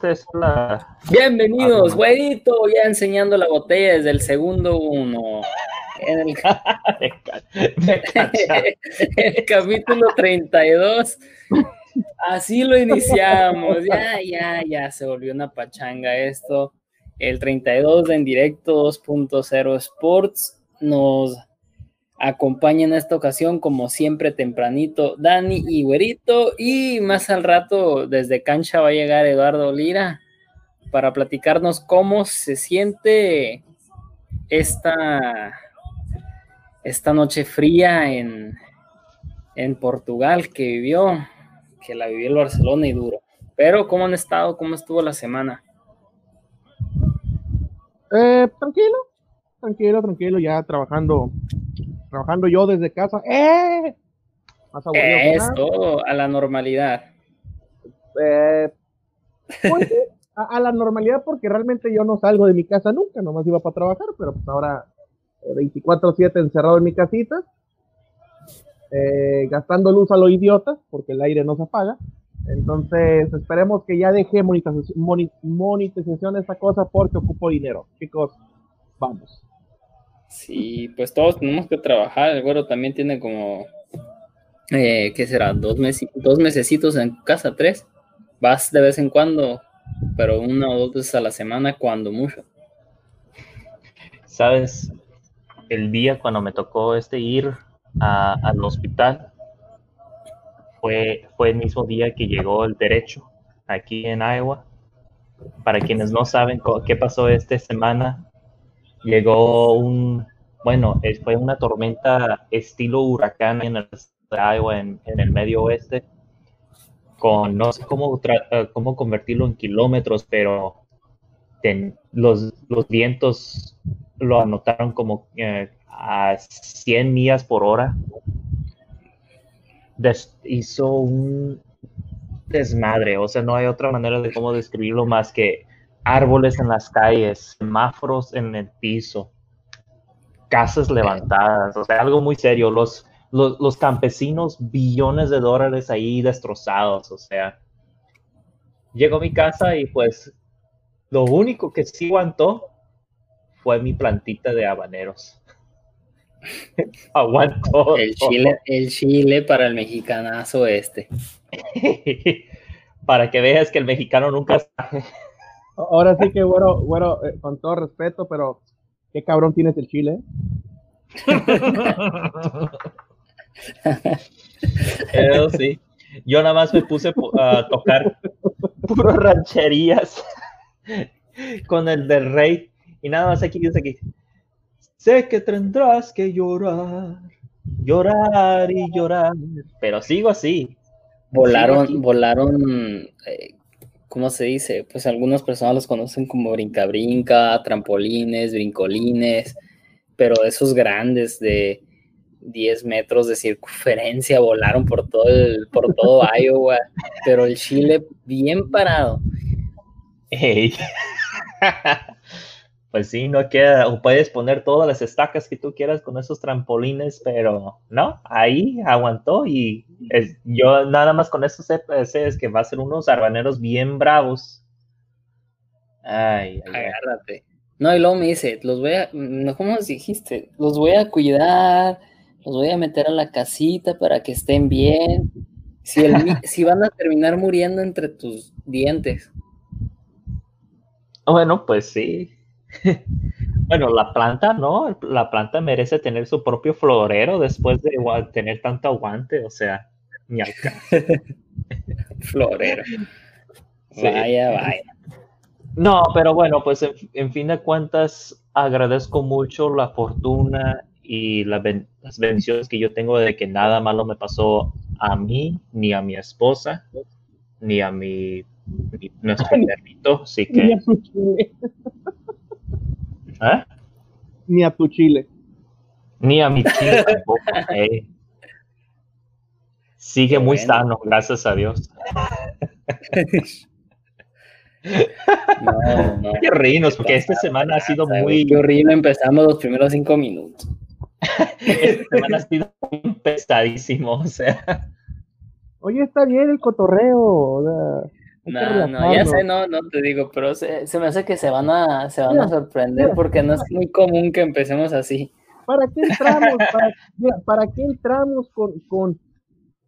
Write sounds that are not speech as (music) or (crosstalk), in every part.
ustedes la... Bienvenidos, güerito, ya enseñando la botella desde el segundo uno. En el, (laughs) (laughs) el capítulo 32. Así lo iniciamos. Ya, ya, ya se volvió una pachanga esto. El 32 de en directo 2.0 Sports nos acompaña en esta ocasión, como siempre, tempranito, Dani y Güerito. Y más al rato, desde cancha va a llegar Eduardo Lira para platicarnos cómo se siente esta, esta noche fría en, en Portugal que vivió, que la vivió el Barcelona y duro. Pero, ¿cómo han estado? ¿Cómo estuvo la semana? Eh, tranquilo, tranquilo, tranquilo, ya trabajando, trabajando yo desde casa. ¡Eh! Más es todo, a la normalidad. Eh, pues, a, la normalidad porque realmente yo no salgo de mi casa nunca, nomás iba para trabajar, pero pues ahora 24/7 eh, encerrado en mi casita, eh, gastando luz a lo idiota porque el aire no se apaga. Entonces, esperemos que ya deje monetización, esta cosa porque ocupo dinero. Chicos, vamos. Sí, pues todos tenemos que trabajar. El güero también tiene como, eh, ¿qué será? Dos, meses, dos mesecitos en casa, tres. Vas de vez en cuando, pero una o dos veces a la semana, cuando mucho. Sabes, el día cuando me tocó este ir al hospital, fue, fue el mismo día que llegó el derecho aquí en Iowa. Para quienes no saben qué pasó esta semana, llegó un, bueno, fue una tormenta estilo huracán en el Iowa, en, el medio oeste, con no sé cómo, eh, cómo convertirlo en kilómetros, pero los, los vientos lo anotaron como eh, a 100 millas por hora. Hizo un desmadre, o sea, no hay otra manera de cómo describirlo más que árboles en las calles, semáforos en el piso, casas levantadas, o sea, algo muy serio. Los, los, campesinos, billones de dólares ahí destrozados, o sea. Llegó a mi casa y pues lo único que sí aguantó fue mi plantita de habaneros. (laughs) Aguanto. El chile, el chile para el mexicanazo este. (laughs) para que veas que el mexicano nunca Ahora sí que, bueno, bueno, eh, con todo respeto, pero qué cabrón tienes el chile. Eso sí. Yo nada más me puse a tocar puras rancherías con el del rey y nada más aquí dice aquí Sé que tendrás que llorar, llorar y llorar, pero sigo así. Volaron, volaron, eh, ¿cómo se dice? Pues algunas personas los conocen como brinca-brinca, trampolines, brincolines, pero esos grandes de 10 metros de circunferencia volaron por todo, el, por todo (laughs) Iowa, pero el Chile bien parado. Hey. (laughs) pues sí, no queda, o puedes poner todas las estacas que tú quieras con esos trampolines, pero no, ahí aguantó y yo nada más con eso sé, es que va a ser unos arbaneros bien bravos. Ay, agárrate. No, y luego me dice, los voy a, no, ¿cómo dijiste? Los voy a cuidar, los voy a meter a la casita para que estén bien. Si, (laughs) si van a terminar muriendo entre tus dientes. Bueno, pues sí, bueno, la planta, ¿no? La planta merece tener su propio florero después de tener tanto aguante, o sea, ni acá. (laughs) florero. Vaya, vaya. No, pero bueno, pues en, fin de cuentas, agradezco mucho la fortuna y las bendiciones que yo tengo de que nada malo me pasó a mí, ni a mi esposa, ni a mi, nuestro perrito, así que... ¿Eh? Ni a tu chile. Ni a mi chile (laughs) tampoco. Eh. Sigue muy sano, gracias a Dios. No, Qué reírnos, porque esta semana ha sido muy. Qué horrible empezamos los primeros cinco minutos. esta semana ha sido muy pesadísimo, o sea. Oye, está bien el cotorreo. No, no, ya sé, no, no te digo, pero se, me hace que se van a, se van a sorprender porque no es muy común que empecemos así. ¿Para qué entramos? (laughs) ¿Para, qué entramos con, con,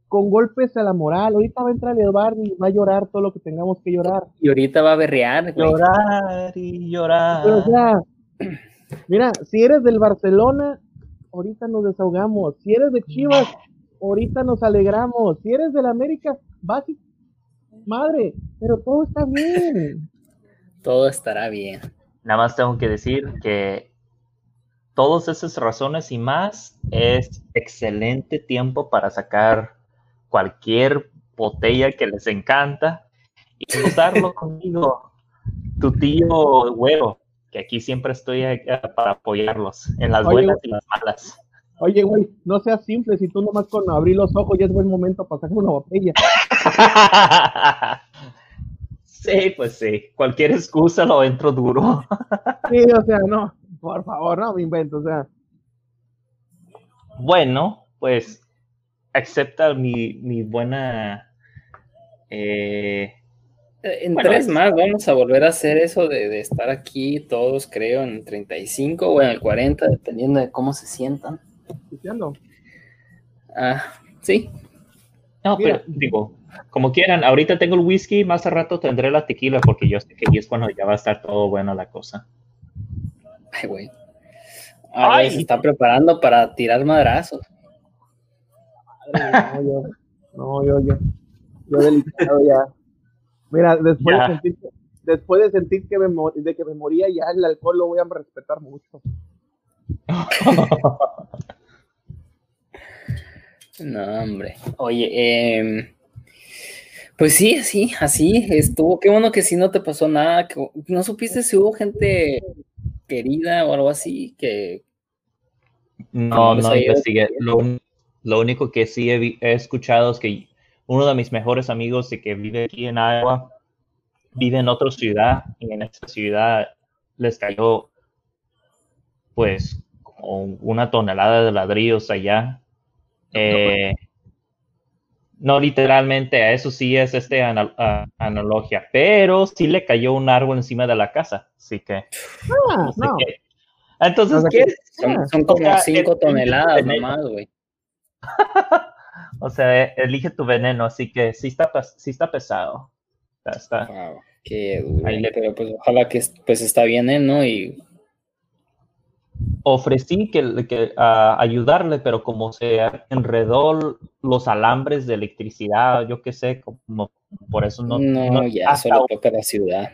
con, golpes a la moral? Ahorita va a entrar el bar y va a llorar todo lo que tengamos que llorar. Y ahorita va a berrear. Llorar y llorar. mira, si eres del Barcelona, ahorita nos desahogamos. Si eres de Chivas, ahorita nos alegramos. Si eres del América, vas y madre, pero todo está bien. Todo estará bien. Nada más tengo que decir que todas esas razones y más es excelente tiempo para sacar cualquier botella que les encanta y usarlo (laughs) conmigo, tu tío güero, que aquí siempre estoy para apoyarlos en las buenas y las malas. Oye, güey, no seas simple, si tú nomás con abrir los ojos ya es buen momento para sacar una botella. (laughs) sí, pues sí, cualquier excusa lo entro duro. sí, o sea, no, por favor, no me invento, o sea. Bueno, pues acepta mi, mi buena... Eh, en tres más vamos a volver a hacer eso de, de, estar aquí todos, creo, en el 35 o en el 40, dependiendo de cómo se sientan. Ah, sí. No, pero digo, como quieran, ahorita tengo el whisky, más a rato tendré la tequila, porque yo sé que ahí es cuando ya va a estar todo bueno la cosa. Ay, güey. Ay, se está preparando para tirar madrazos. no, yo, no, yo, yo, yo delicado ya. Mira, después, De, sentir, después de sentir que me, de que me moría ya el alcohol lo voy a respetar mucho. (laughs) No, hombre. Oye, eh, pues sí, así, así estuvo. Qué bueno que sí no te pasó nada. Que, ¿No supiste si hubo gente querida o algo así que... No, no investigué. Lo, lo, único que sí he, escuchado es que uno de mis mejores amigos de que vive aquí en Iowa vive en otra ciudad y en esa ciudad les cayó pues una tonelada de ladrillos allá eh, no literalmente, a eso sí es este analogía, pero sí le cayó un árbol encima de la casa, así que. Ah, entonces, ¿qué? Son, como 5 toneladas nomás, güey. (laughs) o sea, elige tu veneno, así que sí está, sí está pesado. Está, qué pero pues ojalá que pues está bien, ¿eh? ¿no? Y ofrecí que, que ayudarle, pero como se enredó los alambres de electricidad, yo qué sé, como por eso no. No, ya solo toca la ciudad.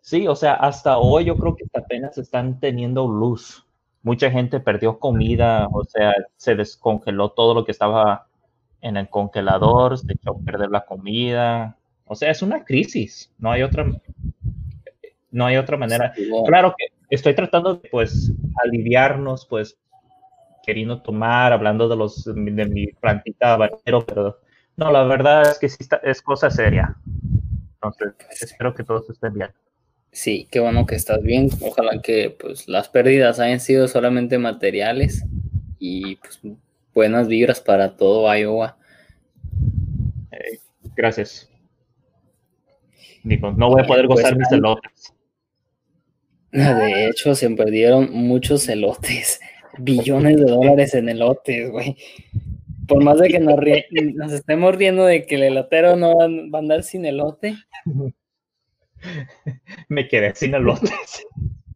Sí, o sea, hasta hoy yo creo que apenas están teniendo luz. Mucha gente perdió comida, o sea, se descongeló todo lo que estaba en el congelador, se echó a perder la comida. O sea, es una crisis, no hay otra, no hay otra manera. Claro que estoy tratando de, pues, aliviarnos, pues, queriendo tomar, hablando de los de mi plantita habanero, pero no, la verdad es que sí está, es cosa seria. Entonces, espero que todos estén bien. Sí, qué bueno que estás bien. Ojalá que pues las pérdidas hayan sido solamente materiales y pues buenas vibras para todo Iowa. Eh, gracias. Digo, no voy a poder pues, gozar mis elotes. De hecho, se perdieron muchos elotes, billones de dólares en elotes, güey. Por más de que nos, nos estemos riendo de que el elotero no va, a andar sin elote. (laughs) Me quedé sin elotes.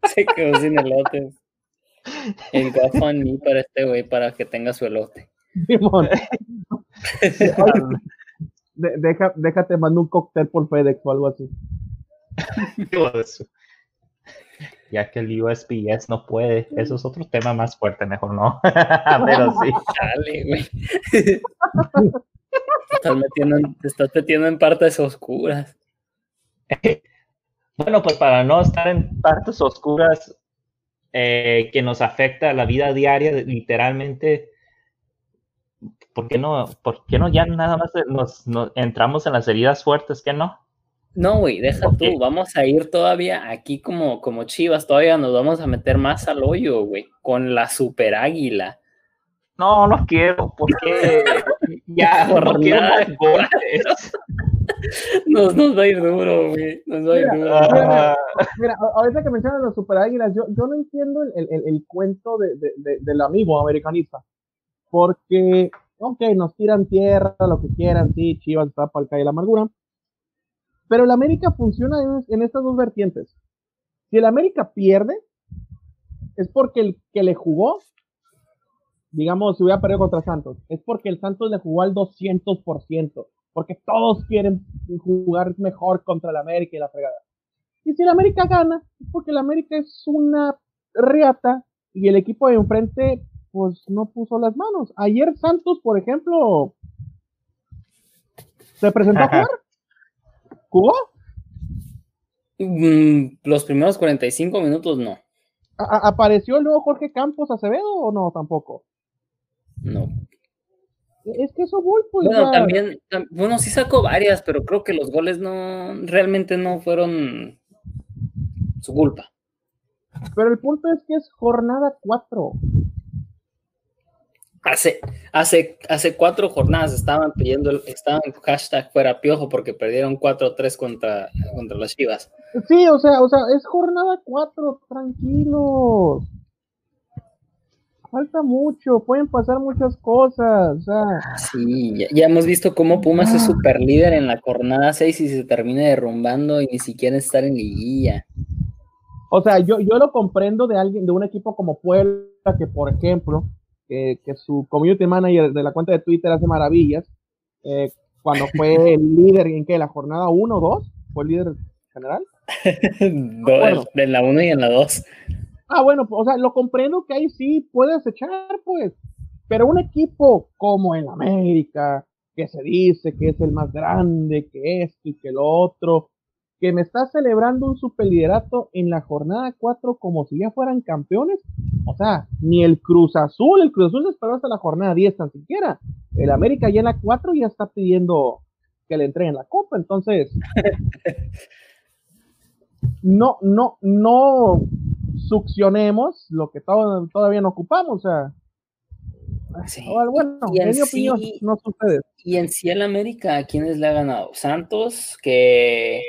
(laughs) Se quedó sin elotes. El GoFundMe para este güey para que tenga su elote. (laughs) Deja, déjate, mando un cóctel por FedEx o algo así ya que el USPS no puede. Eso es otro tema más fuerte, mejor no. (laughs) Pero sí. (laughs) Dale, güey. te, estás metiendo, en partes oscuras. (laughs) Bueno, pues para no estar en partes oscuras eh, que nos afecta la vida diaria, literalmente, ¿por qué no, por qué no ya nada más nos, nos entramos en las heridas fuertes? que no? No, güey, deja tú, vamos a ir todavía aquí como, como chivas, todavía nos vamos a meter más al hoyo, güey, con la super águila. No, no quiero, porque (laughs) ya, por no quiero (laughs) Nos, nos va a ir duro, güey. Nos va a ir Mira, duro. mira, mira, a- ahorita que mencionan los super águilas, yo, yo no entiendo el, el- el- el cuento de, de- de- del amigo americanista. Porque, ok, nos tiran tierra, lo que quieran, sí, Chivas está para el calle de la amargura. Pero el América funciona en, en estas dos vertientes. Si el América pierde, es porque el que le jugó, digamos, si hubiera perdido contra Santos, es porque el Santos le jugó al 200%, porque todos quieren jugar mejor contra el América y la fregada. Y si el América gana, es porque el América es una reata y el equipo de enfrente, pues no puso las manos. Ayer Santos, por ejemplo, se presentó a jugar. ¿Jugó? Mm, los primeros 45 minutos no. ¿A- a- ¿Apareció luego Jorge Campos Acevedo o no tampoco? No. Es que eso voy, pues. Bueno, ya- también, tam- bueno, sí sacó varias, pero creo que los goles no, realmente no fueron su culpa. Pero el punto es que es jornada 4. Hace, hace, hace cuatro jornadas estaban pidiendo, el- estaban hashtag fuera piojo porque perdieron 4-3 contra, contra las Chivas. Sí, o sea, o sea, es jornada 4, tranquilos. Falta mucho, pueden pasar muchas cosas. O sea, Sí, ya, ya hemos visto cómo Pumas es super líder en la jornada 6 y se termina derrumbando y ni siquiera estar en liguilla. o sea yo, yo lo comprendo de alguien, de un equipo como Puebla, que por ejemplo, que, que su community manager de la cuenta de Twitter hace maravillas. eh, cuando fue (laughs) el líder en que la jornada 1 o 2, fue el líder general. (laughs) Do- en la 1 y en la 2. Ah, bueno, o sea, lo comprendo que ahí sí puedes echar, pues. Pero un equipo como el América, que se dice que es el más grande, que esto y que lo otro, que me está celebrando un superliderato en la jornada 4 como si ya fueran campeones. O sea, ni el Cruz Azul, el Cruz Azul esperó hasta la jornada 10 tan siquiera. El América ya en la 4 ya está pidiendo que le entreguen la copa, entonces (laughs) no, no, no succionemos lo que to- todavía no ocupamos, o sea, Sí. bueno, bueno, Y en mi opinión, sí- no. Y en sí el América, ¿a quiénes le ha ganado? Santos, que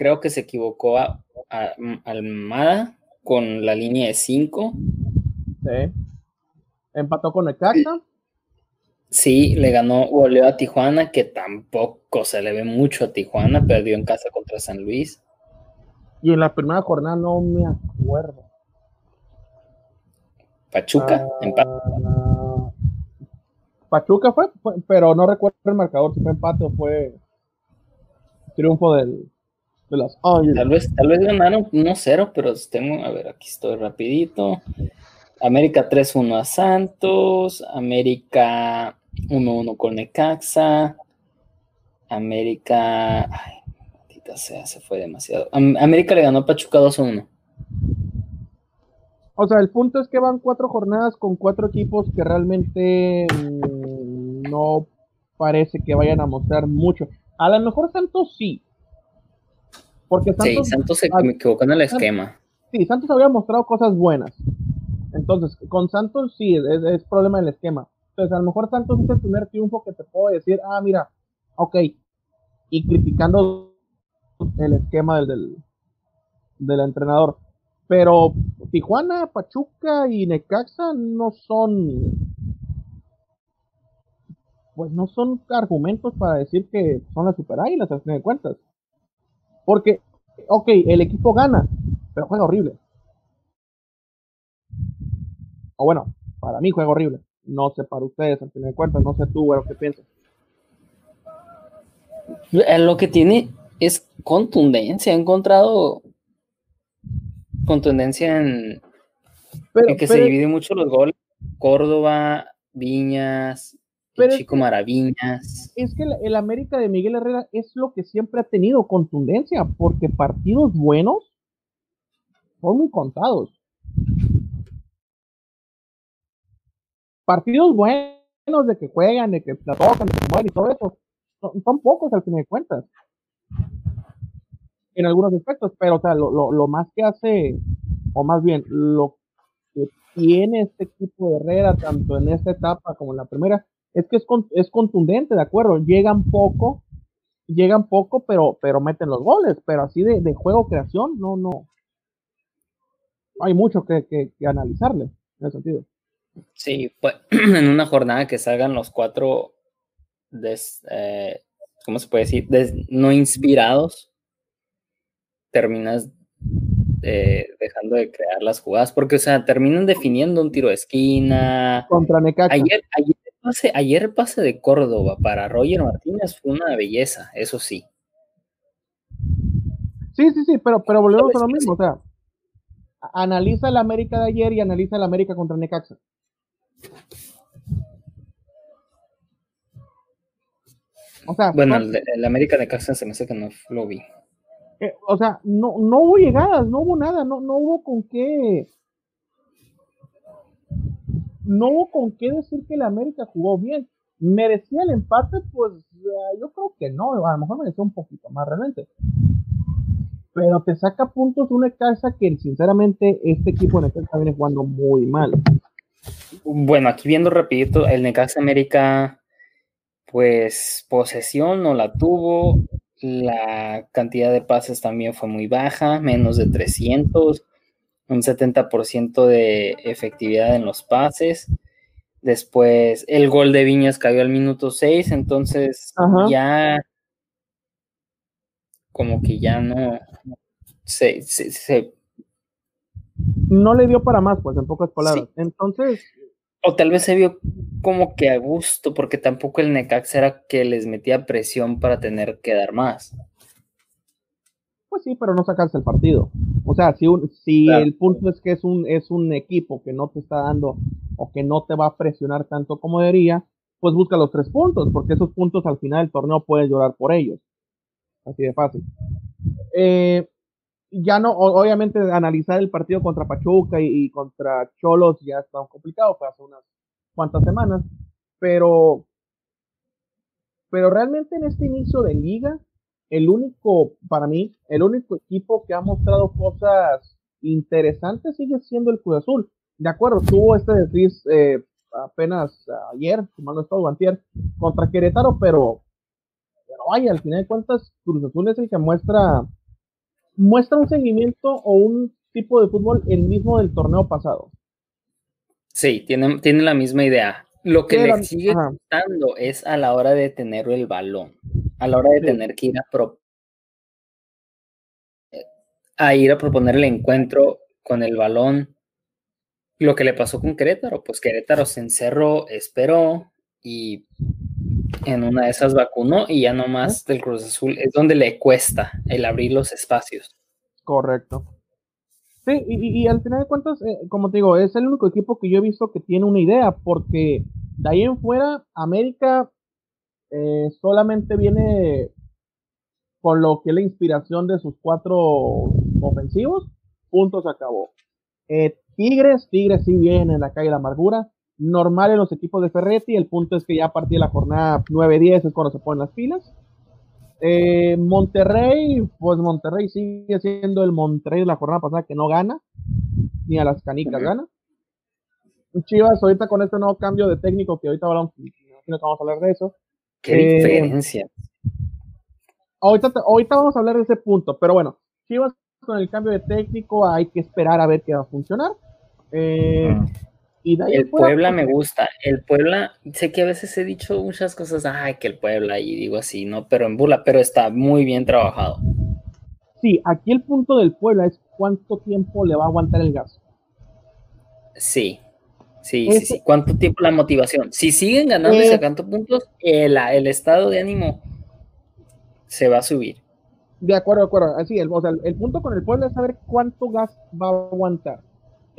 creo que se equivocó a, a- Almada con la línea de 5. Sí. Empató con el Caxa. Sí, le ganó, goleó a Tijuana, que tampoco se le ve mucho a Tijuana, perdió en casa contra San Luis. Y en la primera jornada no me acuerdo. Pachuca, Ah, empate. Pachuca fue, fue- pero no recuerdo el marcador, si fue empate o fue triunfo del, de las Águilas. Tal vez, tal vez ganaron 1-0, pero tengo, a ver, aquí estoy rapidito. América 3-1 a Santos, América 1-1 con Necaxa, América, ay, maldita sea, se fue demasiado. Am- América le ganó a Pachuca 2-1. O sea, el punto es que van cuatro jornadas con cuatro equipos que realmente mm, no parece que vayan a mostrar mucho. A lo mejor Santos sí. Porque Sí, Santos, Santos se me equivocó en el esquema. sí, Santos había mostrado cosas buenas. Entonces, con Santos sí, es, es problema del esquema. Entonces, a lo mejor Santos es el primer triunfo que te puedo decir, ah, mira, ok. Y criticando el esquema del, del, del entrenador. Pero Tijuana, Pachuca y Necaxa no son, pues no son argumentos para decir que son las super águilas, al fin de cuentas. Porque, ok, el equipo gana, pero juega horrible. O bueno, para mí juega horrible. No sé para ustedes, al fin de cuentas, no sé tú, güero, qué piensas. Eh, Lo que tiene es contundencia. He encontrado contundencia en, Pero, en que se pero- divide mucho los goles. Córdoba, Viñas, Pero es Chico que- Maraviñas. es que el, el América de Miguel Herrera es lo que siempre ha tenido contundencia, porque partidos buenos son muy contados. Partidos buenos de que juegan, de que la tocan, de que mueven y todo eso, son, son pocos al fin de cuentas. En algunos aspectos, pero o sea, lo, lo, lo más que hace, o más bien, lo que tiene este equipo de Herrera, tanto en esta etapa como en la primera, es que es, con- es contundente, ¿de acuerdo? Llegan poco llegan poco, pero, pero meten los goles, pero así de, de juego creación, no, no. Hay mucho que, que, que analizarle en ese sentido. Sí, pues (clears throat) en una jornada que salgan los cuatro, des, eh, ¿cómo se puede decir? Des, no inspirados, terminas eh, dejando de crear las jugadas, porque, o sea, terminan definiendo un tiro de esquina. Contra Necaxa. Ayer, ayer, el pase, ayer el pase de Córdoba para Roger Martínez fue una belleza, eso sí. Sí, sí, sí, pero, pero volvemos a lo mismo, o sea, analiza el América de ayer y analiza el América contra Necaxa. O sea, bueno, el, el América de Necaxa se me hace que no lo vi. Eh, o sea, no, no hubo llegadas, no hubo nada, no, no hubo con qué. No hubo con qué decir que el América jugó bien. ¿Merecía el empate? Pues yo creo que no, a lo mejor merecía un poquito más realmente. Pero te saca puntos una casa que sinceramente este equipo de Necaxa viene jugando muy mal. Bueno, aquí viendo rapidito, el Necaxa América, pues posesión no la tuvo, la cantidad de pases también fue muy baja, menos de 300, un 70% de efectividad en los pases. Después el gol de Viñas cayó al minuto 6, entonces Ajá. ya como que ya no se, se, se, no le dio para más, pues en pocas palabras. Sí. Entonces, o tal vez se vio como que a gusto, porque tampoco el Necax era que les metía presión para tener que dar más. Pues sí, pero no sacarse el partido. O sea, si, un, si claro. el punto es que es un, es un equipo que no te está dando o que no te va a presionar tanto como debería, pues busca los tres puntos, porque esos puntos al final del torneo puedes llorar por ellos. Así de fácil. Eh, ya no, obviamente analizar el partido contra Pachuca y, y contra Cholos ya está complicado, fue hace unas cuantas semanas, pero, pero realmente en este inicio de liga, el único, para mí, el único equipo que ha mostrado cosas interesantes sigue siendo el Cruz Azul. De acuerdo, tuvo este desliz eh, apenas ayer, si mal no estoy, antier, contra Querétaro, pero, pero vaya, al final de cuentas, Cruz Azul es el que muestra muestra un seguimiento o un tipo de fútbol el mismo del torneo pasado. Sí, tiene, tiene la misma idea. Lo que le sigue gustando es a la hora de tener el balón, a la hora de sí. tener que ir a, pro a ir a proponer el encuentro con el balón. Lo que le pasó con Querétaro, pues Querétaro se encerró, esperó y en una de esas vacunó y ya nomás del Cruz Azul es donde le cuesta el abrir los espacios. Correcto. Sí, y, y al final de cuentas, eh, como te digo, es el único equipo que yo he visto que tiene una idea, porque de ahí en fuera, América eh, solamente viene con lo que es la inspiración de sus cuatro ofensivos, puntos acabó. Eh, Tigres, Tigres sí viene en la calle de la amargura, normal en los equipos de Ferretti. El punto es que ya a partir de la jornada 9-10 es cuando se ponen las pilas. Eh, Monterrey, pues Monterrey sigue siendo el Monterrey de la jornada pasada que no gana, ni a las canicas gana. Chivas, ahorita con este nuevo cambio de técnico que ahorita hablamos, vamos a hablar de eso. Qué eh, diferencia. Ahorita, ahorita vamos a hablar de ese punto, pero bueno, Chivas con el cambio de técnico hay que esperar a ver qué va a funcionar. Eh, uh -huh. Y el Puebla me gusta. El Puebla, sé que a veces he dicho muchas cosas, ay, que el Puebla, y digo así, ¿no? Pero en bula, pero está muy bien trabajado. Sí, aquí el punto del Puebla es cuánto tiempo le va a aguantar el gas. Sí, sí, sí, sí. ¿Cuánto tiempo la motivación? Si siguen ganando eh... y sacando puntos, el, el, estado de ánimo se va a subir. De acuerdo, de acuerdo. Así, el, o sea, el, el punto con el Puebla es saber cuánto gas va a aguantar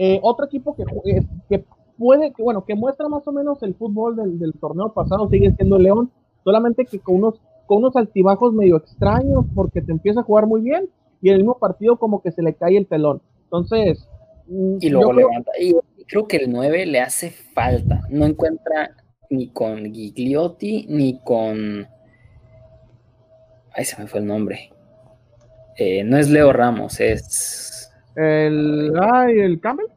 eh, otro equipo que, eh, que, puede, que, bueno, que muestra más o menos el fútbol del, del, torneo pasado sigue siendo el León, solamente que con unos, con unos altibajos medio extraños porque te empieza a jugar muy bien y en el mismo partido como que se le cae el telón. Entonces... Mm, Y luego levanta. Y creo que el 9 le hace falta. No encuentra ni con Gigliotti ni con... Ay, se me fue el nombre. Eh, no es Leo Ramos, es el, ay, el Campbell.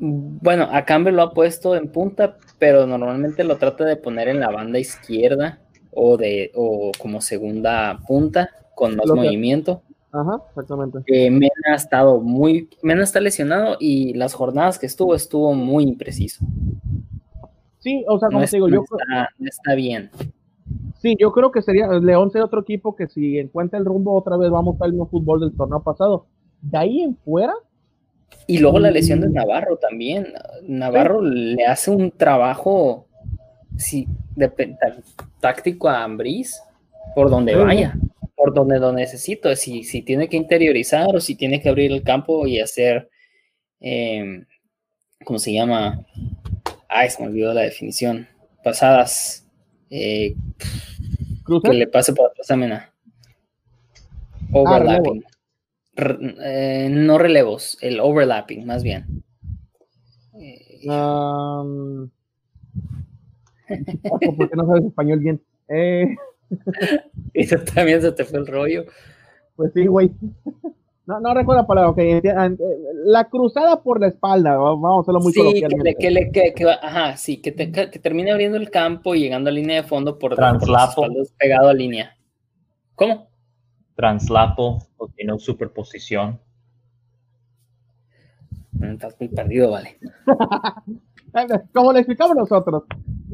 Bueno, a Campbell lo ha puesto en punta, pero normalmente lo trata de poner en la banda izquierda. o, de, o como segunda punta con más movimiento. Ajá, exactamente. Eh, Mena ha estado muy, Mena está lesionado y las jornadas que estuvo estuvo muy impreciso. Sí, o sea, como te digo, no yo está, no está bien. Sí, yo creo que sería León sería otro equipo que si encuentra el rumbo otra vez vamos al mismo fútbol del torneo pasado. De ahí en fuera. Y luego la lesión de Navarro también. Navarro le hace un trabajo sí, de, táctico a Ambris por donde vaya, por donde lo necesito. Si, si tiene que interiorizar o si tiene que abrir el campo y hacer, eh, ¿cómo se llama? Ay, se me olvidó la definición. Pasadas. Eh, que le pase por atrás a Mena. Overlapping. eh, no relevos, el overlapping, más bien. Um, (laughs) ¿Por qué no sabes español bien? Eh. (laughs) y tú también se te fue el rollo. Pues sí, güey. No, no recuerdo la palabra, ok. La cruzada por la espalda, vamos a hacerlo muy sí, que, le, que, que, ajá, sí, que, te, que termine abriendo el campo y llegando a línea de fondo por, Translapo. por pegado a línea. ¿Cómo? Translapo, o tiene superposición. Estás muy perdido, vale. (laughs) Como le explicamos nosotros,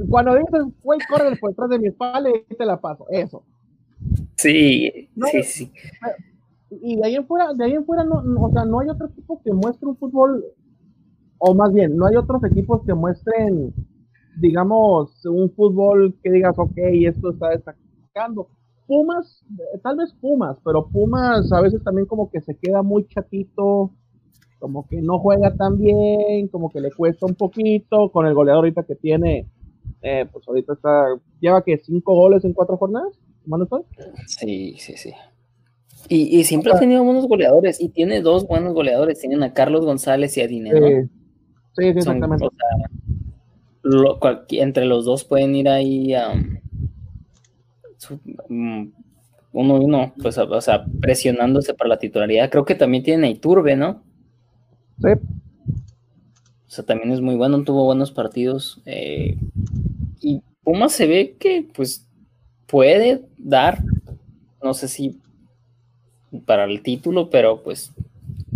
cuando dices, güey, corre por detrás de mi espalda y te la paso, eso. Sí, sí, sí y de ahí en fuera, de ahí en fuera no, o sea, no hay otro equipo que muestre un fútbol, o más bien, no hay otros equipos que muestren, digamos, un fútbol que digas, ok, esto está destacando. Pumas, tal vez Pumas, pero Pumas a veces también como que se queda muy chatito, como que no juega tan bien, como que le cuesta un poquito, con el goleador ahorita que tiene, eh, pues ahorita está, lleva que cinco goles en cuatro jornadas, Manuel. Sí, sí, sí. Y, siempre ha tenido buenos goleadores y tiene dos buenos goleadores. Tienen a Carlos González y a Dinero. Sí, exactamente. entre los dos pueden ir ahí a um, uno uno, pues, o sea, presionándose para la titularidad. Creo que también tiene a Iturbe, ¿no? Sí. O sea, también es muy bueno, tuvo buenos partidos. Eh, y Puma se ve que, pues, puede dar, no sé si para el título, pero pues.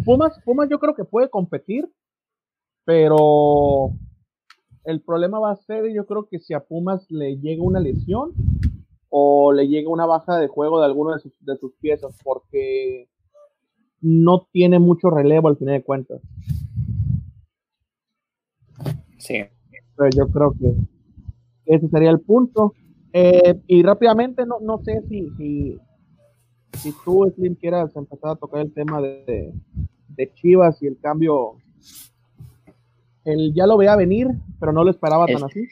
Pumas, Pumas yo creo que puede competir, pero el problema va a ser, yo creo que si a Pumas le llega una lesión o le llega una baja de juego de alguno de sus, de sus piezas, porque no tiene mucho relevo al final de cuentas. Sí. Pero yo creo que ese sería el punto. Eh, y rápidamente, no, no sé si, si, si tú, Slim, quieras empezar a tocar el tema de, Chivas y el cambio, él ya lo veía venir, pero no lo esperaba tan así.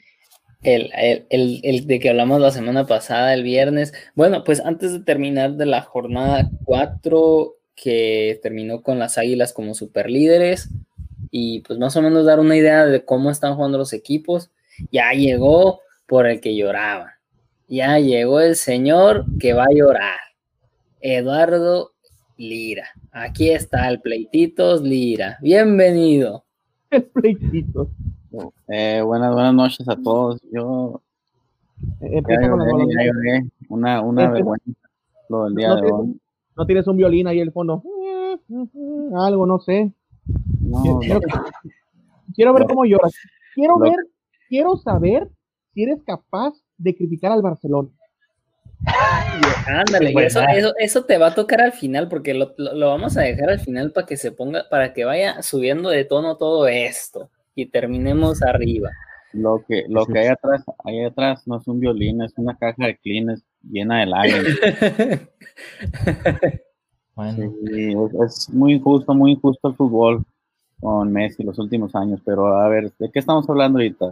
El, el, de que hablamos la semana pasada, el viernes. Bueno, pues antes de terminar de la jornada 4, que terminó con las Águilas como superlíderes, y pues más o menos dar una idea de cómo están jugando los equipos, ya llegó por el que lloraba. Ya llegó el señor que va a llorar. Eduardo Lira. Aquí está el Pleititos Lira. Bienvenido. El Pleititos. Eh, buenas, buenas noches a todos. Yo. Eh, una, una vergüenza lo del día no de tienes, hoy. No tienes un violín ahí en el fondo. Algo, no sé. No, quiero, quiero, ver cómo lloras. Quiero ver, quiero saber si eres capaz de criticar al Barcelona. Ándale, eso, eso, te va a tocar al final, porque lo, vamos a dejar al final para que se ponga, para que vaya subiendo de tono todo esto y terminemos arriba. Lo que, lo que hay atrás, hay atrás no es un violín, es una caja de clines llena de lágrimas. (laughs) es, muy injusto, muy injusto el fútbol con Messi los últimos años, pero a ver, ¿de qué estamos hablando ahorita?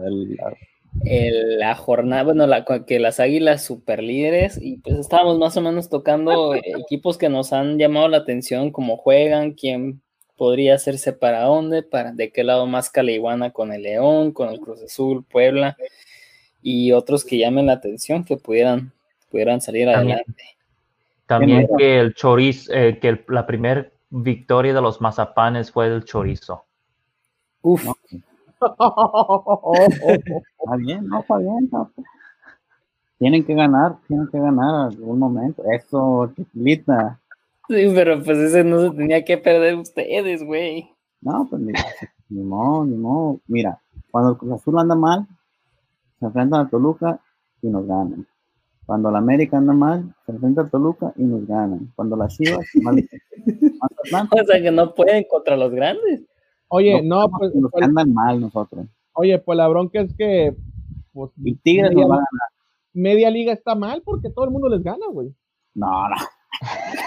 El, la jornada, bueno, la, que las Águilas super líderes y pues estábamos más o menos tocando (laughs) equipos que nos han llamado la atención, cómo juegan, quién podría hacerse para dónde, para de qué lado más Caleiguana con el León, con el Cruz Azul, Puebla y otros que llamen la atención que pudieran, pudieran salir adelante. También que el chorizo, eh, que la primera victoria de los mazapanes fue el chorizo. Uf. (laughs) Está bien, no, está bien. Tienen que ganar, tienen que ganar algún momento. Eso, chiquilita. Sí, pero pues ese no se tenía que perder ustedes, güey. No, pues ni, ni modo, ni modo. Mira, cuando el Cruz Azul anda mal, se enfrentan a Toluca y nos ganan. Cuando la América anda mal, se enfrenta a Toluca y nos ganan. Cuando las Chivas, (laughs) mal- O sea que no pueden contra los grandes. Oye, no, pues, los que pues, andan mal nosotros. oye, pues la bronca es que pues, Y Tigres media, nos va a ganar. media liga está mal porque todo el mundo les gana, güey. No, no.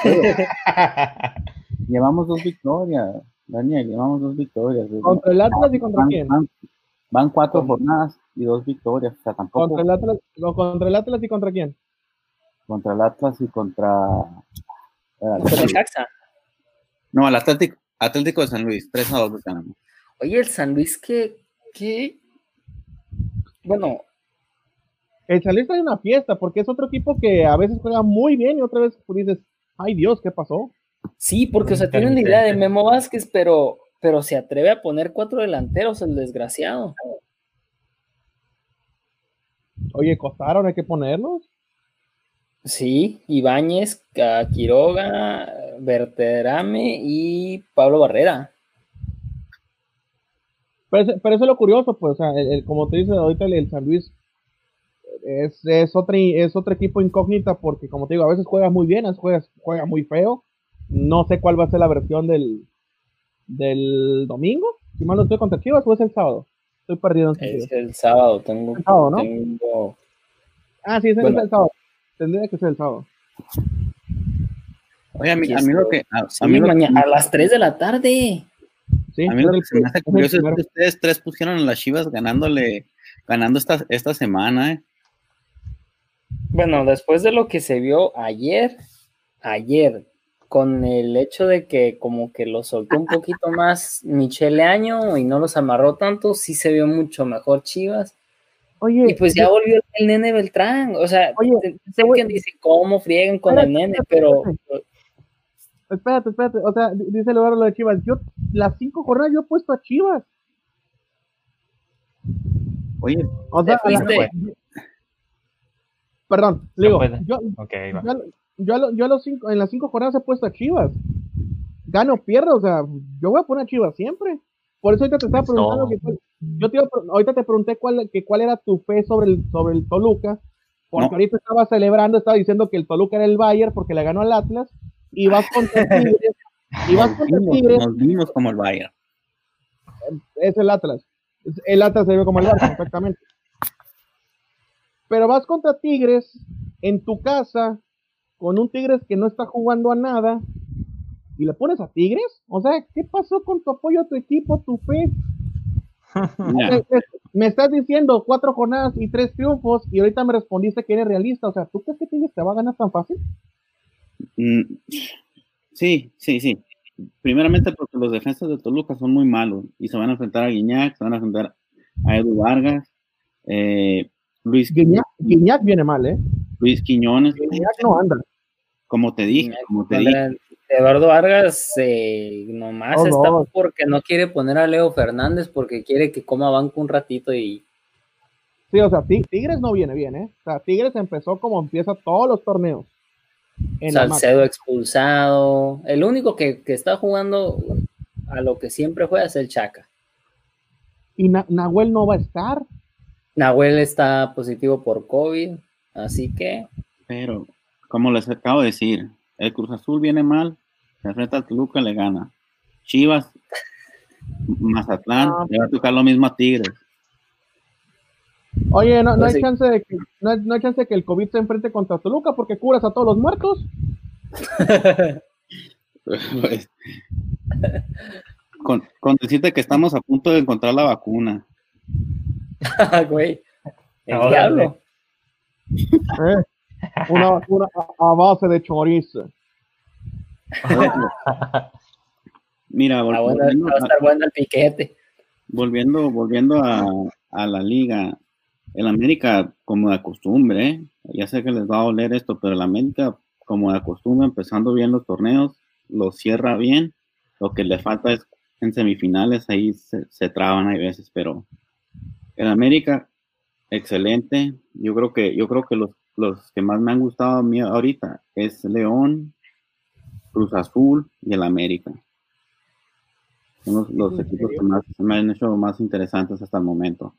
(laughs) Llevamos dos victorias, Daniel, llevamos dos victorias. Contra el Atlas y contra Van, quién? van- van cuatro jornadas y dos victorias. O sea, tampoco Contra el Atlas, no, contra el Atlas y contra quién? contra el Atlas y contra. eh, Con el Caxa. No, el Atlético, Atlético de San Luis, 3 a 2 ganamos. Oye, el San Luis, que, que, bueno, El San Luis trae una fiesta porque es otro equipo que a veces juega muy bien y otra vez dices, ay Dios, ¿qué pasó? sí, porque, o sea, tienen la idea de Memo Vázquez, pero, pero se atreve a poner cuatro delanteros, el desgraciado. Oye, costaron, hay que ponerlos. Sí, Ibáñez, Quiroga, Berterame y Pablo Barrera. Pero, eso- pero eso es lo curioso, pues, o sea, el- el- como te dice ahorita el, el San Luis es, es, otro, es otro equipo incógnita porque, como te digo, a veces juega muy bien, a veces juega, juega muy feo. No sé cuál va a ser la versión del, del domingo. Si mal no estoy contra Chivas o es el sábado. Estoy perdido en Es el sábado, tengo, El sábado, ¿no? tengo- Ah, sí, es, el- Bueno. es el sábado. Tendría que ser el sábado. Oye, a mí, a mí lo que. A, a Sí, mí que- mañana, a las 3 de la tarde. Sí, a mí lo que se me hace curioso es que ustedes tres pusieron a las Chivas ganándole, ganando esta, esta semana, ¿eh? Bueno, después de lo que se vio ayer, ayer, con el hecho de que como que lo soltó un poquito más Michele Año y no los amarró tanto, sí se vio mucho mejor Chivas. Oye, Y pues ya volvió el nene Beltrán. O sea, Oye, sé que dice cómo friegan con el nene, pero espérate, espérate. O sea, di- dice Eduardo lo de Chivas. Yo, las cinco jornadas yo he puesto a Chivas. Oye, O sea, la- perdón, No digo, puede. yo, Ok, ahí va. yo, yo, a lo- yo a los cinco, en las cinco jornadas he puesto a Chivas. Gano o pierdo, o sea, yo voy a poner a Chivas siempre. Por eso ahorita te estaba preguntando que yo te ahorita te pregunté cuál, que cuál era tu fe sobre el, sobre el Toluca, porque No. ahorita estaba celebrando, estaba diciendo que el Toluca era el Bayern porque le ganó al Atlas, y vas contra (laughs) Tigres, y vas contra vimos, Tigres, nos vimos como el Bayern. es el Atlas. El Atlas se ve como el Barça, exactamente. Pero vas contra Tigres en tu casa con un Tigres que no está jugando a nada y le pones a Tigres. O sea, ¿qué pasó con tu apoyo a tu equipo, tu fe? (laughs) Me estás diciendo cuatro jornadas y tres triunfos y ahorita me respondiste que eres realista. O sea, ¿tú crees que Tigres te va a ganar tan fácil? mm, sí, sí, sí. Primeramente porque los defensas de Toluca son muy malos y se van a enfrentar a Guiñac, se van a enfrentar a Edu Vargas, eh, Luis, Guiñac, Guiñac viene mal, ¿eh? Luis Quiñones, Guiñac no anda. Como te dije, como te dije. Eduardo Vargas eh, nomás Oh, está no. porque no quiere poner a Leo Fernández porque quiere que coma banco un ratito y Sí, o sea, Ti- Tigres no viene bien, ¿eh? O sea, Tigres empezó como empieza todos los torneos. En Salcedo expulsado. El único que, que está jugando a lo que siempre juega es el Chaca. y Na- Nahuel no va a estar. Nahuel está positivo por COVID, así que Pero, como les acabo de decir, el Cruz Azul viene mal, se enfrenta al Toluca, le gana. Chivas, Mazatlán, Ah. le va a tocar lo mismo a Tigres. Oye, no, no Pues hay sí. chance de que no hay, no hay chance de que el COVID se enfrente contra Toluca porque curas a todos los muertos. Pues, (laughs) con, con decirte que estamos a punto de encontrar la vacuna. (laughs) güey. El diablo. ¿eh? Una, una a, base de chorizo. (laughs) Mira, vol- Ah, bueno, volviendo, va a a, estar bueno el piquete. volviendo, volviendo a, a la liga, el América, como de costumbre, ¿eh? ya sé que les va a oler esto, pero el América, como de costumbre, empezando bien los torneos, lo cierra bien. Lo que le falta es en semifinales, ahí se, se traban hay veces, pero el América, excelente. Yo creo que, yo creo que los, los que más me han gustado a mí ahorita es León, Cruz Azul y el América. Son los, los ¿En equipos que más me han hecho más interesantes hasta el momento.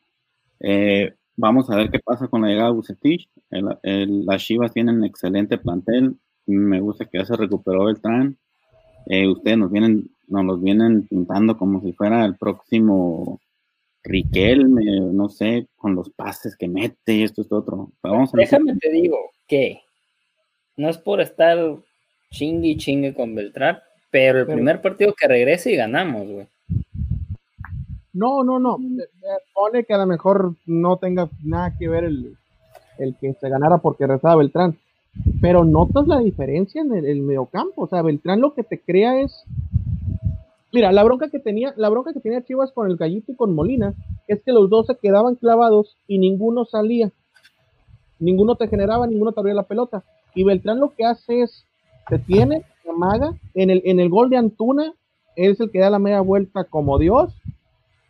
Eh, vamos a ver qué pasa con la llegada de Bucetich. El- el- las Chivas tienen excelente plantel. Me gusta que ya se recuperó Beltrán. Eh, ustedes nos vienen, nos los vienen pintando como si fuera el próximo Riquelme, no sé, con los pases que mete y esto es otro. Vamos a. Déjame te digo que no es por estar chingue y chingue con Beltrán, pero el Pero- primer partido que regrese y ganamos, güey. No, no, no. Pone que a lo mejor no tenga nada que ver el, el que se ganara porque rezaba Beltrán. Pero notas la diferencia en el, el mediocampo. O sea, Beltrán lo que te crea es. Mira, la bronca que tenía, la bronca que tenía Chivas con el Gallito y con Molina es que los dos se quedaban clavados y ninguno salía. Ninguno te generaba, ninguno te abría la pelota. Y Beltrán lo que hace es, te tiene, te amaga, en el, en el gol de Antuna, es el que da la media vuelta como Dios,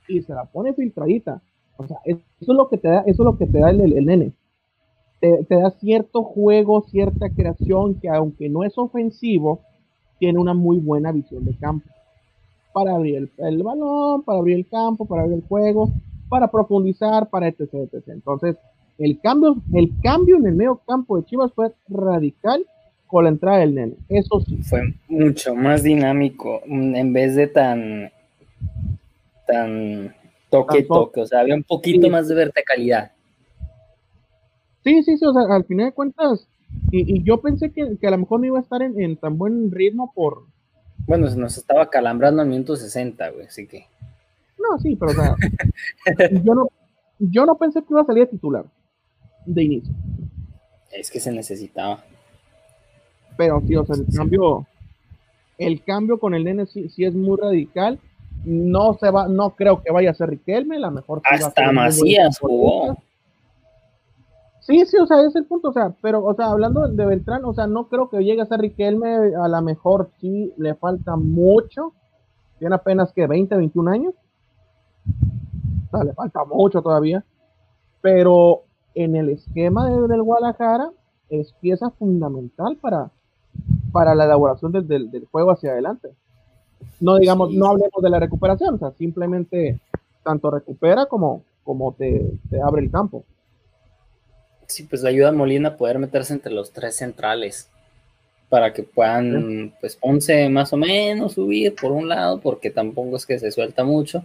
y se la pone filtradita. O sea, eso es lo que te da, eso es lo que te da el, el- nene. Te da cierto juego, cierta creación que aunque no es ofensivo, tiene una muy buena visión de campo. Para abrir el, el balón, para abrir el campo, para abrir el juego, para profundizar, para etc, etc. Entonces, el cambio, el cambio en el medio campo de Chivas fue radical con la entrada del nene. Eso sí. Fue mucho más dinámico, mm, en vez de tan, tan toque, Tan to- toque. O sea, había un poquito Sí. más de verticalidad. Sí, sí, sí, o sea, al final de cuentas, y, y yo pensé que, que a lo mejor no iba a estar en, en tan buen ritmo por, Bueno, se nos estaba calambrando al minuto 60, güey, así que. no, sí, pero o sea, yo no, yo no pensé que iba a salir de titular de inicio, Es que se necesitaba. pero sí, o sea, el cambio, el cambio con el nene sí, sí es muy radical, no se va, no creo que vaya a ser Riquelme, la mejor Hasta Macías jugó. Sí, sí, o sea, ese es el punto, o sea, pero, o sea, hablando de Beltrán, o sea, no creo que llegue a ser Riquelme, a lo mejor sí le falta mucho, tiene apenas que 20, 21 años, o sea, le falta mucho todavía, pero en el esquema de- del Guadalajara es pieza fundamental para, para la elaboración del, del- del juego hacia adelante. No digamos, Sí. no hablemos de la recuperación, o sea, simplemente tanto recupera como, como te, te abre el campo. Sí, pues le ayuda a Molina a poder meterse entre los tres centrales para que puedan, pues Ponce más o menos subir por un lado, porque tampoco es que se suelta mucho,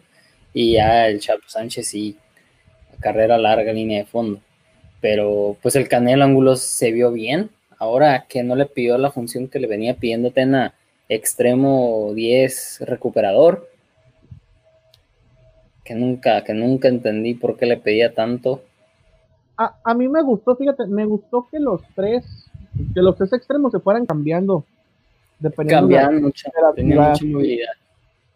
y ya el Chapo Sánchez sí, carrera larga, línea de fondo. Pero pues el Canelo Ángulos se vio bien, ahora que no le pidió la función que le venía pidiendo Tena, extremo 10 recuperador, que nunca, que nunca entendí por qué le pedía tanto. A, a mí me gustó, fíjate, me gustó que los tres, que los tres extremos se fueran cambiando. Dependiendo de la- de mucha movilidad.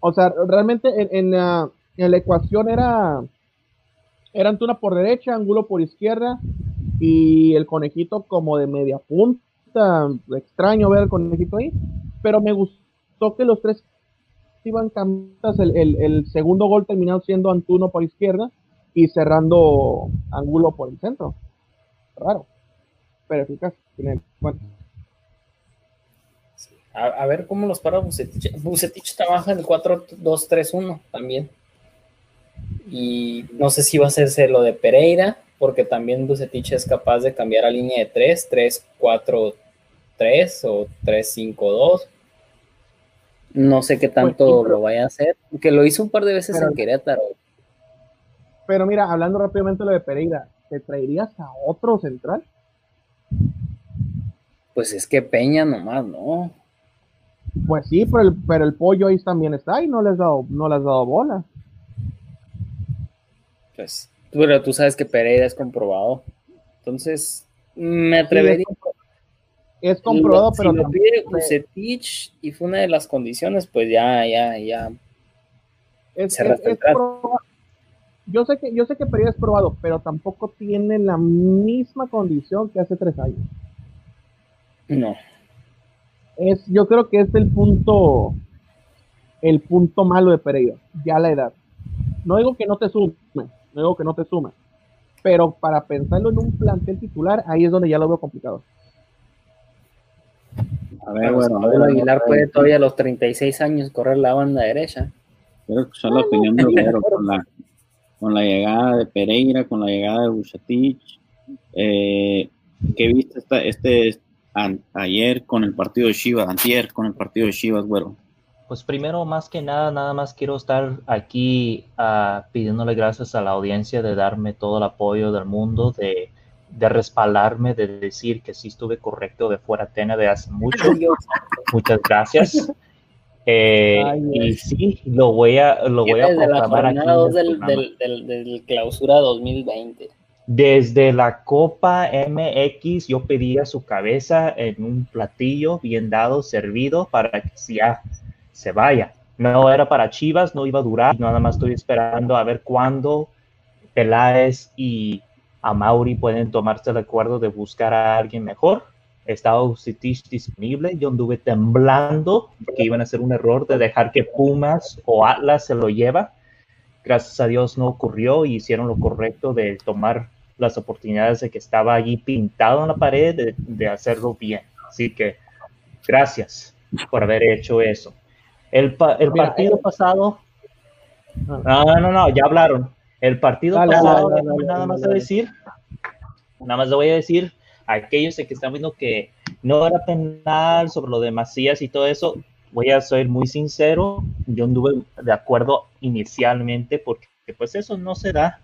O sea, realmente en, en la, en la ecuación era, era Antuna por derecha, Angulo por izquierda y el conejito como de media punta. Extraño ver el conejito ahí, pero me gustó que los tres iban cambiando. El, el, el segundo gol terminó siendo Antuno por izquierda y cerrando Angulo por el centro. Raro, pero eficaz. Tiene- bueno, A, a ver cómo los para Bucetich. Bucetich trabaja en el 4-2-3-1 también. Y no sé si va a hacerse lo de Pereira, porque también Bucetich es capaz de cambiar a línea de 3, 3-4-3 o 3-5-2. No sé qué tanto Pues sí, pero- lo vaya a hacer, que lo hizo un par de veces Pero- en Querétaro. Pero mira, hablando rápidamente de lo de Pereira, ¿te traerías a otro central? Pues es que Peña nomás, ¿no? Pues sí, pero el, pero el pollo ahí también está y no les has dado, no le has dado bola. Pues, pero tú sabes que Pereira es comprobado. Entonces, me atrevería. Es comprobado, Si pero lo también- pide Bucetich y fue una de las condiciones, pues ya, ya, ya. es, se es- proba- Yo sé que yo sé que Pereira es probado, pero tampoco tiene la misma condición que hace tres años. No. Es, yo creo que es el punto, el punto malo de Pereira, ya la edad. No digo que no te sume, no digo que no te sume, pero para pensarlo en un plantel titular, ahí es donde ya lo veo complicado. A ver, bueno, a ver, Aguilar puede todavía a los 36 años correr la banda derecha. Quiero escuchar la opinión de Obrero con la, con la llegada de Pereira, con la llegada de Bucetich. Eh, ¿Qué viste esta, este ayer con el partido de Chivas, antier con el partido de Chivas, bueno? Pues primero, más que nada, nada más quiero estar aquí uh, pidiéndole gracias a la audiencia de darme todo el apoyo del mundo, de, de respaldarme, de decir que sí estuve correcto de fuera Tena de hace mucho. (laughs) Muchas gracias. Eh, y sí, lo voy a, lo voy a proclamar aquí. Del, del, del, del, clausura 2020. Desde la Copa MX yo pedía su cabeza en un platillo bien dado, servido, para que ya se vaya. No era para Chivas, no iba a durar, nada más estoy esperando a ver cuándo Peláez y Amauri pueden tomarse el acuerdo de buscar a alguien mejor estaba Ucitich disponible. Yo anduve temblando que iban a hacer un error de dejar que Pumas o Atlas se lo lleva. Gracias a Dios no ocurrió y hicieron lo correcto de tomar las oportunidades de que estaba allí pintado en la pared de, de hacerlo bien. Así que gracias por haber hecho eso. El, el partido eh, pasado. No, no, no, ya hablaron. El partido pasado, nada más a decir. Nada más le voy a decir aquellos que están viendo que no era penal sobre lo de Macías y todo eso, voy a ser muy sincero, yo anduve de acuerdo inicialmente porque pues eso no se da.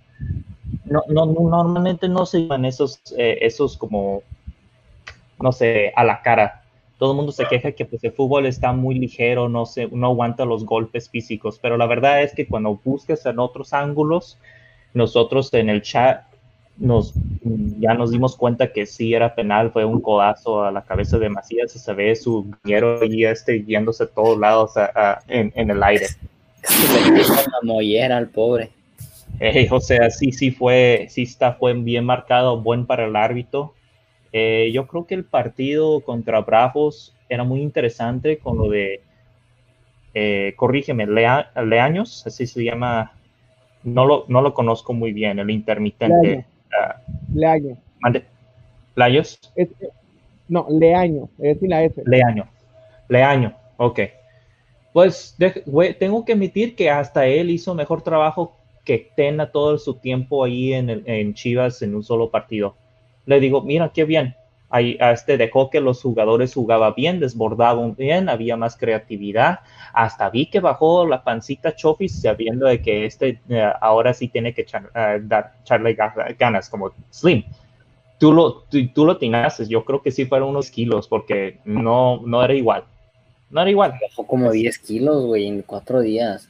No, no, normalmente no se van esos, eh, esos como, no sé, a la cara. Todo el mundo se queja que pues el fútbol está muy ligero, no, se, no aguanta los golpes físicos, pero la verdad es que cuando buscas en otros ángulos, nosotros en el chat nos, ya nos dimos cuenta que sí era penal, fue un codazo a la cabeza de Macías, se ve su guiero y este yéndose a todos lados en, en, el aire. una mollera al pobre. o sea, sí, sí fue, sí está, fue bien marcado, buen para el árbitro. Eh, yo creo que el partido contra Bravos era muy interesante con lo de, eh, corrígeme, Leaños, así se llama, no lo, no lo conozco muy bien, el intermitente. Leaño. Mande. ¿Layos? no, Leaño, es decir la S. Leaño. Leaño, ok. Pues tengo que admitir que hasta él hizo mejor trabajo que Tena todo su tiempo ahí en, en Chivas en un solo partido. Le digo, mira qué bien, Ahí, este dejó que los jugadores jugaban bien, desbordaban bien, había más creatividad. Hasta vi que bajó la pancita Chofis sabiendo de que este eh, ahora sí tiene que eh, dar, echarle ganas, como Slim. Tú lo, tú, lo tinaces, yo creo que sí fueron unos kilos, porque no, no era igual. No era igual. Bajó como 10 kilos, güey, en cuatro días.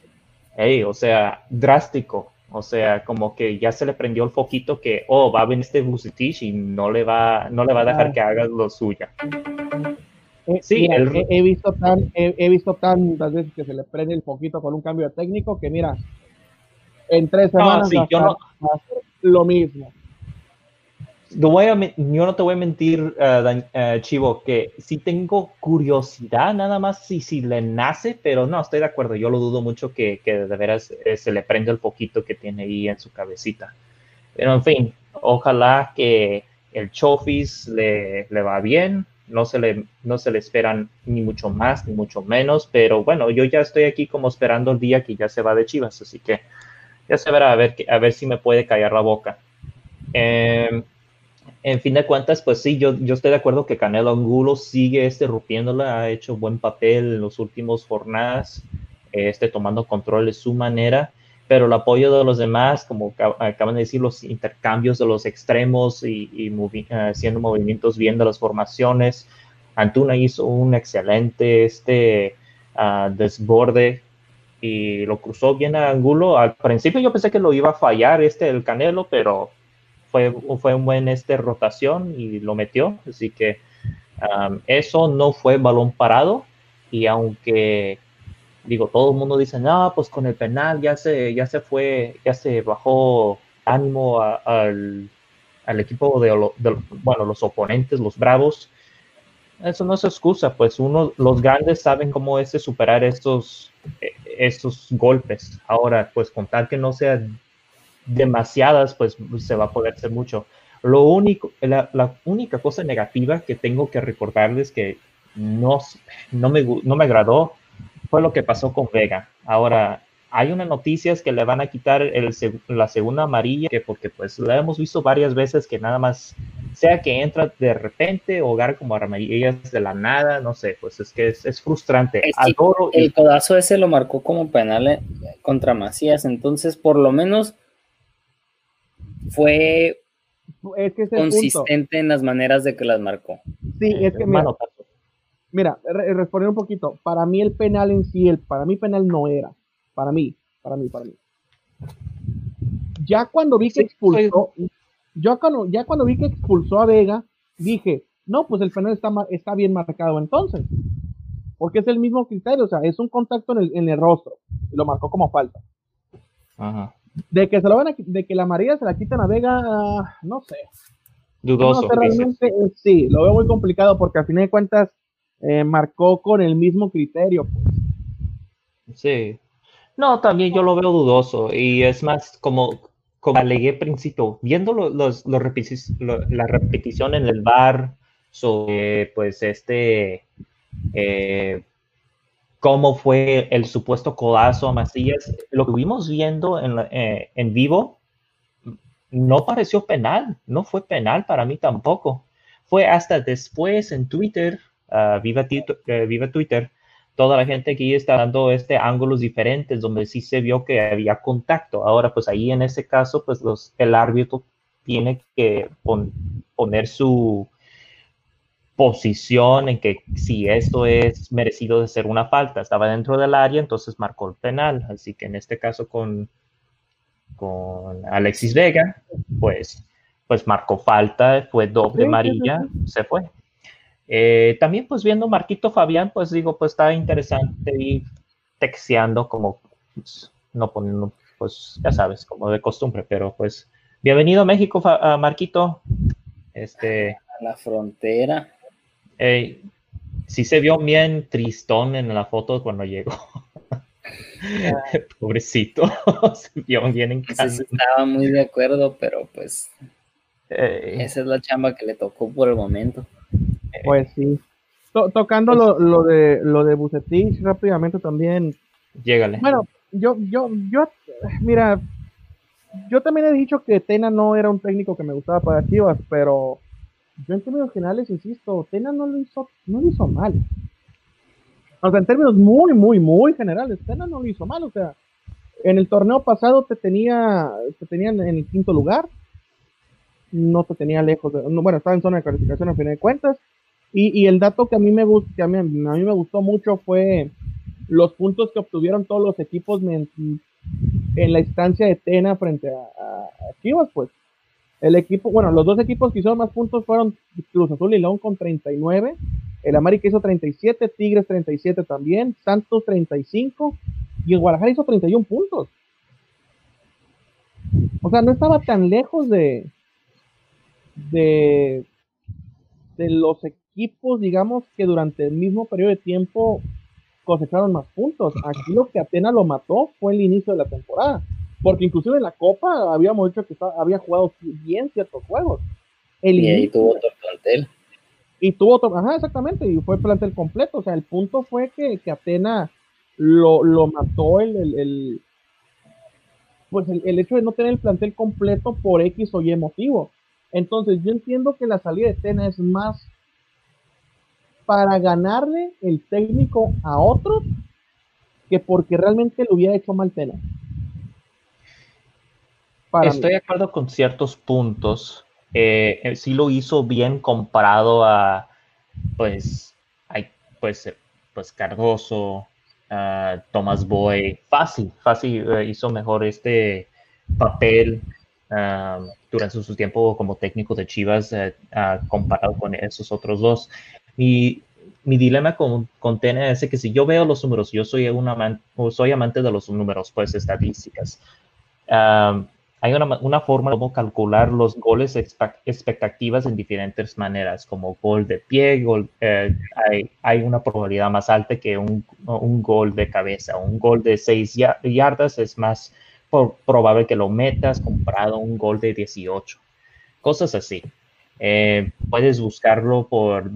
Hey, o sea, drástico. O sea, como que ya se le prendió el foquito que, oh, va a venir este Bucetich y no le va, no le va a dejar que haga lo suya. Eh, sí, he, visto tan, he, visto tantas veces que se le prende el foquito con un cambio de técnico que mira, en tres semanas no, lo mismo voy a, yo no te voy a mentir, uh, Chivo, que sí tengo curiosidad nada más si, si le nace, pero no, estoy de acuerdo. Yo lo dudo mucho que, que de veras eh, se le prenda el poquito que tiene ahí en su cabecita. Pero en fin, ojalá que el Chofis le, le va bien. No se, le, no se le esperan ni mucho más ni mucho menos, pero bueno, yo ya estoy aquí como esperando el día que ya se va de Chivas, así que ya se verá a ver, a ver si me puede callar la boca. Eh, en fin de cuentas, pues sí, yo, estoy de acuerdo que Canelo Angulo sigue este rompiéndola, ha hecho buen papel en los últimos jornadas, este, tomando control de su manera, pero el apoyo de los demás, como acaban de decir, los intercambios de los extremos y, haciendo movimientos bien de las formaciones. Antuna hizo un excelente este, uh, desborde y lo cruzó bien a Angulo. Al principio yo pensé que lo iba a fallar este el Canelo, pero fue, fue un buen este, rotación y lo metió. Así que eso no fue balón parado. Y aunque, digo, todo el mundo dice, no, pues con el penal ya se, ya se fue, ya se bajó ánimo al, al, equipo de, bueno, los oponentes, los bravos. Eso no es excusa, pues uno, los grandes saben cómo es superar estos, estos golpes. Ahora, pues contar que no sea demasiadas, pues se va a poder hacer mucho. Lo único, la, la única cosa negativa que tengo que recordarles que no, no, me, no me agradó fue lo que pasó con Vega. Ahora, hay unas noticias que le van a quitar el, la segunda amarilla, que porque pues la hemos visto varias veces que nada más sea que entra de repente o como amarillas de la nada, no sé, pues es que es, frustrante. el codazo ese lo marcó como penal eh, contra Macías, entonces por lo menos fue consistente en las maneras de que las marcó. Sí, es que mira, mira responder un poquito, para mí el penal en sí, el, para mí penal no era para mí, para mí, para mí. Ya cuando vi que expulsó, yo cuando, ya cuando vi que expulsó a Vega, dije, no, pues el penal está, está bien marcado entonces. Porque es el mismo criterio, o sea, es un contacto en el, rostro. Y lo marcó como falta. De que se lo van a, de que la María se la quitan a Vega, no sé. Dudoso. realmente, eh, sí, lo veo muy complicado porque al fin de cuentas eh, marcó con el mismo criterio. Pues. Sí. No, también yo lo veo dudoso y es más como, como alegué principio, viendo los, la repetición en el bar sobre pues este eh, cómo fue el supuesto codazo a Macías, lo que vimos viendo en, eh, en vivo no pareció penal, no fue penal para mí tampoco. Fue hasta después en Twitter, uh, viva, uh, viva Twitter, toda la gente aquí está dando este ángulos diferentes donde sí se vio que había contacto. Ahora, pues ahí en ese caso, pues los, el árbitro tiene que poner su posición en que si esto es merecido de ser una falta, estaba dentro del área, entonces marcó el penal. Así que en este caso con, con Alexis Vega, pues, pues marcó falta, fue doble amarilla, se fue. Eh, también pues viendo Marquito Fabián, pues digo, pues está interesante y texteando como, pues, no poniendo, pues ya sabes, como de costumbre, pero pues bienvenido a México, Marquito. Este, a la frontera. Sí se vio bien tristón en la foto cuando llegó. (laughs) (laughs) Pobrecito, (laughs) se vio bien en casa. estaba muy de acuerdo, pero pues esa es la chamba que le tocó por el momento. Pues sí. tocando lo, lo, de lo de Bucetich rápidamente también. Llégale. Bueno, yo, yo, yo, mira, yo también he dicho que Tena no era un técnico que me gustaba para Chivas, pero yo en términos generales insisto, Tena no lo hizo, no lo hizo mal. O sea, en términos muy, muy, muy generales, Tena no lo hizo mal. O sea, en el torneo pasado te tenía, te tenían en el quinto lugar, no te tenía lejos de, bueno, estaba en zona de calificación a fin de cuentas, y, el dato que a mí me que a mí, a mí me gustó mucho fue los puntos que obtuvieron todos los equipos en, la instancia de Tena frente a, Chivas, pues. El equipo, bueno, los dos equipos que hicieron más puntos fueron Cruz Azul y León con 39, el América hizo 37, Tigres 37 también, Santos 35 y el Guadalajara hizo 31 puntos. O sea, no estaba tan lejos de de, de los equipos, digamos, que durante el mismo periodo de tiempo cosecharon más puntos. Aquí lo que apenas lo mató fue el inicio de la temporada. Porque inclusive en la Copa habíamos dicho que había jugado bien ciertos juegos. y ahí tuvo otro plantel. Y tuvo otro, ajá, exactamente, y fue plantel completo. O sea, el punto fue que, que Atena lo, lo mató el, el, pues el, el, hecho de no tener el plantel completo por X o Y motivo. Entonces, yo entiendo que la salida de Tena es más para ganarle el técnico a otro que porque realmente lo hubiera hecho mal Tena. Estoy de acuerdo con ciertos puntos. Eh, eh, sí lo hizo bien comparado a, pues, pues, pues Cardoso, Thomas Boy. Fácil, fácil eh, hizo mejor este papel durante su tiempo como técnico de Chivas comparado con esos otros dos mi, mi dilema con, con Tena es que si yo veo los números, yo soy, un amante, soy amante de los números, pues estadísticas. Hay una, una, forma de cómo calcular los goles expectativas en diferentes maneras, como gol de pie, gol, eh, hay, hay, una probabilidad más alta que un, un, gol de cabeza. Un gol de seis yardas es más probable que lo metas comprado un gol de 18. Cosas así. Eh, puedes buscarlo por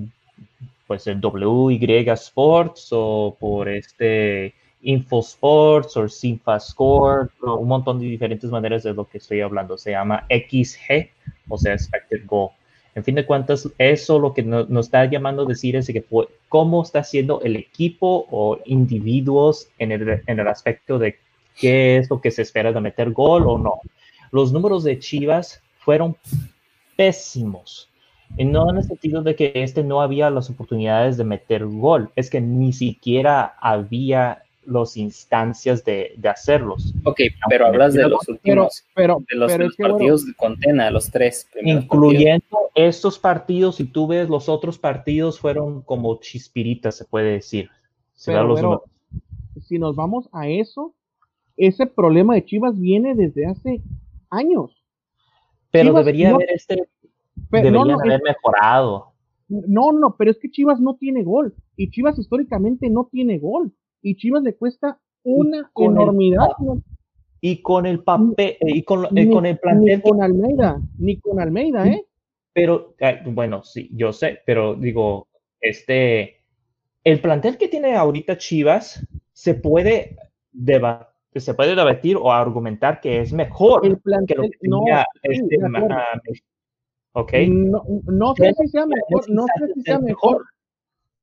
pues el WY Sports o por este InfoSports o SinfaScore, un montón de diferentes maneras de lo que estoy hablando. Se llama XG, o sea, Expected Goal. En fin de cuentas, eso lo que no- nos está llamando a decir es que cómo está haciendo el equipo o individuos en el, en el aspecto de qué es lo que se espera de meter gol o no. Los números de Chivas fueron pésimos. Y no en el sentido de que este no había las oportunidades de meter gol, es que ni siquiera había las instancias de, de hacerlos. Ok, pero hablas de los últimos, pero, de los, pero los bueno, partidos de Contena, los tres partidos. Incluyendo estos partidos, si tú ves los otros partidos, fueron como chispiritas, se puede decir. Se Pero, ven los pero, números. si nos vamos a eso, ese problema de Chivas viene desde hace años. Pero Chivas debería no- haber este, Pero, no, deberían no, haber mejorado. No, no, pero es que Chivas no tiene gol. Y Chivas históricamente no tiene gol. Y Chivas le cuesta una con enormidad. no- Y con el papel, y con, eh, ni, con el ni plantel que con Almeida, ni con Almeida, ¿eh? Pero, eh, bueno, sí, yo sé, pero digo, este, el plantel que tiene ahorita Chivas se puede, deba- se puede debatir o argumentar que es mejor El que lo plantel, que no, tenía sí, este, de acuerdo. ma- ¿ok? no, no sé si sea mejor, no sé si sea mejor,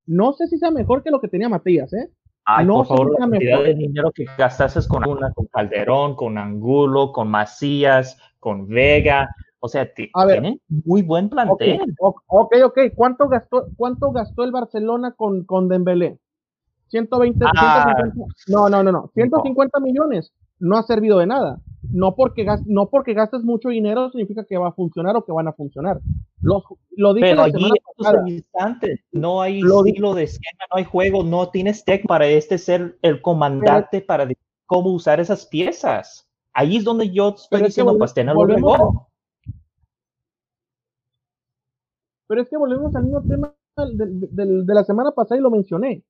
no sé si sea mejor que lo que tenía Matías, ¿eh? Ay, no por sé favor, la cantidad mejor. de dinero que gastaste con una, con Calderón, con Angulo, con Macías, con Vega, o sea, ti- A ver. tienen muy buen plantel. ok, ok. ¿Cuánto gastó, cuánto gastó el Barcelona con, con Dembélé? 120, Ah, 150, no, no, no, no, 150 millones. No ha servido de nada. No porque, no porque gastes mucho dinero significa que va a funcionar o que van a funcionar. Los, lo dije Pero allí instantes no hay Lo estilo de esquema, no hay juego, no tienes tech para este ser el comandante para cómo usar esas piezas. Ahí es donde yo estoy Pero es que diciendo, pues luego. Pero es que volvemos al mismo tema del- de la semana pasada y lo mencioné.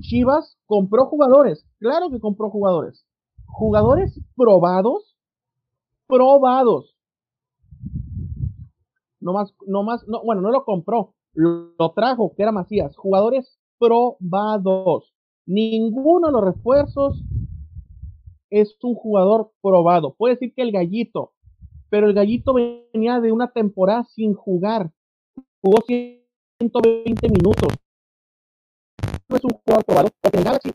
Chivas compró jugadores, claro que compró jugadores. Jugadores probados, probados. No más, no más, no, bueno, no lo compró, lo, trajo, que era Macías. Jugadores probados. Ninguno de los refuerzos es un jugador probado. Puede decir que el gallito, pero el gallito venía de una temporada sin jugar. Jugó 120 minutos. No es un jugador probado, porque el Galaxy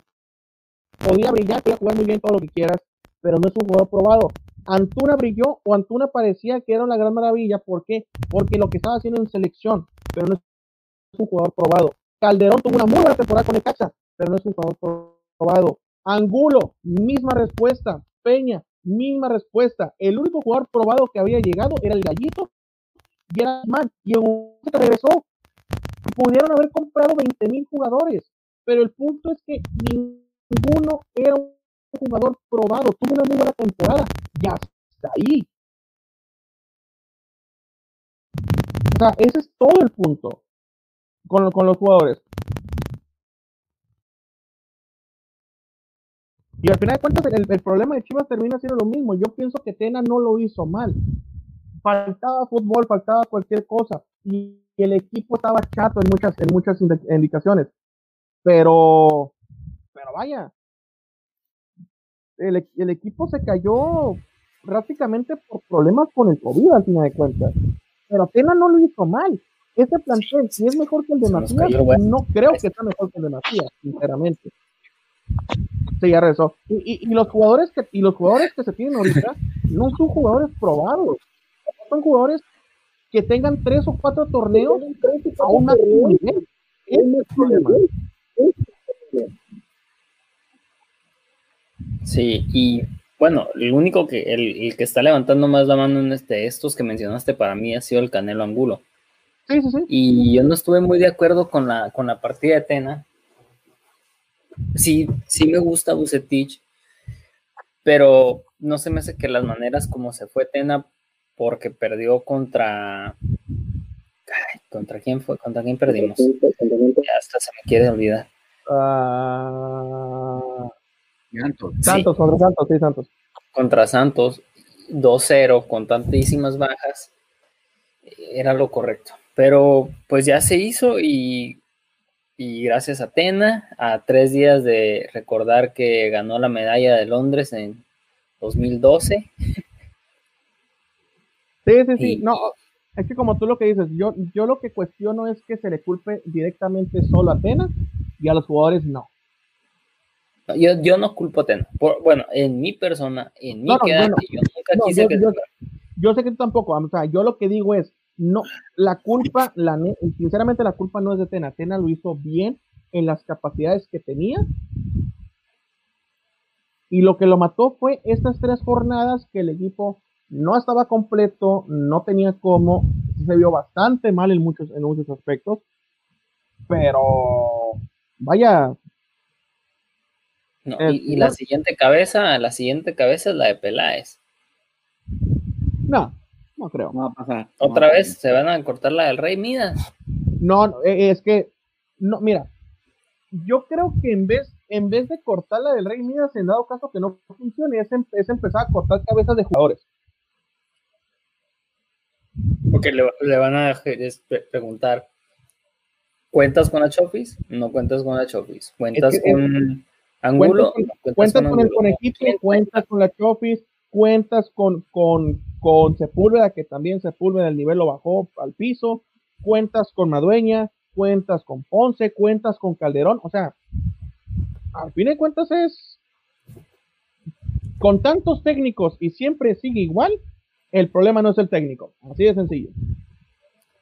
podía brillar, podía jugar muy bien todo lo que quieras, pero no es un jugador probado. Antuna brilló o Antuna parecía que era una gran maravilla. ¿Por qué? Porque lo que estaba haciendo en selección, pero no es un jugador probado. Calderón tuvo una muy buena temporada con el Caxa, pero no es un jugador probado. Angulo, misma respuesta. Peña, misma respuesta. El único jugador probado que había llegado era el Gallito y era Man. Y se regresó. Pudieron haber comprado 20 mil jugadores, pero el punto es que ninguno era un jugador probado. Tuvo una muy buena temporada. Ya está ahí. O sea, ese es todo el punto con, con los jugadores. Y al final de cuentas, el, el problema de Chivas termina siendo lo mismo. Yo pienso que Tena no lo hizo mal. Faltaba fútbol, faltaba cualquier cosa. Y el equipo estaba chato en muchas, en muchas indi- indicaciones. Pero, pero vaya, el, e- el equipo se cayó prácticamente por problemas con el COVID al final de cuentas. Pero Tena no lo hizo mal. Ese plantel, si es mejor que el de Macías, no creo que sea mejor que el de Macías, sinceramente. Sí, ya regresó. Y, y- y los jugadores que, y los jugadores que se tienen ahorita (laughs) no son jugadores probados. Son jugadores que tengan tres o cuatro torneos a un nivel. Es el problema. Sí, y bueno, el único que, el, el que está levantando más la mano en este, estos que mencionaste para mí ha sido el Canelo Angulo. Sí, sí, sí. Y yo no estuve muy de acuerdo con la, con la partida de Tena. Sí, sí me gusta Bucetich, pero no se me hace que las maneras como se fue Tena porque perdió contra... Ay, ¿Contra quién fue? ¿Contra quién perdimos? Hasta se me quiere olvidar. Ah, Santos. Santos, contra Santos, sí, Santos. Contra Santos, 2-0, con tantísimas bajas, era lo correcto. Pero pues ya se hizo y, y gracias a Tena, a tres días de recordar que ganó la medalla de Londres en 2012. (laughs) Sí, sí, sí. No, es que como tú lo que dices, yo, yo lo que cuestiono es que se le culpe directamente solo a Atenas y a los jugadores no. Yo, yo no culpo a Atenas. bueno, en mi persona, en mi yo nunca quise que... Yo, sé que tú tampoco, o sea, yo lo que digo es, no, la culpa, la, sinceramente la culpa no es de Tena. Tena lo hizo bien en las capacidades que tenía. Y lo que lo mató fue estas tres jornadas que el equipo no estaba completo, no tenía cómo, se vio bastante mal en muchos, en muchos aspectos, pero vaya. Y, la siguiente cabeza, la siguiente cabeza es la de Peláez. No, no creo. No va a pasar. ¿Otra vez se van a cortar la del Rey Midas? No, e, es que, no, mira, yo creo que en vez, en vez de cortar la del Rey Midas, en dado caso que no funcione, es, em, es empezar a cortar cabezas de jugadores. Porque le, van a preguntar, ¿cuentas con la Chofis? No cuentas con la Chofis. ¿Cuentas con Angulo? Cuentas con, el conejito, cuentas con la Chofis, cuentas con, con, con Sepúlveda, que también Sepúlveda el nivel lo bajó al piso, cuentas con Madueña, cuentas con Ponce, cuentas con Calderón, o sea, al fin de cuentas es con tantos técnicos y siempre sigue igual, el problema no es el técnico, así de sencillo.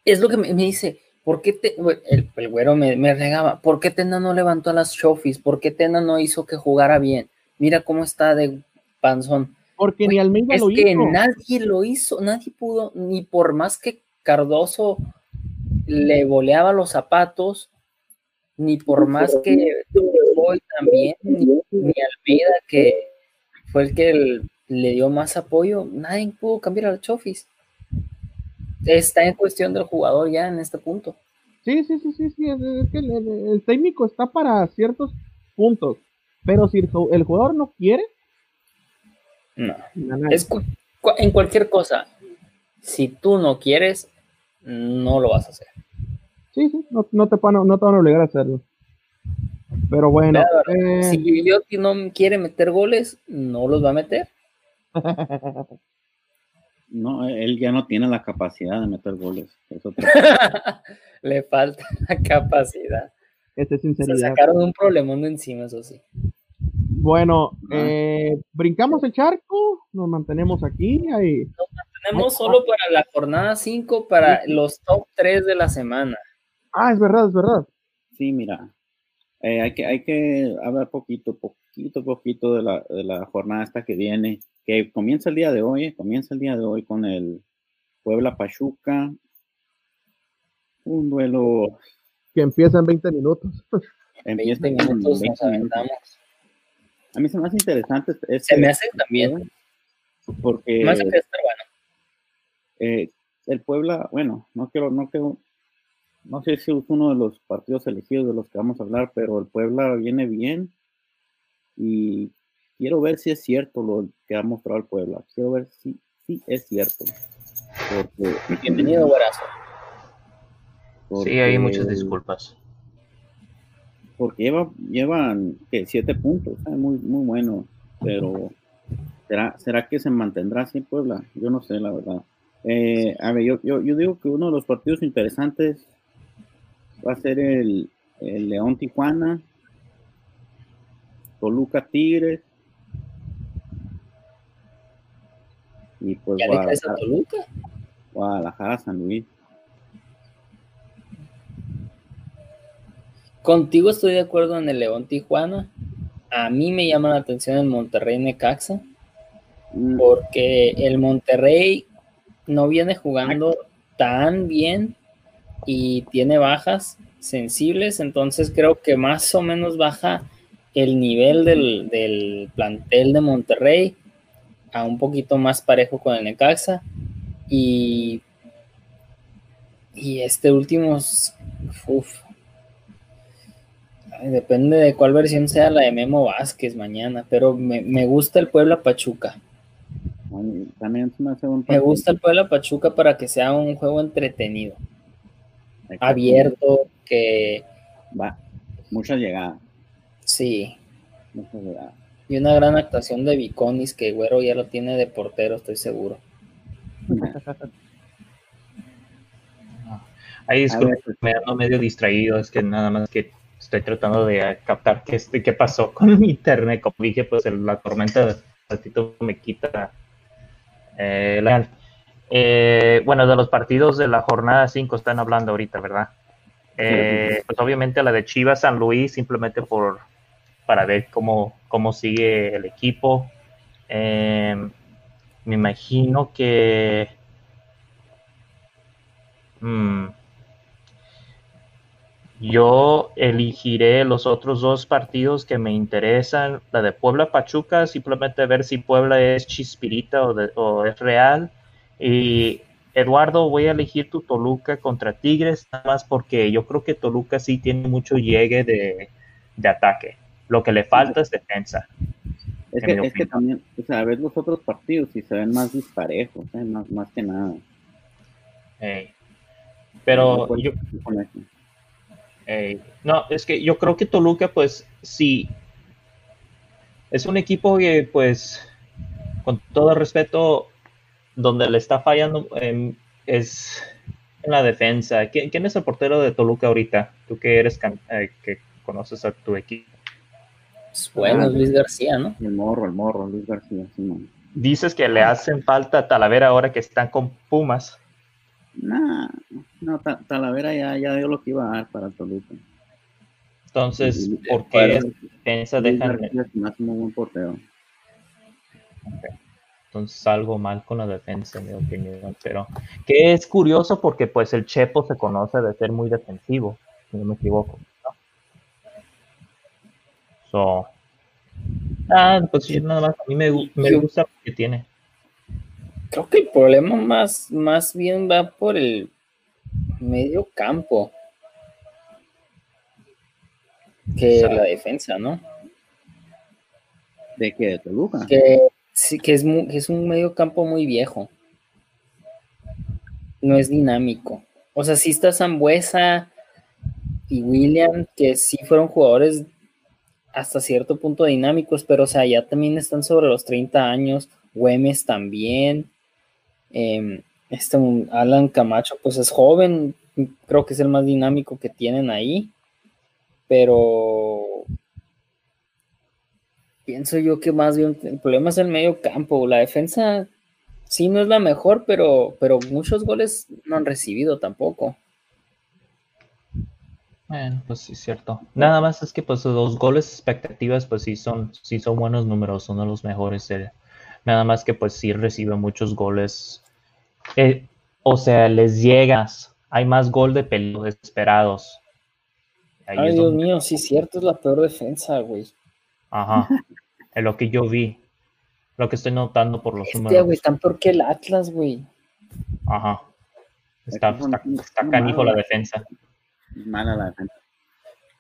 Es lo que me, dice, ¿por qué te, el, güero me, me, regaba, ¿por qué Tena no levantó a las Chofis? ¿Por qué Tena no hizo que jugara bien? Mira cómo está de panzón. Porque ni Almeida es lo que nadie lo hizo, nadie pudo, ni por más que Cardoso le boleaba los zapatos, ni por más que hoy también, ni, ni Almeida que fue el que el, le dio más apoyo, nadie pudo cambiar al Chofis. Está en cuestión del jugador ya en este punto. Sí, sí, sí, sí, sí. Es, que el, técnico está para ciertos puntos, pero si el, jugador no quiere, no. Es en cualquier cosa, si tú no quieres, no lo vas a hacer. Sí, sí, no, te, van, no te van a obligar a hacerlo. Pero bueno. Eh, si yo no quiere meter goles, no los va a meter. (laughs) No, él ya no tiene la capacidad de meter goles. (laughs) Le falta la capacidad. Este es Se sacaron un problemón de encima, eso sí. Bueno, eh, brincamos el charco, nos mantenemos aquí. Ahí. Nos mantenemos solo para la jornada 5, para los top 3 de la semana. Ah, es verdad, es verdad. Sí, mira, eh, hay, que, hay que hablar poquito, poquito, poquito de la, de la jornada esta que viene que comienza el día de hoy, comienza el día de hoy con el Puebla Pachuca. Un duelo que empieza en 20 minutos. En 20 minutos, A mí se me hace interesante. Este, se me hace también. Porque. Me hace que bueno. Eh, el Puebla, bueno, no quiero, no quiero, no sé si es uno de los partidos elegidos de los que vamos a hablar, pero el Puebla viene bien y quiero ver si es cierto lo que ha mostrado el Puebla. Quiero ver si, si es cierto. Porque, Bienvenido, Guarazo. sí, hay muchas disculpas. Porque lleva, llevan siete puntos, muy, muy bueno, pero ¿será, ¿será que se mantendrá así Puebla? Yo no sé, la verdad. Eh, a ver, yo, yo, yo, digo que uno de los partidos interesantes va a ser el, el León Tijuana, Toluca Tigres, Y pues Guadalajara, Guadalajara, San Luis. Contigo estoy de acuerdo en el León Tijuana. A mí me llama la atención el Monterrey Necaxa. Mm. Porque el Monterrey no viene jugando tan bien y tiene bajas sensibles. Entonces creo que más o menos baja el nivel del, del plantel de Monterrey a un poquito más parejo con el Necaxa. Y, y este último, uf, depende de cuál versión sea la de Memo Vázquez mañana, pero me, me gusta el Puebla Pachuca. También se me hace un Me gusta el Puebla Pachuca para que sea un juego entretenido, abierto, que Va. Muchas llegadas. sí. Muchas llegadas. Y una gran actuación de Viconis, que Güero ya lo tiene de portero, estoy seguro. Ahí disculpe, me ando medio distraído, es que nada más que estoy tratando de captar qué, qué pasó (laughs) con mi internet. Como dije, pues el- la tormenta de ratito me quita eh, la... Eh, bueno, de los partidos de la jornada 5 están hablando ahorita, ¿verdad? Eh, pues obviamente la de Chivas San Luis, simplemente por para ver cómo, cómo sigue el equipo. Eh, me imagino que... mm, yo elegiré los otros dos partidos que me interesan, la de Puebla Pachuca, simplemente ver si Puebla es chispirita o, de- o es real. Y Eduardo, voy a elegir tu Toluca contra Tigres, nada más porque yo creo que Toluca sí tiene mucho llegue de, de ataque. Lo que le falta es defensa. Es que, es que también, o sea, ves los otros partidos y se ven más disparejos, ¿eh? más, más que nada. Pero Pues, yo, con eso. Ey, no, es que yo creo que Toluca, pues sí, es un equipo que, pues, con todo respeto, donde le está fallando em, es en la defensa. ¿Quién, quién es el portero de Toluca ahorita? Tú que eres, eh, que conoces a tu equipo. Pues, bueno, Ah. es Luis García, ¿no? El morro, el morro, Luis García, sí, man. Dices que le hacen falta a Talavera ahora que están con Pumas. Nah, no, Ta- Talavera ya, ya dio lo que iba a dar para Toluca. Entonces, Y- ¿por qué se me hace muy buen portero. Entonces algo mal con la defensa, en mi opinión. Pero que es curioso porque pues el Chepo se conoce de ser muy defensivo, si no me equivoco. So, ah, pues sí, nada más a mí me, me Yo- gusta lo que tiene. Creo que el problema más, más bien va por el medio campo que Sabe. la defensa, ¿no? ¿De qué? ¿De Toluca? Que, sí, que es, mu- que es un medio campo muy viejo. No es dinámico. O sea, sí está Zambuesa y William, que sí fueron jugadores hasta cierto punto dinámicos, pero o sea, ya también están sobre los 30 años. Güemes también. Em, este Alan Camacho, pues es joven, creo que es el más dinámico que tienen ahí, pero pienso yo que más bien el problema es el medio campo. La defensa sí no es la mejor, pero, pero muchos goles no han recibido tampoco. Bueno, pues sí, es cierto. Nada más es que pues los goles expectativas pues sí son, sí son buenos números, son de los mejores. de- nada más que pues sí recibe muchos goles. Eh, o sea, les llegas. Hay más gol de peligro esperados. Ahí Ay, es Dios donde- mío, sí es cierto, es la peor defensa, güey. Ajá. Es lo que yo vi. Lo que estoy notando por los Este, números. güey, tan peor que el Atlas, güey. Ajá. Está, está, canijo la defensa. Es mala la defensa.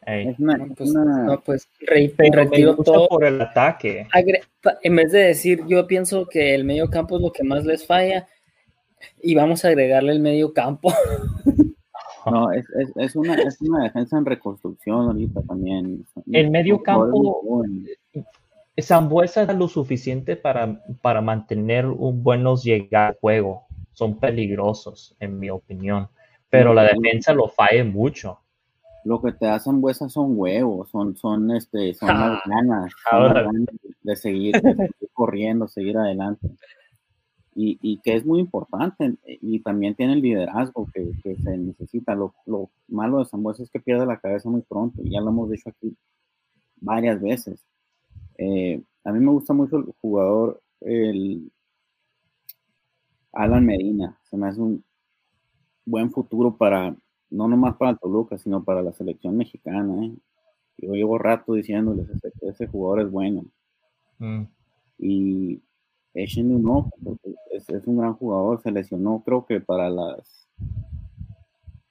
Ey. Es una, No, es pues, una- no, pues re- Pero me retiro todo. por el ataque. Agre- En vez de decir, yo pienso que el medio campo es lo que más les falla, y vamos a agregarle el medio campo. (laughs) no, es, es, es una, es una defensa en reconstrucción ahorita también. El medio campo-. Zambuesa da lo suficiente para, para mantener un buenos llegar al juego. Son peligrosos, en mi opinión. Pero la defensa lo falla mucho. Lo que te hacen huesas son huevos, son, son, este, son las (laughs) ganas, son las ganas de seguir, de seguir corriendo, seguir adelante. Y, y que es muy importante, y también tiene el liderazgo que, que se necesita. Lo, lo malo de Zambuesa es que pierde la cabeza muy pronto, y ya lo hemos dicho aquí varias veces. Eh, a mí me gusta mucho el jugador, el Alan Medina, se me hace un buen futuro para, no nomás para el Toluca, sino para la selección mexicana. ¿eh? Yo llevo rato diciéndoles, ese, ese jugador es bueno. Mm. Y échenle un ojo, porque es, es un gran jugador, se lesionó creo que para las,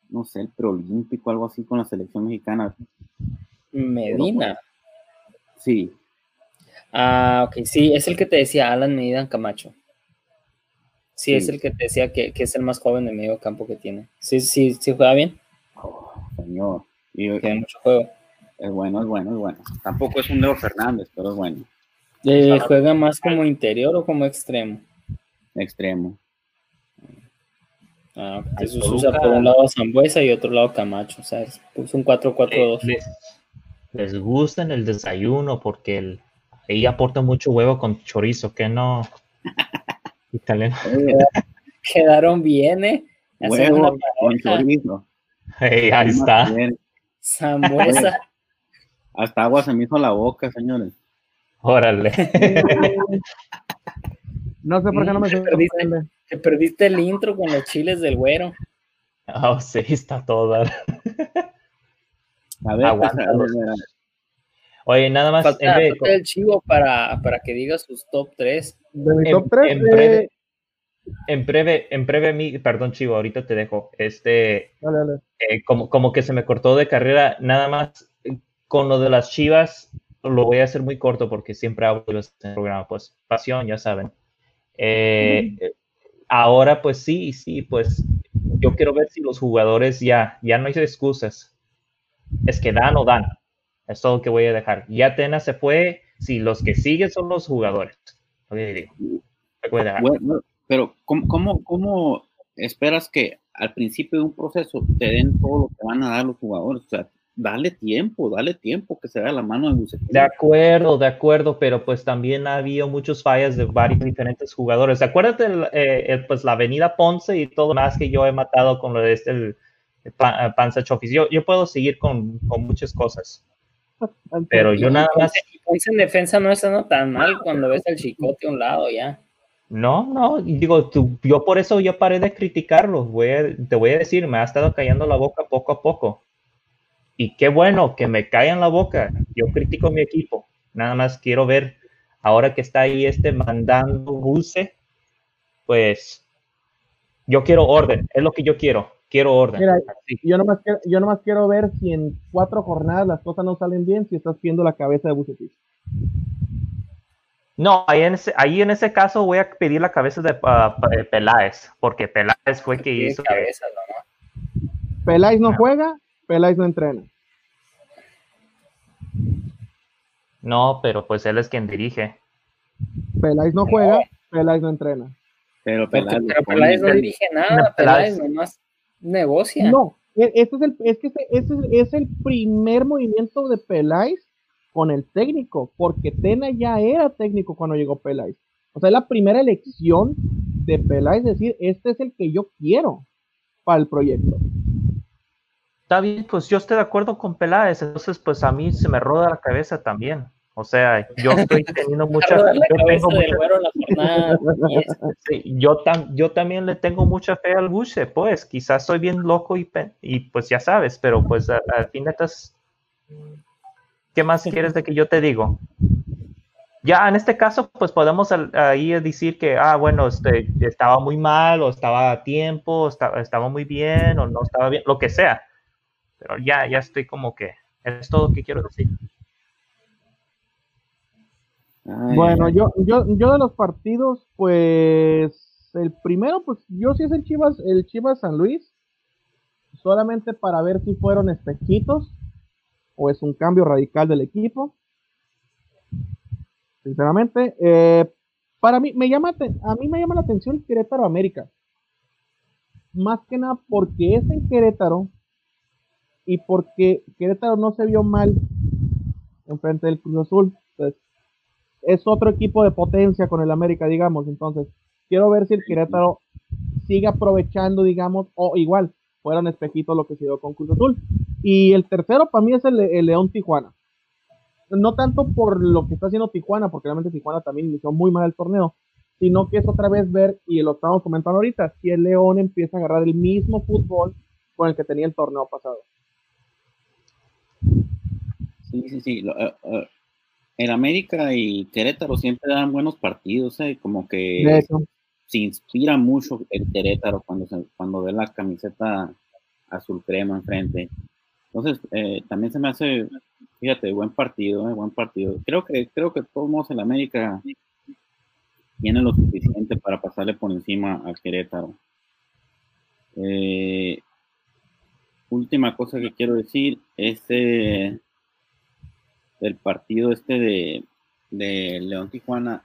no sé, el preolímpico, algo así con la selección mexicana. Medina. Sí. Ah, ok, sí, es el que te decía Alan Medina Camacho. Sí, es el que te decía que, que es el más joven de medio campo que tiene. Sí, sí, sí juega bien, Oh, señor. Y tiene mucho juego. es bueno, es bueno, es bueno. Tampoco es un Leo Fernández, pero es bueno. Eh, ¿Juega más como interior o como extremo? Extremo. Ah, Entonces usa por un lado a Zambuesa y otro lado Camacho, o sea, es es un 4-4-2. les, les gusta en el desayuno porque el, ahí aporta mucho huevo con chorizo, que no. (laughs) Italiano. (laughs) Quedaron bien, ¿eh? Huevo con pareja. chorizo. Hey, ahí está. bien. Zambuesa. (laughs) Hasta agua se me hizo la boca, señores. Órale. No sé por qué no me perdiste. Te perdiste el intro con los chiles del güero. Oh, sí, está todo. A ver, Oye, nada más. Falta, en breve, falta el chivo para, para que diga sus top 3. De mi En- top 3, en breve. en breve, en breve, mi, perdón, Chivo, ahorita te dejo. Este, dale, dale. eh, como, como que se me cortó de carrera, nada más eh, con lo de las chivas, lo voy a hacer muy corto porque siempre hablo de los en el programa, pues pasión, ya saben. Eh, eh, ahora, pues sí, sí, pues yo quiero ver si los jugadores ya, ya no hay excusas. Es que dan o dan. Es todo lo que voy a dejar. Ya Tena se fue, si los que siguen son los jugadores. Lo que digo. Lo voy a dejar. Bueno, pero ¿cómo, cómo, cómo esperas que al principio de un proceso te den todo lo que van a dar los jugadores? O sea, dale tiempo, dale tiempo que se vea la mano de Bucetich. De acuerdo, de acuerdo, pero pues también ha habido muchos fallas de varios diferentes jugadores. Acuérdate, eh, pues la Avenida Ponce y todo más que yo he matado con lo de este el, el pa- eh, Panza Chofis. Yo, yo puedo seguir con, con muchas cosas, (laughs) pero yo nada más, Y Ponce en defensa no está no tan mal cuando ves al chicote a un lado ya. no, no, digo, tú, yo por eso yo paré de criticarlo. Voy a- te voy a decir, me ha estado callando la boca poco a poco. Y qué bueno que me callan la boca. Yo critico a mi equipo. Nada más quiero ver, ahora que está ahí este mandando Buse, pues yo quiero orden. Es lo que yo quiero. Quiero orden. Mira. Yo nomás, quiero, yo nomás quiero ver si en cuatro jornadas las cosas no salen bien, si estás viendo la cabeza de Bucetich. No, ahí en, ese, ahí en ese caso voy a pedir la cabeza de, ah, de Peláez, porque Peláez fue que Tiene hizo. que- cabeza, ¿no? Peláez no juega, Peláez no entrena. No, pero pues él es quien dirige. Peláez no juega, Peláez no entrena. Pero. Peláez no dirige nada, Peláez. Peláez nomás negocia. No, e- este es el, es que este- ese es, es el primer movimiento de Peláez con el técnico, porque Tena ya era técnico cuando llegó Peláez. O sea, es la primera elección de Peláez, decir, este es el que yo quiero para el proyecto. Está bien, pues yo estoy de acuerdo con Peláez, entonces pues a mí se me roda la cabeza también. O sea, yo estoy teniendo (laughs) mucha la yo tengo mucha- (laughs) sí, yo, tam- yo también le tengo mucha fe al Buche, pues quizás soy bien loco y, y pues ya sabes, pero pues al fin de cuentas, ¿qué más quieres de que yo te digo? Ya en este caso, pues podemos al- ahí decir que, ah, bueno, este, estaba muy mal, o estaba a tiempo, o estaba, estaba muy bien, o no estaba bien, lo que sea. Pero ya, ya estoy como que, es todo lo que quiero decir. Ay, Bueno, ay, yo, yo, yo de los partidos, pues el primero, pues yo sí es el Chivas, el Chivas San Luis, solamente para ver si fueron espejitos o es un cambio radical del equipo. Sinceramente, eh, para mí me llama, a mí me llama la atención Querétaro América, más que nada porque es en Querétaro y porque Querétaro no se vio mal en frente del Cruz Azul. Es otro equipo de potencia con el América, digamos. Entonces, quiero ver si el Querétaro sigue aprovechando, digamos, o igual, fueran espejitos lo que se dio con Cruz Azul. Y el tercero para mí es el, León Tijuana. No tanto por lo que está haciendo Tijuana, porque realmente Tijuana también inició muy mal el torneo, sino que es otra vez ver, y lo estamos comentando ahorita, si el León empieza a agarrar el mismo fútbol con el que tenía el torneo pasado. Sí, sí, sí. eh, eh, en América y Querétaro siempre dan buenos partidos, eh, como que se inspira mucho el Querétaro cuando, se- cuando ve la camiseta azul crema enfrente. Entonces, eh, también se me hace Fíjate, buen partido, eh, buen partido. Creo que, creo que todos en América tiene lo suficiente para pasarle por encima al Querétaro. Eh, última cosa que quiero decir, este el partido este de, de León Tijuana.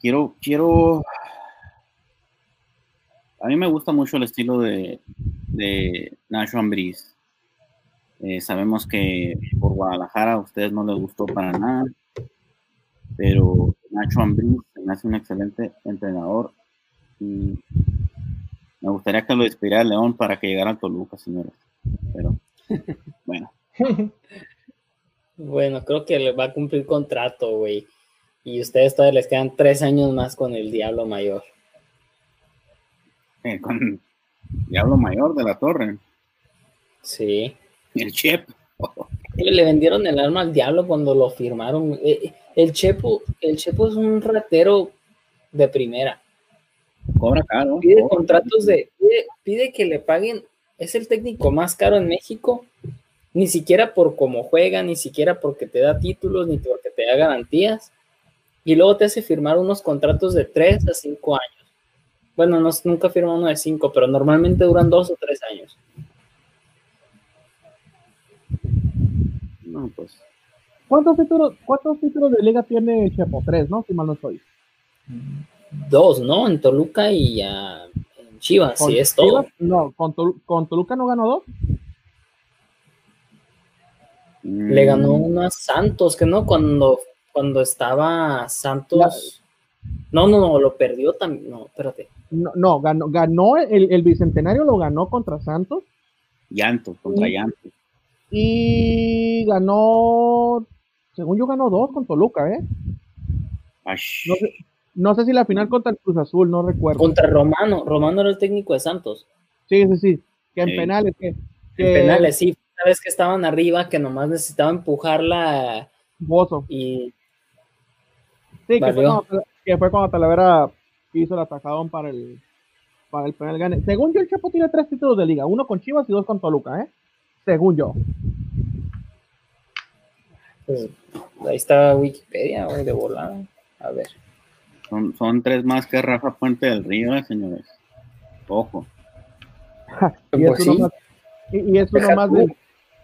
Quiero, quiero. A mí me gusta mucho el estilo de, de Nacho Ambriz. Eh, sabemos que por Guadalajara a ustedes no les gustó para nada, pero Nacho Ambriz me hace un excelente entrenador y me gustaría que lo despidiera León para que llegara a Toluca, señores. Pero (laughs) bueno. Bueno, creo que le va a cumplir contrato, güey. Y ustedes todavía les quedan tres años más con el Diablo Mayor. Eh, con Diablo Mayor de la Torre. Sí. El Chep. (laughs) Le vendieron el arma al diablo cuando lo firmaron. Eh, el Chepo, el Chepo es un ratero de primera. Cobra caro. Pide contratos de. Pide, que le paguen. Es el técnico más caro en México. Ni siquiera por cómo juega, ni siquiera porque te da títulos, ni porque te da garantías. Y luego te hace firmar unos contratos de 3 a 5 años. Bueno, no, nunca firma uno de 5, pero normalmente duran 2 o 3 años. No, pues. ¿Cuántos títulos, ¿Cuántos títulos de liga tiene Chepo? Tres, ¿no? Si mal no estoy. Dos, ¿no? En Toluca y en Chivas, sí, es todo. No, con, Toluca no ganó dos. Le ganó mm. uno a Santos, que no, cuando, cuando estaba Santos. No, no, no, lo perdió también. No, espérate. No, no ganó, ganó el, el, bicentenario lo ganó contra Santos. Llanto, contra Llanto. Y ganó, según yo ganó dos con Toluca, ¿eh? No sé, si la final contra el Cruz Azul, no recuerdo. Contra Romano, Romano era el técnico de Santos. Sí, sí, sí. Que en penales, que, En penales, sí. Una vez que estaban arriba, que nomás necesitaba empujarla. Bozo. Y. Sí, que fue, cuando, que fue, cuando, Talavera hizo el atacadón para el, para el penal gane. Según yo, el Chapo tiene tres títulos de liga: uno con Chivas y dos con Toluca, ¿eh? según yo. Pues, ahí está Wikipedia, güey, de volada. A ver. Son, son tres más que Rafa Puente del Río, eh, señores. Ojo. (laughs) y, es uno más, y, es uno más del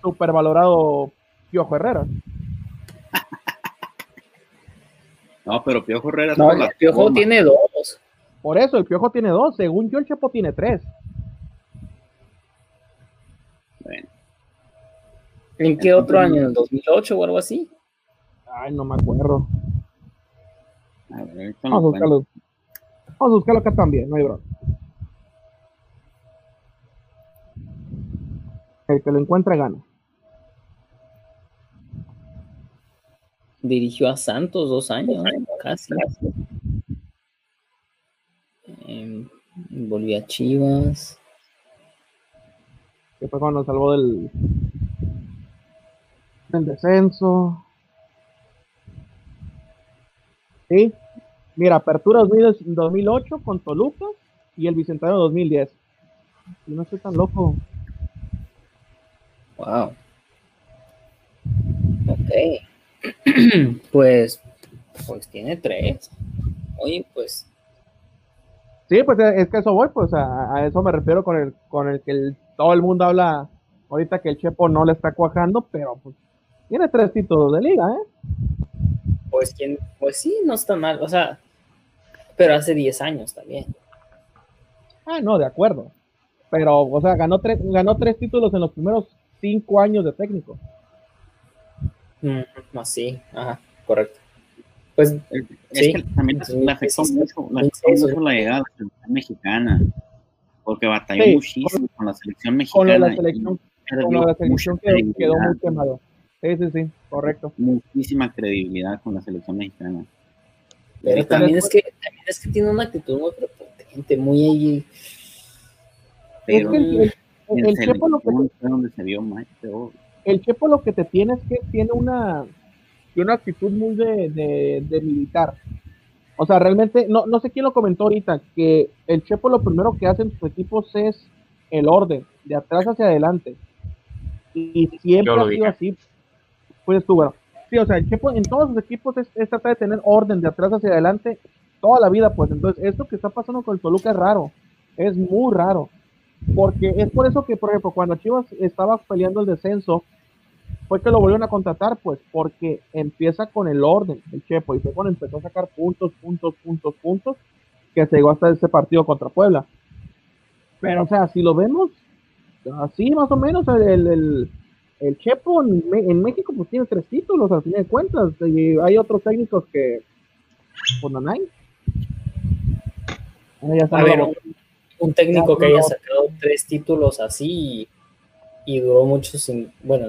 supervalorado Piojo Herrera. (laughs) no, pero Piojo Herrera. No, el Piojo tiene dos. Por eso, el Piojo tiene dos. Según yo, el Chapo tiene tres. Bueno. ¿En qué otro año? ¿En el 2008 o algo así? Ay, no me acuerdo. Vamos a buscarlo. Vamos a buscarlo acá también, no hay broma. El que lo encuentra gana. Dirigió a Santos dos años, casi. Eh, volvió a Chivas. Que fue cuando salvó del, el descenso. Sí. Mira, apertura 2008 con Toluca y el Bicentenario 2010. Y no estoy tan loco. Wow. Ok. (clears throat) pues, pues tiene tres. Oye, pues. Sí, pues es que eso voy, pues a, eso me refiero con el, con el que todo el mundo habla ahorita que el Chepo no le está cuajando, pero pues tiene tres títulos de liga, ¿eh? Pues, ¿quién? pues sí, no está mal. O sea, pero hace 10 años también. Ah, no, de acuerdo. Pero, o sea, ganó tres, ganó tres títulos en los primeros cinco años de técnico. Mm, sí, ajá, correcto. Pues sí, también le afectó mucho, la llegada a la selección mexicana, porque batalló muchísimo con la selección mexicana. Con la selección, con la selección quedó, quedó muy quemado. Sí, sí, sí, correcto. Muchísima credibilidad con la selección mexicana. Pero también es, que, también es que tiene una actitud muy prepotente, muy... Pero el, Chepo lo que el Chepo lo que te tiene es que tiene una, una actitud muy de, de, militar. O sea, realmente, no, no sé quién lo comentó ahorita, que el Chepo lo primero que hace en sus equipos es el orden, de atrás hacia adelante. Y siempre ha sido dije. así. Pues tú, bueno. Sí, o sea, el Chepo en todos los equipos es, es tratar de tener orden de atrás hacia adelante toda la vida, pues. Entonces, esto que está pasando con el Toluca es raro. Es muy raro. Porque es por eso que, por ejemplo, cuando Chivas estaba peleando el descenso, fue que lo volvieron a contratar, pues, porque empieza con el orden, el Chepo, y fue cuando empezó a sacar puntos, puntos, puntos, puntos, que se llegó hasta ese partido contra Puebla. Pero, o sea, si lo vemos así más o menos, el, el, el- el Chepo en, en México pues tiene tres títulos, al fin de cuentas, y hay otros técnicos que, pues no hay. Ah, ya A ver, un técnico que no. haya sacado tres títulos así y, y duró mucho sin, bueno,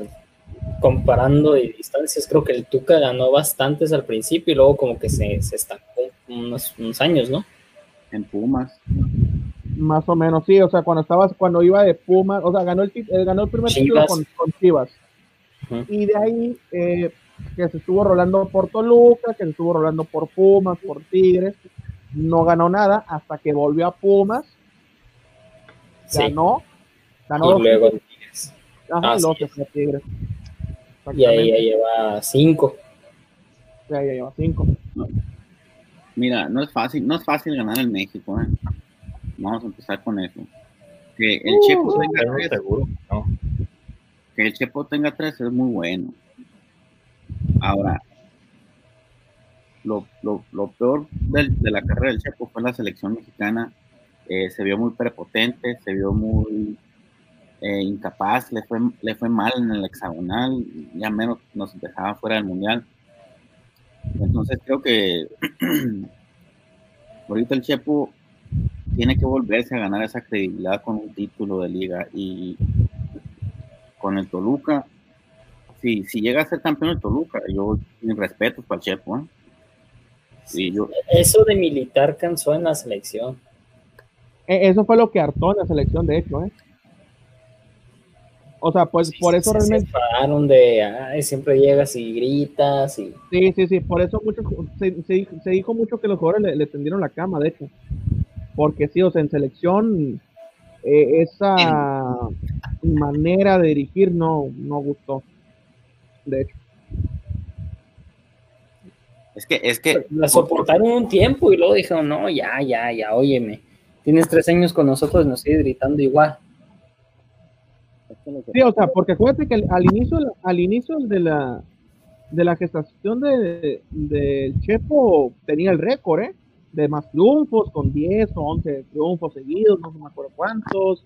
comparando de distancias, creo que el Tuca ganó bastantes al principio y luego como que se, se estancó unos, unos años, ¿no? En Pumas. Más o menos, sí, o sea, cuando estabas, cuando iba de Pumas, o sea, ganó el, eh, ganó el primer título con, con Chivas. Y de ahí, eh, que se estuvo rolando por Toluca, que se estuvo rolando por Pumas, por Tigres, no ganó nada hasta que volvió a Pumas, Sí. ganó, ganó Y luego ajá, así y luego a Tigres. Y ahí ya lleva cinco. ya, ya lleva cinco. Mira, no es fácil, no es fácil ganar en México, ¿eh? Vamos a empezar con eso. Que el Uh, Chepo tenga tres, seguro, ¿no? que el Chepo tenga tres es muy bueno. Ahora, lo, lo, lo peor del- de la carrera del Chepo fue la selección mexicana. Eh, se vio muy prepotente, se vio muy eh, incapaz, le fue, le fue mal en el hexagonal, ya menos nos dejaba fuera del mundial. Entonces creo que (clears throat) ahorita el Chepo tiene que volverse a ganar esa credibilidad con un título de liga y con el Toluca. Si, si llega a ser campeón de Toluca, yo mis respetos para el Chepo. ¿eh? Sí, yo, Eso de militar cansó en la selección. E- Eso fue lo que hartó en la selección, de hecho, ¿eh? O sea, pues Sí, por eso sí, realmente, Se enfadaron de, ay, siempre llegas y gritas y... sí, sí, sí, por eso muchos, se, se, dijo- se dijo mucho que los jugadores le, le tendieron la cama, de hecho. Porque sí, o sea, en selección, eh, esa manera de dirigir no, no gustó. De hecho, es que, es que La soportaron un tiempo y luego dijeron, no, ya, ya, ya, óyeme. Tienes tres años con nosotros y nos sigues gritando igual. Sí, o sea, porque acuérdate que al, inicio, al inicio de la, de la gestación de, del Chepo tenía el récord, ¿eh? De más triunfos, con 10 o 11 triunfos seguidos, no me acuerdo cuántos,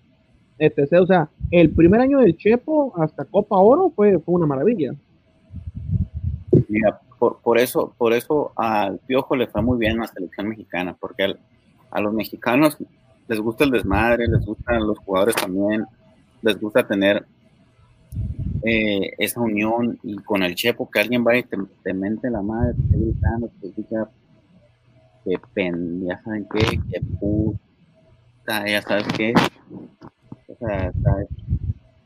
etc. O sea, el primer año del Chepo hasta Copa Oro fue, fue una maravilla. Mira, por, por eso, por eso al Piojo le fue muy bien la selección mexicana, porque al- a los mexicanos les gusta el desmadre, les gustan los jugadores también, les gusta tener eh, esa unión y con el Chepo que alguien vaya y te, te mente la madre, te esté gritando, te diga que pen, ya saben qué, que puta, ya sabes qué.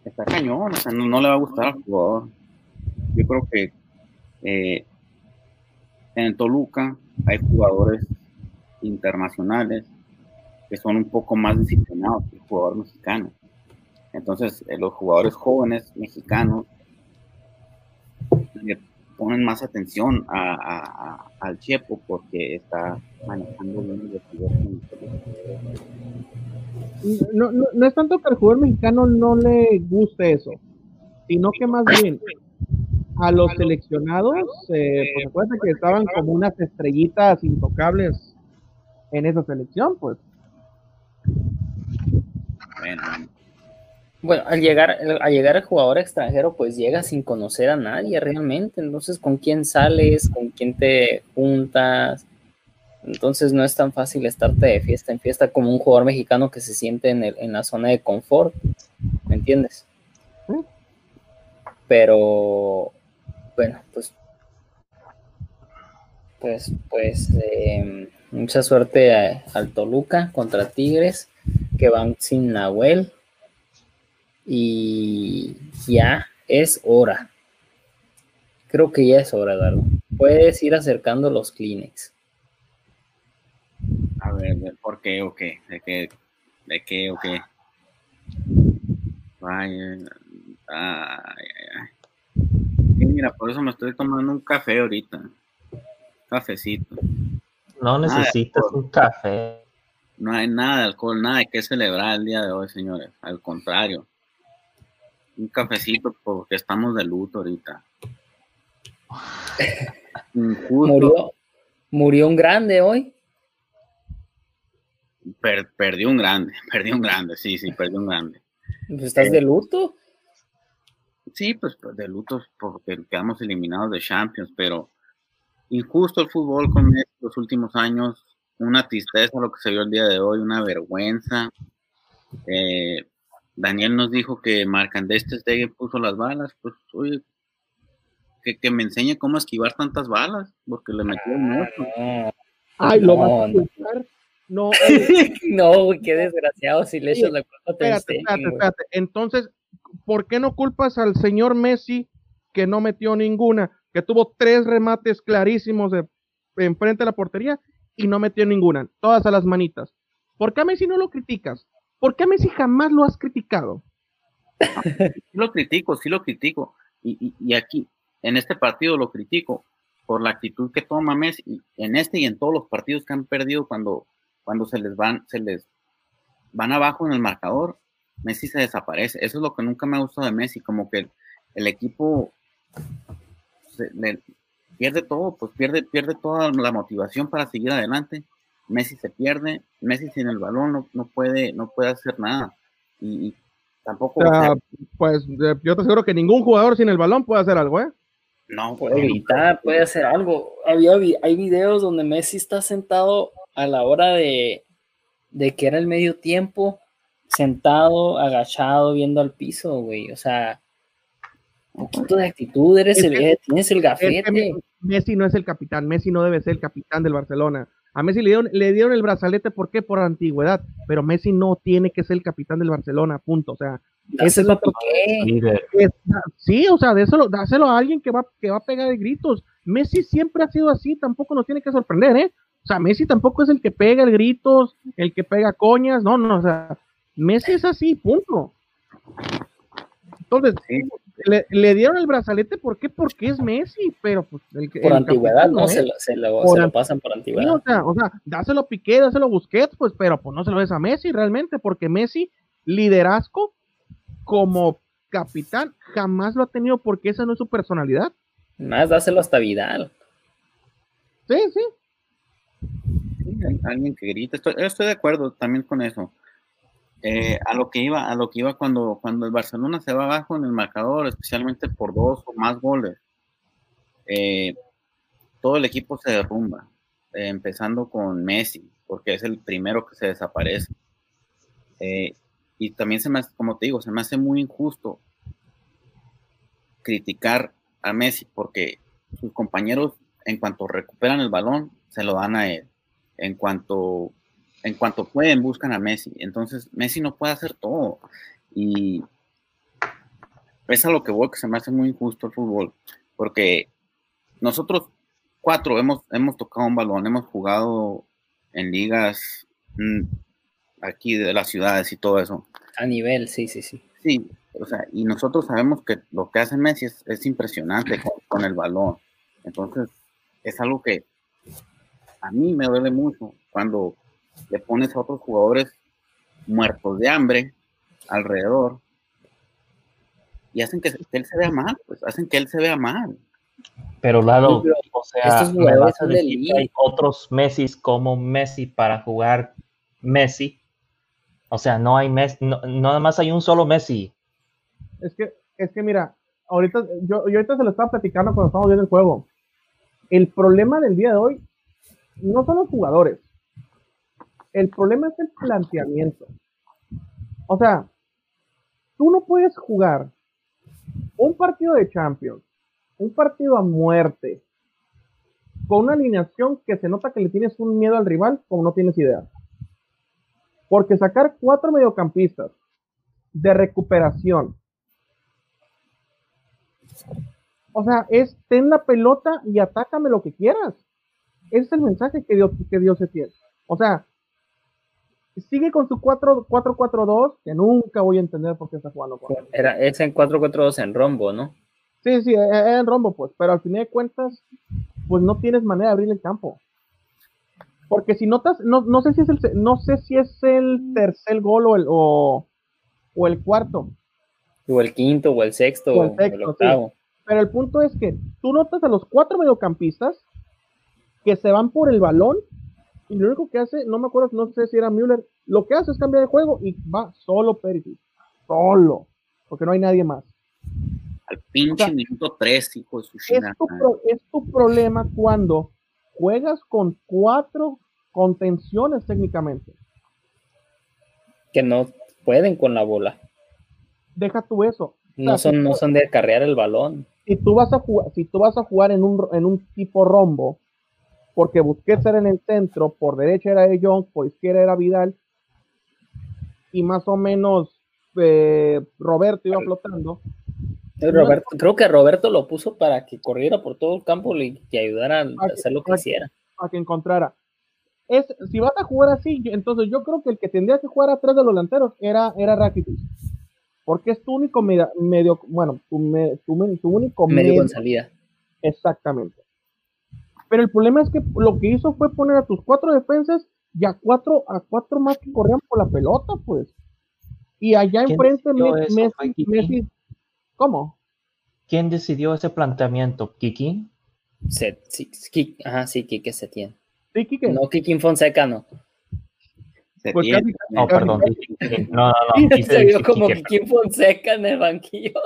Está cañón, o sea, no, no le va a gustar al jugador. Yo creo que eh, en Toluca hay jugadores internacionales que son un poco más disciplinados que el jugador mexicano. Entonces, eh, los jugadores jóvenes mexicanos le ponen más atención a, a- a- al Chepo porque está manejando bien el. No, no, no es tanto que al jugador mexicano no le guste eso, sino que más bien a los seleccionados, eh, pues que estaban como unas estrellitas intocables en esa selección, pues. Bueno, Bueno, al llegar, al llegar el jugador extranjero, pues llega sin conocer a nadie realmente. Entonces, ¿con quién sales? ¿Con quién te juntas? Entonces no es tan fácil estarte de fiesta en fiesta como un jugador mexicano que se siente en, el- en la zona de confort. ¿Me entiendes? Sí. Pero, bueno, pues, pues, pues, eh, mucha suerte a- al Toluca contra Tigres, que van sin Nahuel. Y ya es hora. Creo que ya es hora, Eduardo. Puedes ir acercando los Kleenex. a ver, ¿de- ¿por qué o qué? ¿De qué? ¿De qué o qué? Vaya, Ay, ay, ay. mira, por eso me estoy tomando un café ahorita. Cafecito. No necesitas un café. No hay nada de alcohol, nada de que celebrar el día de hoy, señores. Al contrario. Un cafecito porque estamos de luto ahorita. (laughs) Murió, murió un grande hoy. perdió un grande, (laughs) perdió un grande, sí, sí, perdió un grande. Pues, ¿Estás de luto? Sí, pues, pues de luto porque quedamos eliminados de Champions, pero injusto el fútbol con los últimos años, una tristeza lo que se vio el día de hoy, una vergüenza. Eh, Daniel nos dijo que Marcandés Stegen puso las balas, pues oye, que, que, me enseñe cómo esquivar tantas balas, porque le metió mucho. Ay, lo a no. No, (laughs) no, qué desgraciado si le echas la culpa espérate, espérate, espérate. Entonces, ¿por qué no culpas al señor Messi que no metió ninguna? Que tuvo tres remates clarísimos de enfrente de la portería y no metió ninguna, todas a las manitas. ¿Por qué a Messi no lo criticas? ¿Por qué a Messi jamás lo has criticado? Sí lo critico, sí lo critico. Y, y, aquí, en este partido lo critico por la actitud que toma Messi en este y en todos los partidos que han perdido cuando cuando se les van, se les van abajo en el marcador, Messi se desaparece. Eso es lo que nunca me ha gustado de Messi, como que el, equipo pierde todo, pues pierde, pierde toda la motivación para seguir adelante. Messi se pierde, Messi sin el balón no, puede, no puede hacer nada. Y, tampoco. pues yo te aseguro que ningún jugador sin el balón puede hacer algo, ¿eh? No, puede gritar, puede hacer algo. Había, hay videos donde Messi está sentado a la hora de, que era el medio tiempo, sentado, agachado, viendo al piso, güey. O sea, un poquito de actitud, eres el, tienes el gafete. Messi no es el capitán, Messi no debe ser el capitán del Barcelona. A Messi le dieron, le dieron el brazalete, ¿por qué? Por antigüedad, pero Messi no tiene que ser el capitán del Barcelona, punto. O sea, eso es lo que Sí, o sea, dáselo, dáselo a alguien que va, que va a pegar gritos. Messi siempre ha sido así, tampoco nos tiene que sorprender, ¿eh? O sea, Messi tampoco es el que pega el gritos, el que pega coñas, no, no, o sea, Messi es así, punto. Entonces, le, dieron el brazalete, ¿por qué? Porque es Messi, pero pues el, Por antigüedad, no, se, lo, se, lo, pasan por antigüedad. o, sea, o sea, dáselo Piqué, dáselo Busquets, pues, pero pues no se lo des a Messi realmente, porque Messi, liderazgo como capitán, jamás lo ha tenido porque esa no es su personalidad. Más, dáselo hasta Vidal. Sí, sí alguien que grita. Estoy, estoy, de acuerdo también con eso. Eh, a lo que iba, a lo que iba cuando, cuando el Barcelona se va abajo en el marcador, especialmente por dos o más goles, eh, todo el equipo se derrumba, eh, empezando con Messi, porque es el primero que se desaparece. y también se me hace, como te digo, se me hace muy injusto criticar a Messi, porque sus compañeros, en cuanto recuperan el balón, se lo dan a él en cuanto, en cuanto pueden, buscan a Messi. Entonces, Messi no puede hacer todo. Y es a lo que voy, que se me hace muy injusto el fútbol, porque nosotros cuatro hemos, hemos tocado un balón, hemos jugado en ligas mm, aquí de las ciudades y todo eso. A nivel, sí, sí, sí. Sí, o sea, y nosotros sabemos que lo que hace Messi es, impresionante con, el balón. Entonces, es algo que a mí me duele mucho cuando le pones a otros jugadores muertos de hambre alrededor y hacen que él se vea mal, pues hacen que él se vea mal. Pero Lalo, o sea, me vas a decir que hay otros Messi como Messi para jugar Messi. O sea, no hay Messi, no, nada más hay un solo Messi. Es que, es que mira, ahorita, yo, yo ahorita se lo estaba platicando cuando estábamos viendo el juego. El problema del día de hoy no son los jugadores. El problema es el planteamiento. O sea, tú no puedes jugar un partido de Champions, un partido a muerte, con una alineación que se nota que le tienes un miedo al rival como no tienes idea. Porque sacar cuatro mediocampistas de recuperación, o sea, es ten la pelota y atácame lo que quieras. Ese es el mensaje que Dios, que Dios se tiene. O sea, sigue con su 4-4-2, que nunca voy a entender por qué está jugando con Era, es en 4-4-2 en rombo, ¿no? Sí, sí, es en rombo, pues, pero al fin de cuentas, pues no tienes manera de abrir el campo. Porque si notas, no, no sé si es el no sé si es el tercer gol o el, o, o el cuarto. O el quinto, o el sexto, o el, sexto, o el octavo. Pero el punto es que tú notas a los cuatro mediocampistas que se van por el balón y lo único que hace, no me acuerdo, no sé si era Müller, lo que hace es cambiar de juego y va solo Perisic, solo, porque no hay nadie más. Al pinche minuto 3, hijo de su es tu, es tu problema cuando juegas con cuatro contenciones técnicamente. Que no pueden con la bola. Deja tú eso. No son, no son de acarrear el balón. Si tú vas a jugar, si tú vas a jugar en un, en un tipo rombo, porque Busquets era en el centro, por derecha era De Jong, por izquierda era Vidal, y más o menos eh, Roberto iba flotando. Roberto, creo que Roberto lo puso para que corriera por todo el campo y que ayudara a hacer lo que hiciera. Para que encontrara. Es, si vas a jugar así, entonces yo creo que el que tendría que jugar atrás de los delanteros era, era Rakitic. Porque es tu único medio, medio bueno, tu, tu, tu único medio, medio con salida. Exactamente. Pero el problema es que lo que hizo fue poner a tus cuatro defensas y a cuatro, a cuatro más que corrían por la pelota, pues. Y allá enfrente Messi, ¿Cómo? ¿Quién decidió ese planteamiento? ¿Kikin? sí, ajá, sí, Kike Setién. Sí, Kike. No, Kikin Fonseca no. Pues no, perdón. No, no, no. (laughs) Se vio como Kikín Fonseca en el banquillo.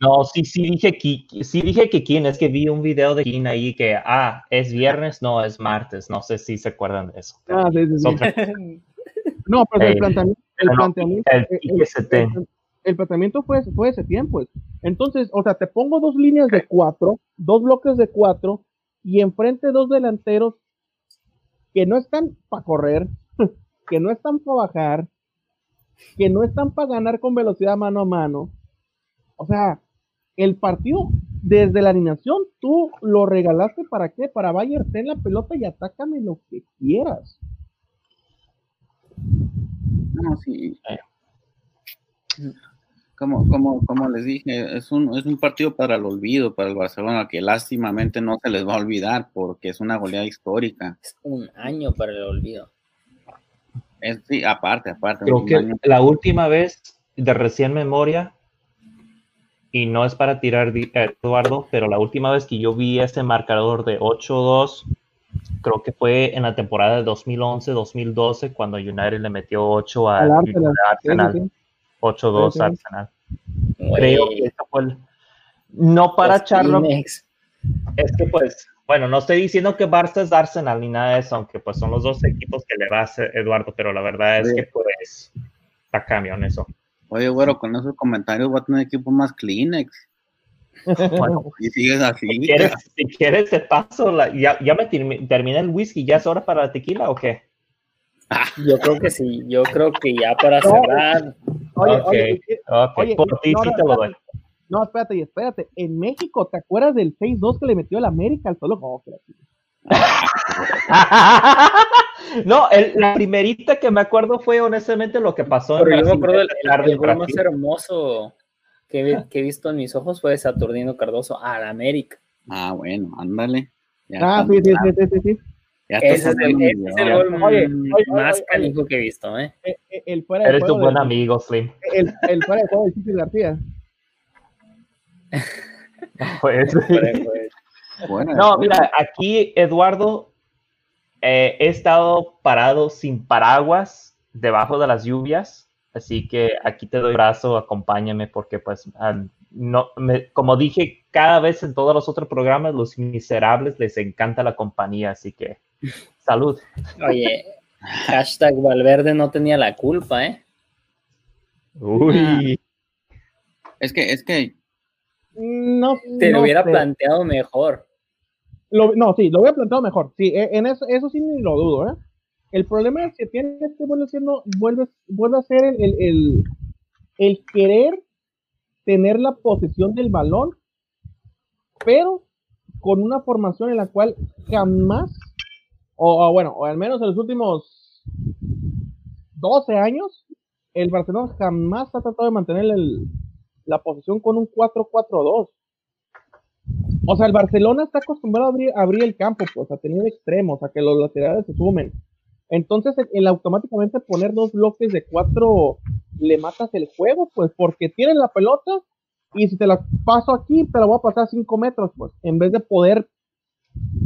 No, sí, sí dije Kiki, sí dije Kikín, es que vi un video de Kikín ahí que, ah, es viernes, no, es martes, no sé si se acuerdan de eso. Ah, sí, sí, sí. (laughs) No, pero el planteamiento, el, planteamiento, el, el, el, planteamiento fue, fue ese tiempo. Entonces, o sea, te pongo dos líneas de cuatro, dos bloques de cuatro, y enfrente dos delanteros que no están para correr, que no están para bajar, que no están para ganar con velocidad mano a mano. O sea, el partido desde la alineación tú lo regalaste para qué? Para Bayern, ten la pelota y atácame lo que quieras. No, sí. Como, como, como les dije, es un, es un partido para el olvido, para el Barcelona, que lástimamente no se les va a olvidar porque es una goleada histórica. Es un año para el olvido sí, aparte, aparte. Creo que la última vez de recién memoria, y no es para tirar Eduardo, pero la última vez que yo vi ese marcador de 8-2, creo que fue en la temporada de 2011-2012, cuando United le metió 8 al Arsenal. 8-2 Arsenal. Creo que eso fue el... No para echarlo. Es que pues bueno, no estoy diciendo que Barça es Arsenal ni nada de eso, aunque pues son los dos equipos que le va a hacer Eduardo, pero la verdad es que pues está camión eso. Oye, güero, con esos comentarios voy a tener equipo más Kleenex. Bueno, (laughs) y sigues así. Si quieres, si quieres te paso, ya, ya me terminé el whisky, ¿ya es hora para la tequila o qué? (laughs) Yo creo que sí, yo creo que ya para cerrar. Oye, oye, oye, por ti sí te lo doy. No, espérate, y espérate. En México, ¿te acuerdas del 6-2 que le metió el América al solo? Oh, (laughs) no, la primerita que me acuerdo fue honestamente lo que pasó. Pero yo me acuerdo el, gol más hermoso que, he visto en mis ojos fue de Saturnino Cardoso al América. Ah, bueno, ándale. ah, sí, sí, sí, sí, sí. Ese es el, es el gol más canijo que he visto, ¿eh? El, el, Eres tu buen amigo, Slim. El, el fuera de juego de Chichi García. (laughs) Pues, no, mira, aquí Eduardo, eh, he estado parado sin paraguas debajo de las lluvias, así que aquí te doy brazo, acompáñame porque pues no, como dije cada vez en todos los otros programas, los miserables les encanta la compañía, así que salud. Oye, hashtag Valverde no tenía la culpa, ¿eh? Uy. Es que, es que no. Te lo hubiera planteado mejor. no, sí, lo hubiera planteado mejor. Sí, e, en eso, eso sí ni lo dudo, ¿eh? El problema es que tienes que vuelve siendo, vuelve, vuelve a ser el, el, el, querer tener la posesión del balón, pero con una formación en la cual jamás, o, bueno, o al menos en los últimos 12 años, el Barcelona jamás ha tratado de mantener el, la posición con un 4-4-2. O sea, el Barcelona está acostumbrado a abrir, el campo, pues a tener extremos, a que los laterales se sumen. Entonces, el, automáticamente poner dos bloques de cuatro le matas el juego, pues porque tienen la pelota y si te la paso aquí, te la voy a pasar cinco metros, pues en vez de poder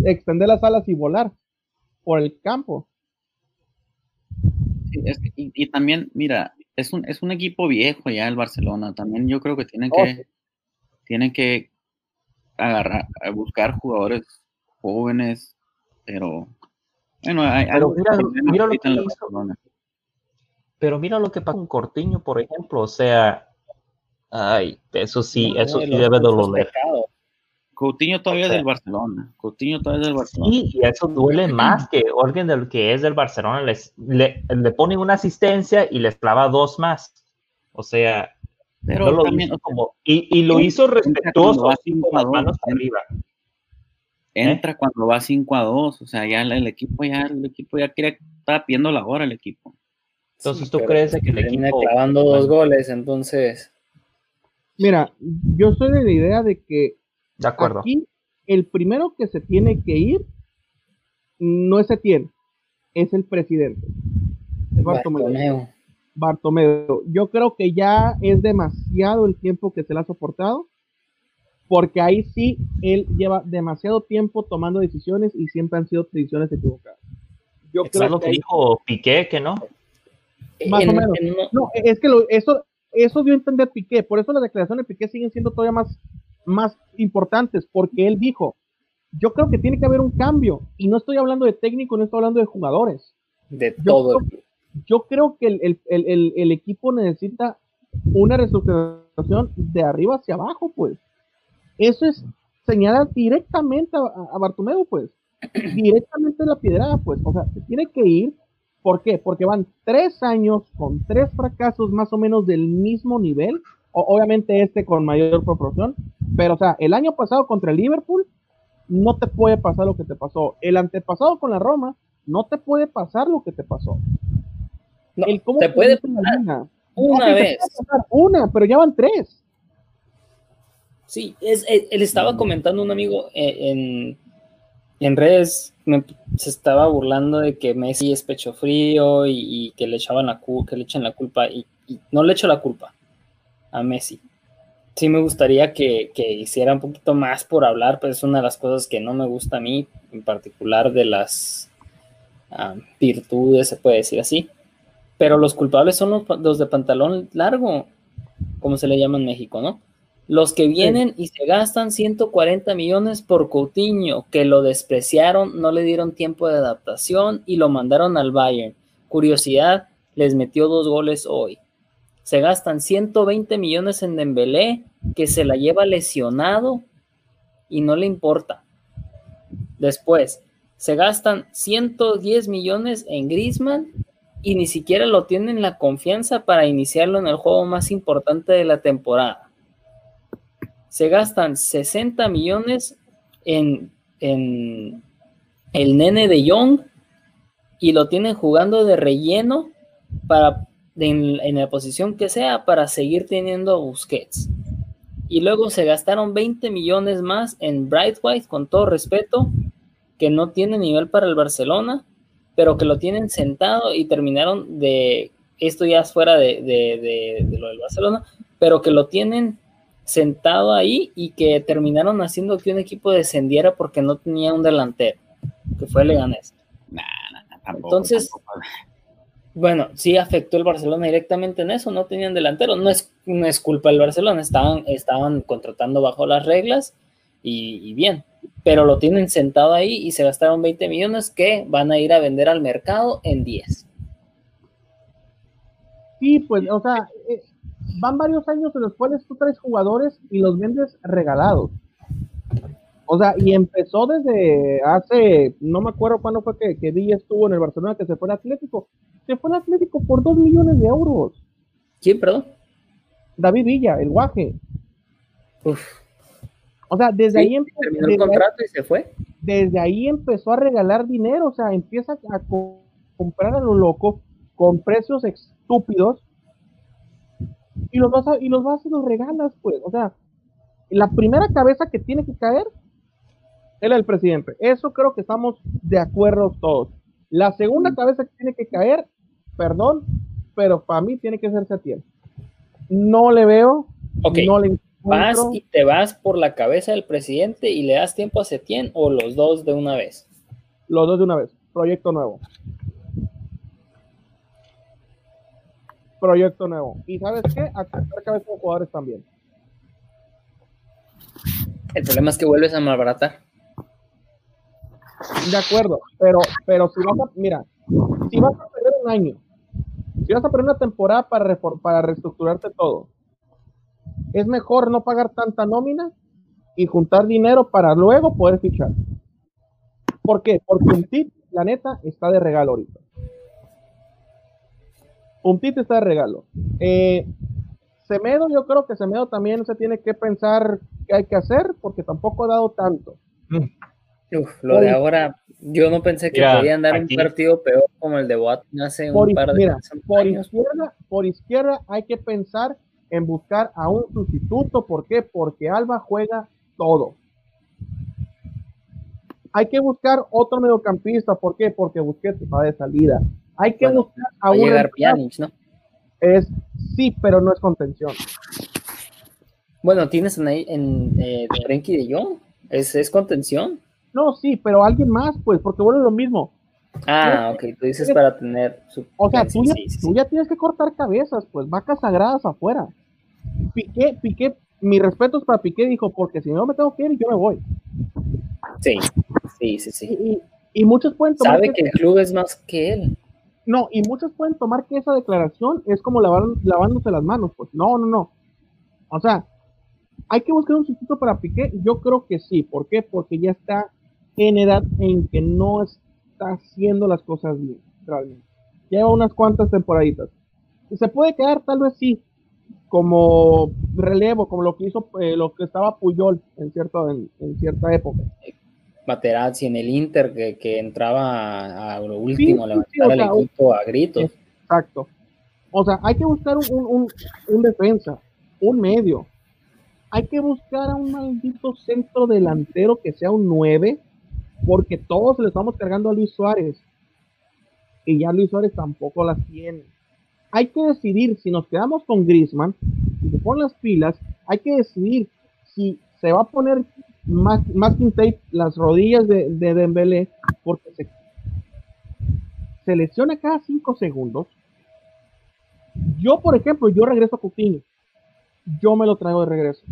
extender las alas y volar por el campo. y, también, mira, es un, es un equipo viejo ya el Barcelona. También yo creo que tienen que, tienen que agarrar, buscar jugadores jóvenes, pero bueno, hay, pero mira, lo que hizo. Pero mira lo que pasa con Cortiño, por ejemplo, o sea, ay, eso sí, eso sí debe doler. Coutinho todavía es del Barcelona. Coutinho todavía es del Barcelona. Sí, y eso duele más que alguien del que es del Barcelona les, le, le ponen una asistencia y les clava dos más. O sea, pero lo también, como, y, y, lo hizo respetuoso, así con las manos arriba. Entra ¿Eh? cuando va 5 a 2, o sea, ya el, equipo ya, el equipo ya quiere, está pidiendo la hora el equipo. Entonces, ¿tú crees que el equipo clavando dos goles, entonces? Mira, yo soy de la idea de que de acuerdo. Aquí, el primero que se tiene que ir no es Etienne, es el presidente. Es Bartomeu. Bartomeu. Yo creo que ya es demasiado el tiempo que se le ha soportado, porque ahí sí él lleva demasiado tiempo tomando decisiones y siempre han sido decisiones equivocadas. Yo creo que, dijo Piqué que no. Más o menos. no, es que eso, eso dio a entender Piqué, por eso las declaraciones de Piqué siguen siendo todavía más más importantes, porque él dijo, yo creo que tiene que haber un cambio, y no estoy hablando de técnico, no estoy hablando de jugadores. De todo. Yo creo, que el, equipo necesita una reestructuración de arriba hacia abajo, pues. Eso es señalar directamente a, a Bartomeu, pues. (clears throat) Directamente la piedrada, pues. O sea, se tiene que ir. ¿Por qué? Porque van tres años con tres fracasos más o menos del mismo nivel obviamente este con mayor proporción, pero o sea, el año pasado contra el Liverpool no te puede pasar lo que te pasó. El antepasado con la Roma no te puede pasar lo que te pasó. el cómo te puede pasar una vez. una, pero ya van tres. Sí, es, él estaba comentando un amigo eh, en, en redes, se estaba burlando de que Messi es pecho frío y, que le echaban la que le echan la culpa y, y no le echo la culpa a Messi. Sí me gustaría que, hiciera un poquito más por hablar, pues es una de las cosas que no me gusta a mí, en particular de las virtudes, se puede decir así. Pero los culpables son los, de pantalón largo, como se le llama en México, ¿no? Los que vienen y se gastan 140 millones por Coutinho, que lo despreciaron, no le dieron tiempo de adaptación y lo mandaron al Bayern. Curiosidad, les metió dos goles hoy se gastan 120 millones en Dembélé, que se la lleva lesionado y no le importa. Después, se gastan 110 millones en Griezmann y ni siquiera lo tienen la confianza para iniciarlo en el juego más importante de la temporada. Se gastan 60 millones en, en el nene de Young y lo tienen jugando de relleno para en, la posición que sea para seguir teniendo Busquets. Y luego se gastaron 20 millones más en Bright White, con todo respeto, que no tiene nivel para el Barcelona, pero que lo tienen sentado y terminaron de, esto ya es fuera de, de, lo del Barcelona, pero que lo tienen sentado ahí y que terminaron haciendo que un equipo descendiera porque no tenía un delantero, que fue Leganés. Entonces, bueno, sí afectó el Barcelona directamente en eso, no tenían delantero, no es, no es culpa del Barcelona, estaban, estaban contratando bajo las reglas y, bien, pero lo tienen sentado ahí y se gastaron 20 millones que van a ir a vender al mercado en 10. Sí, pues, o sea, eh, van varios años en los cuales tú traes jugadores y los vendes regalados. O sea, y empezó desde hace, no me acuerdo cuándo fue que, que Villa estuvo en el Barcelona, que se fue al Atlético. Se fue al Atlético por dos millones de euros. ¿Quién, perdón? David Villa, el guaje. O sea, desde ahí empezó. Terminó el contrato y se fue. Desde ahí empezó a regalar dinero, o sea, empieza a comprar a lo loco. con precios estúpidos y los vas a, y los vas y los regalas, pues. O sea, la primera cabeza que tiene que caer es la del presidente. Eso creo que estamos de acuerdo todos. La segunda cabeza que tiene que caer, perdón, pero para mí tiene que ser Setién. No le veo, Ok. no le ¿Vas y te vas por la cabeza del presidente y le das tiempo a Setién o los dos de una vez? Los dos de una vez. Proyecto nuevo. Proyecto nuevo. Y sabes qué? A cortar cabeza de jugadores también. El problema es que vuelves a malbaratar. De acuerdo, pero, pero si vas a, mira, si vas a perder un año, si vas a perder una temporada para, para reestructurarte todo, es mejor no pagar tanta nómina y juntar dinero para luego poder fichar. ¿Por qué? Porque un tip, la neta, está de regalo ahorita. Un tip está de regalo. Eh, Semedo, yo creo que Semedo también se tiene que pensar qué hay que hacer, porque tampoco ha dado tanto. Uf, lo de ahora, yo no pensé que Mira, podían dar aquí- un partido peor como el de Boateng hace por, un par de mira, por años. izquierda, por izquierda hay que pensar en buscar a un sustituto. ¿Por qué? Porque Alba juega todo. Hay que buscar otro mediocampista. ¿Por qué? Porque Busquets va de salida. Hay que Bueno, buscar a un llegar Pjanic, ¿no? es sí, pero no es contención. Bueno, tienes en, ahí- en eh, de Frenkie de Jong. ¿Es, es contención? No, sí, pero alguien más, pues, porque vuelve lo mismo. Ah, ok, tú dices para tener su. O sea, tú ya, sí, sí, tú sí. ya tienes que cortar cabezas, pues, vacas sagradas afuera. Piqué, Piqué, mis respetos para Piqué, dijo, porque si no me tengo que ir, yo me voy. Sí, sí, sí, Y, sí. y- y muchos pueden tomar Sabe que- que el club es más que él. no, y muchos pueden tomar que esa declaración es como lavar, lavándose las manos, pues no, no, no. O sea, hay que buscar un sustituto para Piqué, yo creo que sí, ¿por qué? Porque ya está en edad en que no está haciendo las cosas bien, realmente. Lleva unas cuantas temporaditas. Se puede quedar tal vez sí, como relevo, como lo que hizo, eh, lo que estaba Puyol en, cierto, en, en cierta época. Materazzi en el Inter que, que entraba a, lo último, sí, a levantar sí, o el equipo a gritos. Exacto. O sea, hay que buscar un, un, un- un defensa, un medio. Hay que buscar a un maldito centro delantero que sea un 9, porque todos le estamos cargando a Luis Suárez. Y ya Luis Suárez tampoco las tiene. Hay que decidir si nos quedamos con Griezmann, si se ponen las pilas, hay que decidir si se va a poner más masking tape las rodillas de, de Dembélé, porque se, se lesiona cada 5 segundos. Yo, por ejemplo, yo regreso a Coutinho. Yo me lo traigo de regreso.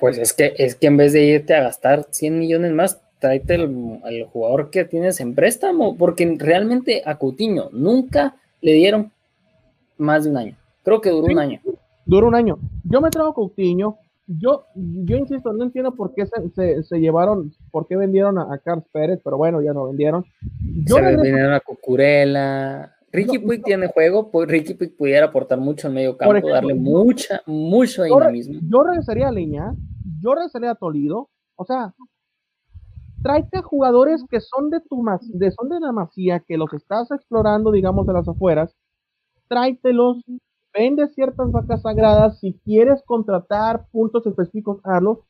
Pues es que, es que en vez de irte a gastar 100 millones más, tráete el, al jugador que tienes en préstamo, porque realmente a Coutinho nunca le dieron más de un año. Creo que duró Sí. un año. Dura un año. Yo me traigo a Coutinho. Yo, yo insisto, no entiendo por qué se, se- se llevaron, por qué vendieron a, a Carlos Pérez, pero bueno, ya no vendieron. Yo Se regreso- vinieron a Cucurella. Ricky No, Puig tiene juego, pues Ricky Puig pudiera aportar mucho en medio campo, ejemplo, darle mucha, mucho yo, dinamismo. yo regresaría a Leña, yo regresaría a Tolido. O sea, tráete a jugadores que son de tu de, son de la masía, que los estás explorando, digamos, de las afueras. Tráetelos, vende ciertas vacas sagradas. Si quieres contratar puntos específicos, hazlo.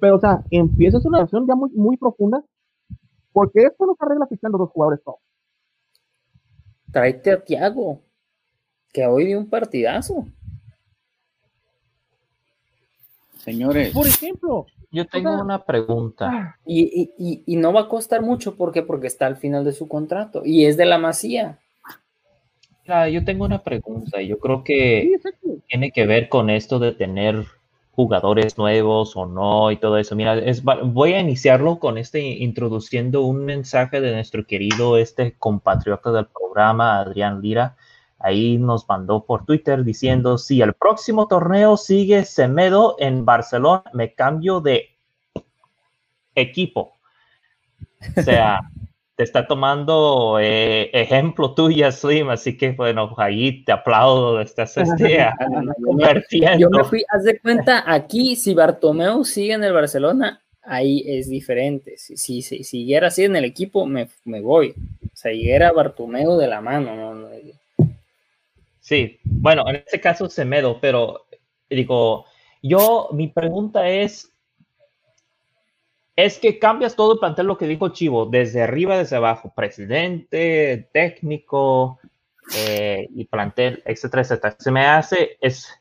Pero, o sea, empiezas una relación ya muy, muy profunda, porque esto no se arregla fichando dos jugadores todos. Tráete a Tiago, que hoy dio un partidazo. Señores, Por ejemplo, Yo tengo sea, una pregunta. ah, Y, y- y- y no va a costar mucho, ¿por qué? Porque está al final de su contrato y es de la masía. Mira, yo tengo una pregunta y yo creo que tiene que ver con esto de tener jugadores nuevos o no y todo eso. Mira, es, va- voy a iniciarlo con este introduciendo un mensaje de nuestro querido este compatriota del programa, Adrián Lira. Ahí nos mandó por Twitter diciendo, si el próximo torneo sigue Semedo en Barcelona, me cambio de equipo. O sea, (laughs) te está tomando eh, ejemplo tuya, Slim, así que bueno, ahí te aplaudo, estás este, (laughs) Yo me, convirtiendo. yo me fui, haz de cuenta, aquí, si Bartomeu sigue en el Barcelona, ahí es diferente. Si, si, si siguiera así en el equipo, me, me voy. O sea, llegara Bartumeo de la mano. ¿no? Sí, bueno, en este caso Semedo, pero digo, yo, mi pregunta es, es que cambias todo el plantel, lo que dijo Chivo, desde arriba, desde abajo, presidente, técnico eh, y plantel, etcétera, etcétera. Se me hace, es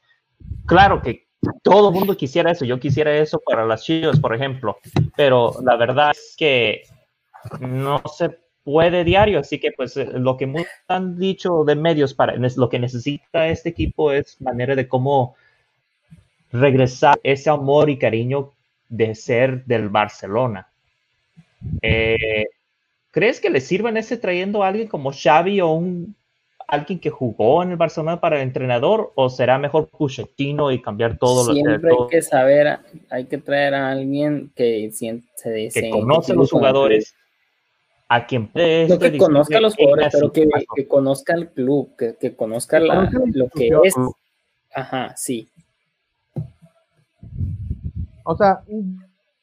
claro que todo el mundo quisiera eso, yo quisiera eso para las Chivas, por ejemplo, pero la verdad es que no se puede diario, así que pues eh, lo que muchos han dicho de medios para lo que necesita este equipo es manera de cómo regresar ese amor y cariño de ser del Barcelona. Eh, ¿Crees que le sirven ese trayendo a alguien como Xavi o un alguien que jugó en el Barcelona para el entrenador o será mejor Puchetino y cambiar todo Siempre lo que hay que saber, hay que traer a alguien que se, que conoce a los jugadores, a quien puede no que conozca a los jugadores, pero que, que, conozca el club, que, que conozca la, lo que es. Ajá, sí. O sea,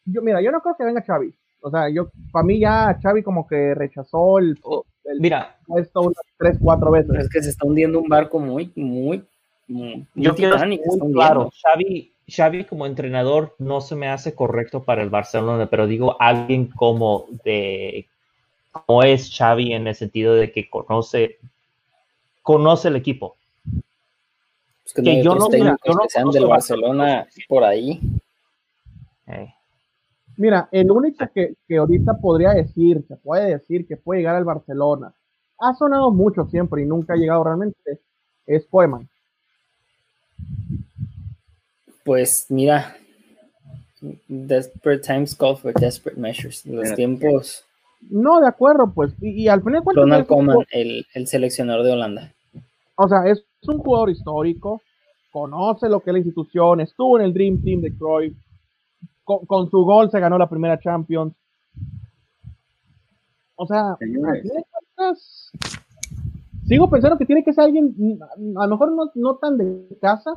yo, mira, yo no creo que venga Xavi. O sea, yo, para mí ya Xavi como que rechazó el, el mira, esto unas tres, cuatro veces. Es que se está hundiendo un barco muy, muy, muy yo quiero muy claro, Xavi, Xavi como entrenador no se me hace correcto para el Barcelona, pero digo alguien como de como es Xavi en el sentido de que conoce conoce el equipo. Es que, que yo no, mira, yo no que sean del Barcelona por ahí. Mira, el único que, que, ahorita podría decir, se puede decir que puede llegar al Barcelona, ha sonado mucho siempre y nunca ha llegado realmente, es Poeman. Pues mira, desperate times call for desperate measures. Los tiempos. No, de acuerdo, pues. Y, y al final. Ronald Koeman, el, el seleccionador de Holanda. O sea, es un jugador histórico, conoce lo que es la institución, estuvo en el Dream Team de Cruyff, con, su gol se ganó la primera Champions. O sea, sigo pensando que tiene que ser alguien, a lo mejor no, no, tan de casa,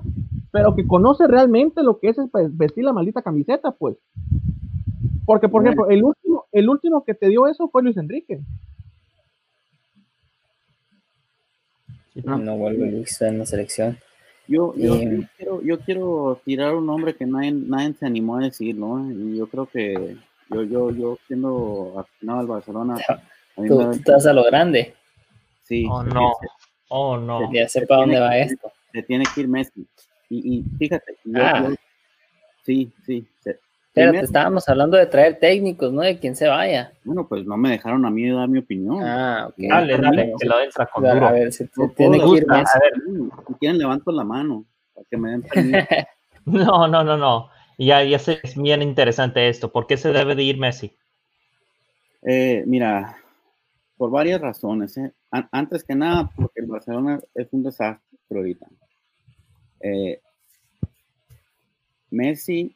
pero que conoce realmente lo que es vestir la maldita camiseta, pues. Porque, por ejemplo, el último, el último que te dio eso fue Luis Enrique. No vuelve Luis en la selección. Yo, yo, quiero, yo quiero tirar un nombre que nadie, nadie se animó a decir, ¿no? Y yo creo que yo, yo, yo siendo aficionado al Barcelona. (laughs) Tú, estás a lo grande. Sí. Oh, no. Oh, no. Ya sé para dónde va esto. Se tiene que ir Messi. Y, y fíjate, yo, ah. yo, sí, sí. Pero te estábamos hablando de traer técnicos, no de quién se vaya. Bueno, pues no me dejaron a mí dar mi opinión. Ah, ok. Dale, dale, que lo entra con duro. A ver, si tiene que ir más. A ver, si quieren levanto la mano para que me den permiso. (laughs) no, no, no, no. Ya, ya sé, es bien interesante esto. ¿Por qué se debe de ir Messi? Eh, mira, por varias razones. ¿eh? Antes que nada, porque el Barcelona es un desastre ahorita. Eh, Messi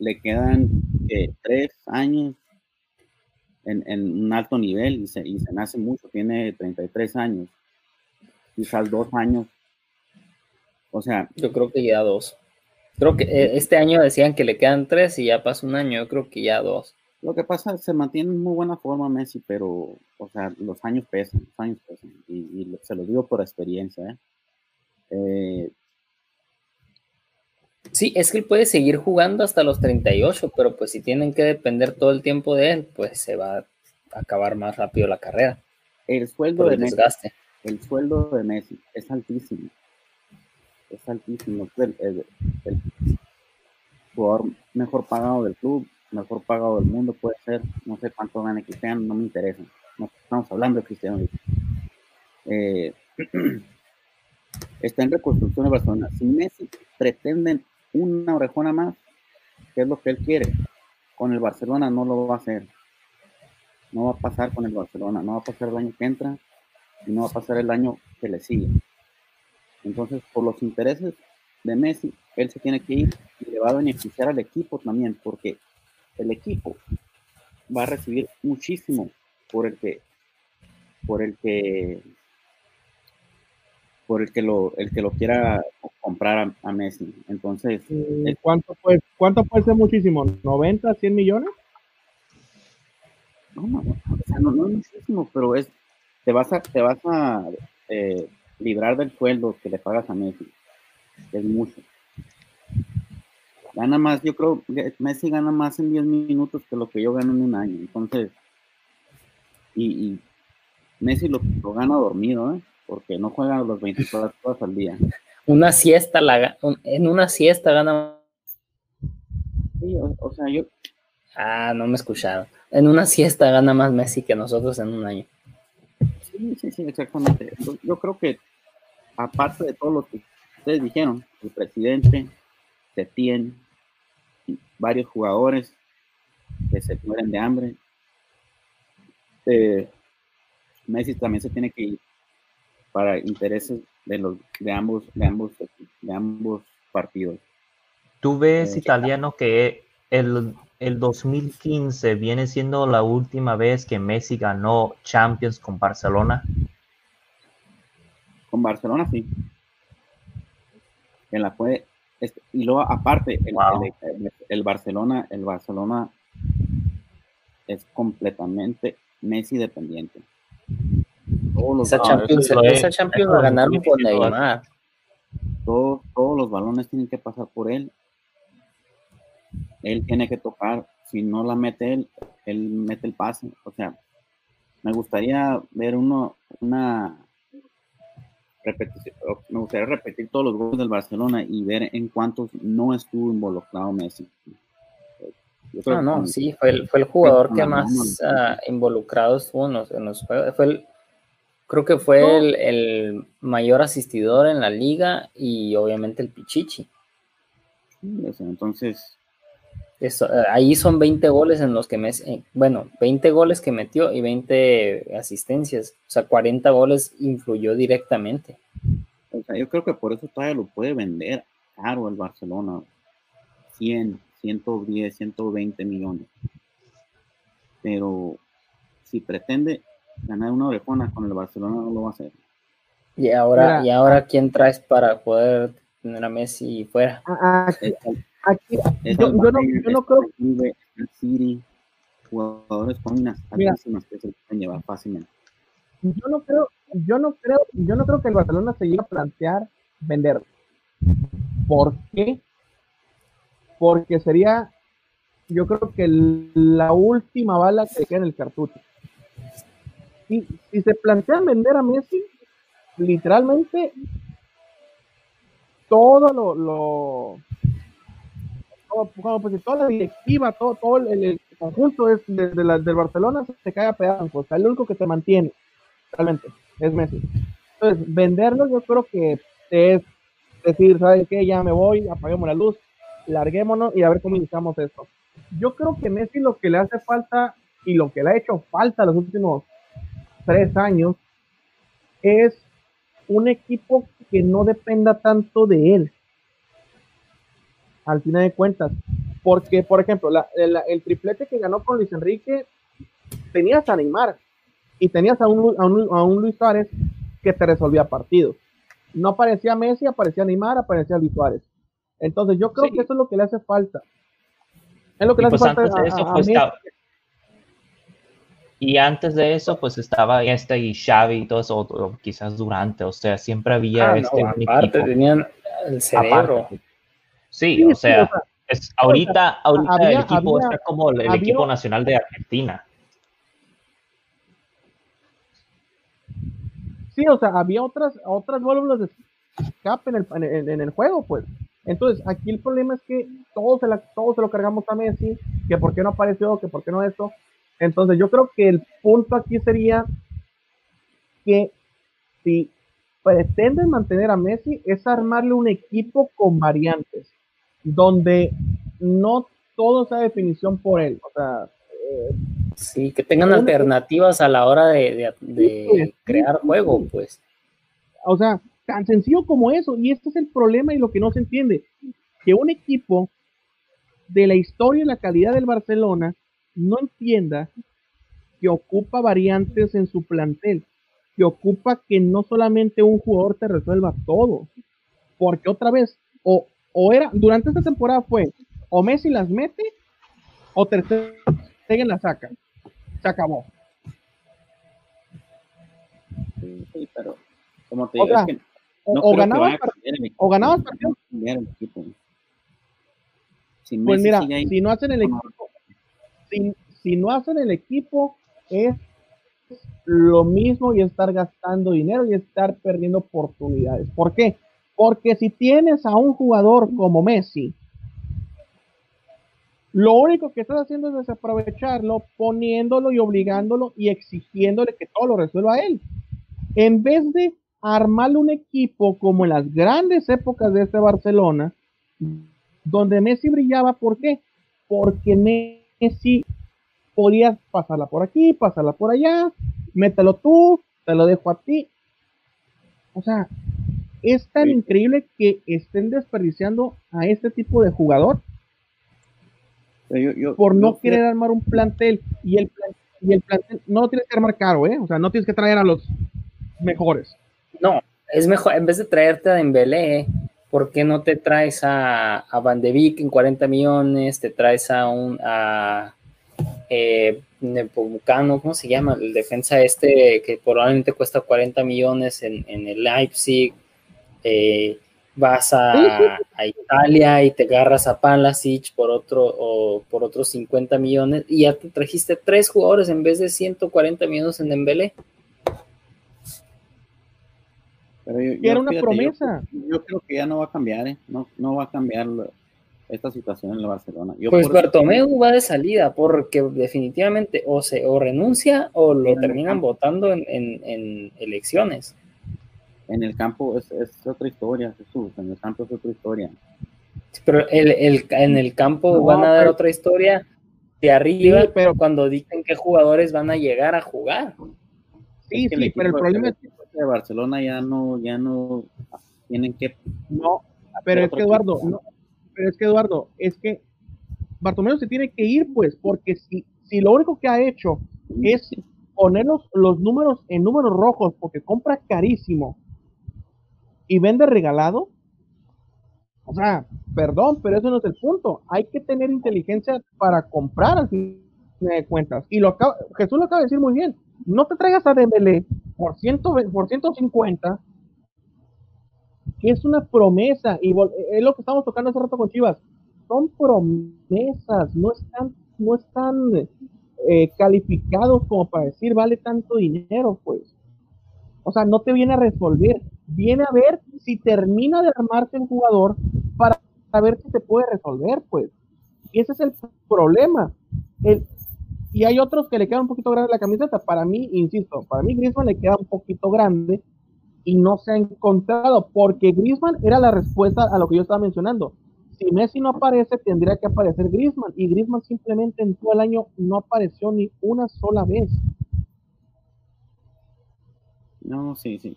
le quedan eh, tres años en, en, un alto nivel y se, y se nace mucho, tiene 33 años, quizás dos años. O sea, yo creo que ya dos. Creo que eh, este año decían que le quedan tres y ya pasó un año, yo creo que ya dos. Lo que pasa es que se mantiene en muy buena forma Messi, pero, o sea, los años pesan, los años pesan, y, y se lo digo por experiencia. ¿eh? Eh, Sí, es que él puede seguir jugando hasta los 38, pero pues si tienen que depender todo el tiempo de él, pues se va a acabar más rápido la carrera. El sueldo de Messi, el sueldo de Messi es altísimo. Es altísimo. El, el, jugador mejor pagado del club, mejor pagado del mundo puede ser. No sé cuánto gane Cristiano, no me interesa. No estamos hablando de Cristiano. Eh, (clears throat) está en reconstrucción de Barcelona. Si Messi pretenden una orejona más, que es lo que él quiere. Con el Barcelona no lo va a hacer. No va a pasar con el Barcelona, no va a pasar el año que entra y no va a pasar el año que le sigue. Entonces, por los intereses de Messi, él se tiene que ir y le va a beneficiar al equipo también, porque el equipo va a recibir muchísimo por el que por el que por el que lo, el que lo quiera comprar a, Messi. Entonces, mm, ¿cuánto puede, cuánto puede ser muchísimo? ¿90, 100 millones? No, no, no, no, es muchísimo, pero es, te vas a, te vas a eh, librar del sueldo que le pagas a Messi. Es mucho. Gana más, yo creo, Messi gana más en 10 minutos que lo que yo gano en un año. Entonces, y, Messi lo, gana dormido, ¿eh? Porque no juega los 24 horas al día. Una siesta, la, en una siesta gana. Sí, o, sea, yo. Ah, no me escucharon. En una siesta gana más Messi que nosotros en un año. Sí, sí, sí, exactamente. Yo, creo que, aparte de todo lo que ustedes dijeron, el presidente, tiene varios jugadores que se mueren de hambre, eh, Messi también se tiene que ir para intereses de los de ambos de ambos de ambos partidos. Tú ves eh, italiano que el, el 2015 viene siendo la última vez que Messi ganó Champions con Barcelona. Con Barcelona sí. En la fue este, y luego aparte el, el, Barcelona el Barcelona es completamente Messi dependiente. Esa, Champions, esa Champions la ganaron con Neymar. Todos, todos los balones tienen que pasar por él. Él tiene que tocar. Si no la mete él, él mete el pase. O sea, me gustaría ver uno, una repetición. Me gustaría repetir todos los goles del Barcelona y ver en cuántos no estuvo involucrado Messi. Ah, no, sí, fue el, fue el jugador que más uh, involucrado estuvo en los, juegos. Fue el, creo que fue el, el, mayor asistidor en la liga y obviamente el Pichichi. Entonces. Eso, ahí son 20 goles en los que me. Eh, bueno, 20 goles que metió y 20 asistencias. O sea, 40 goles influyó directamente. O sea, yo creo que por eso todavía lo puede vender caro el Barcelona. 100 110, 120 millones. Pero si pretende ganar una orejona con el Barcelona, no lo va a hacer. Y ahora, ¿y ahora quién traes para poder tener a Messi fuera? Aquí, yo, no, yo, no, creo. El City, jugadores con unas altísimas que se pueden llevar fácilmente. Yo no creo, yo no creo, yo no creo que el Barcelona se llegue a plantear vender. ¿Por qué? porque sería, yo creo que la última bala que queda en el cartucho. Y si se plantean vender a Messi, literalmente todo lo, lo todo, pues, toda la directiva, todo, todo el, conjunto es de, del Barcelona se cae a pedazos. El único que te mantiene realmente es Messi. Entonces, venderlo yo creo que es decir, ¿sabes qué? Ya me voy, apaguemos la luz, larguémonos y a ver cómo iniciamos esto. Yo creo que Messi lo que le hace falta y lo que le ha hecho falta los últimos tres años es un equipo que no dependa tanto de él. Al final de cuentas. Porque, por ejemplo, el, triplete que ganó con Luis Enrique, tenías a Neymar y tenías a un, a un, a un Luis Suárez que te resolvía partidos. No aparecía Messi, aparecía Neymar, aparecía Luis Suárez. Entonces yo creo que eso es lo que le hace falta. Es lo que le hace pues falta a, pues Y antes de eso, pues estaba este y Xavi y todo eso, quizás durante, o sea, siempre había ah, este aparte, tenían el cerebro. Sí, o sea, es, ahorita, ahorita el equipo está como el, equipo nacional de Argentina. Sí, o sea, había otras, otras válvulas de escape en el, en el juego, pues. Entonces, aquí el problema es que todos se, la, todos se lo cargamos a Messi, que por qué no apareció, que por qué no esto. Entonces, yo creo que el punto aquí sería que si pretenden mantener a Messi, es armarle un equipo con variantes, donde no todo sea definición por él. O sea, eh, sí, que tengan alternativas a la hora de, de crear juego, pues. O sea, Tan sencillo como eso. Y este es el problema y lo que no se entiende. Que un equipo de la historia y la calidad del Barcelona no entienda que ocupa variantes en su plantel. que ocupa que no solamente un jugador te resuelva todo, porque otra vez, o, o era, durante esta temporada fue, o Messi las mete, o Ter Stegen la saca. Se acabó. Sí, sí, pero como te digo, Otra, es que O, no o ganabas, o ganabas partidos. Pues mira, si no hacen el equipo, si, si no hacen el equipo, es lo mismo y estar gastando dinero y estar perdiendo oportunidades. ¿Por qué? Porque si tienes a un jugador como Messi, lo único que estás haciendo es desaprovecharlo, poniéndolo y obligándolo y exigiéndole que todo lo resuelva él. En vez de armarle un equipo como en las grandes épocas de este Barcelona, donde Messi brillaba, ¿por qué? Porque Messi podía pasarla por aquí, pasarla por allá, mételo tú, te lo dejo a ti. O sea, es tan Sí. increíble que estén desperdiciando a este tipo de jugador Pero yo- yo- por no querer armar un plantel y el, y el plantel no lo tienes que armar caro, ¿eh? O sea, no tienes que traer a los mejores. No, es mejor, en vez de traerte a Dembélé, ¿por qué no te traes a, a Van de en 40 millones? Te traes a un a eh, Nepomucano, ¿cómo se llama? El defensa este que probablemente cuesta 40 millones en, en el Leipzig. Eh, vas a, a Italia y te agarras a Palasic por otro o por otros 50 millones y ya te trajiste tres jugadores en vez de 140 millones en Dembélé. Pero yo- Que era yo, una fíjate, yo- promesa. Yo, creo que ya no va a cambiar, ¿eh? No, no va a cambiar la- esta situación en el Barcelona. Yo Pues eso- Bartomeu va de salida porque definitivamente o se o renuncia o lo terminan votando en, en- en elecciones. En el campo es, es otra historia, Jesús. En el campo es otra historia. Pero el, el- en el campo No, van a dar pero- otra historia de arriba Sí, pero- cuando dicen qué jugadores van a llegar a jugar. Sí, Es que el sí, pero el problema es equipo de Barcelona ya no, ya no tienen que. No, pero es que Eduardo, no, pero es que Eduardo, es que Bartomeu se tiene que ir, pues, porque si, si lo único que ha hecho es poner los, los números en números rojos porque compra carísimo y vende regalado, o sea, perdón, pero eso no es el punto. Hay que tener inteligencia para comprar al fin de cuentas. Y lo acaba- Jesús lo acaba de decir muy bien. No te traigas a Dembélé por, 100, por 150 que es una promesa, y es lo que estamos tocando hace rato con Chivas, son promesas, no están, no están eh, calificados como para decir vale tanto dinero, pues. O sea, no te viene a resolver, viene a ver si termina de armarse el jugador para saber si se puede resolver, pues. Y ese es el problema. Y hay otros que le queda un poquito grande la camiseta. Para mí, insisto, para mí Griezmann le queda un poquito grande y no se ha encontrado, porque Griezmann era la respuesta a lo que yo estaba mencionando. Si Messi no aparece, tendría que aparecer Griezmann, y Griezmann simplemente en todo el año no apareció ni una sola vez. No, sí, sí.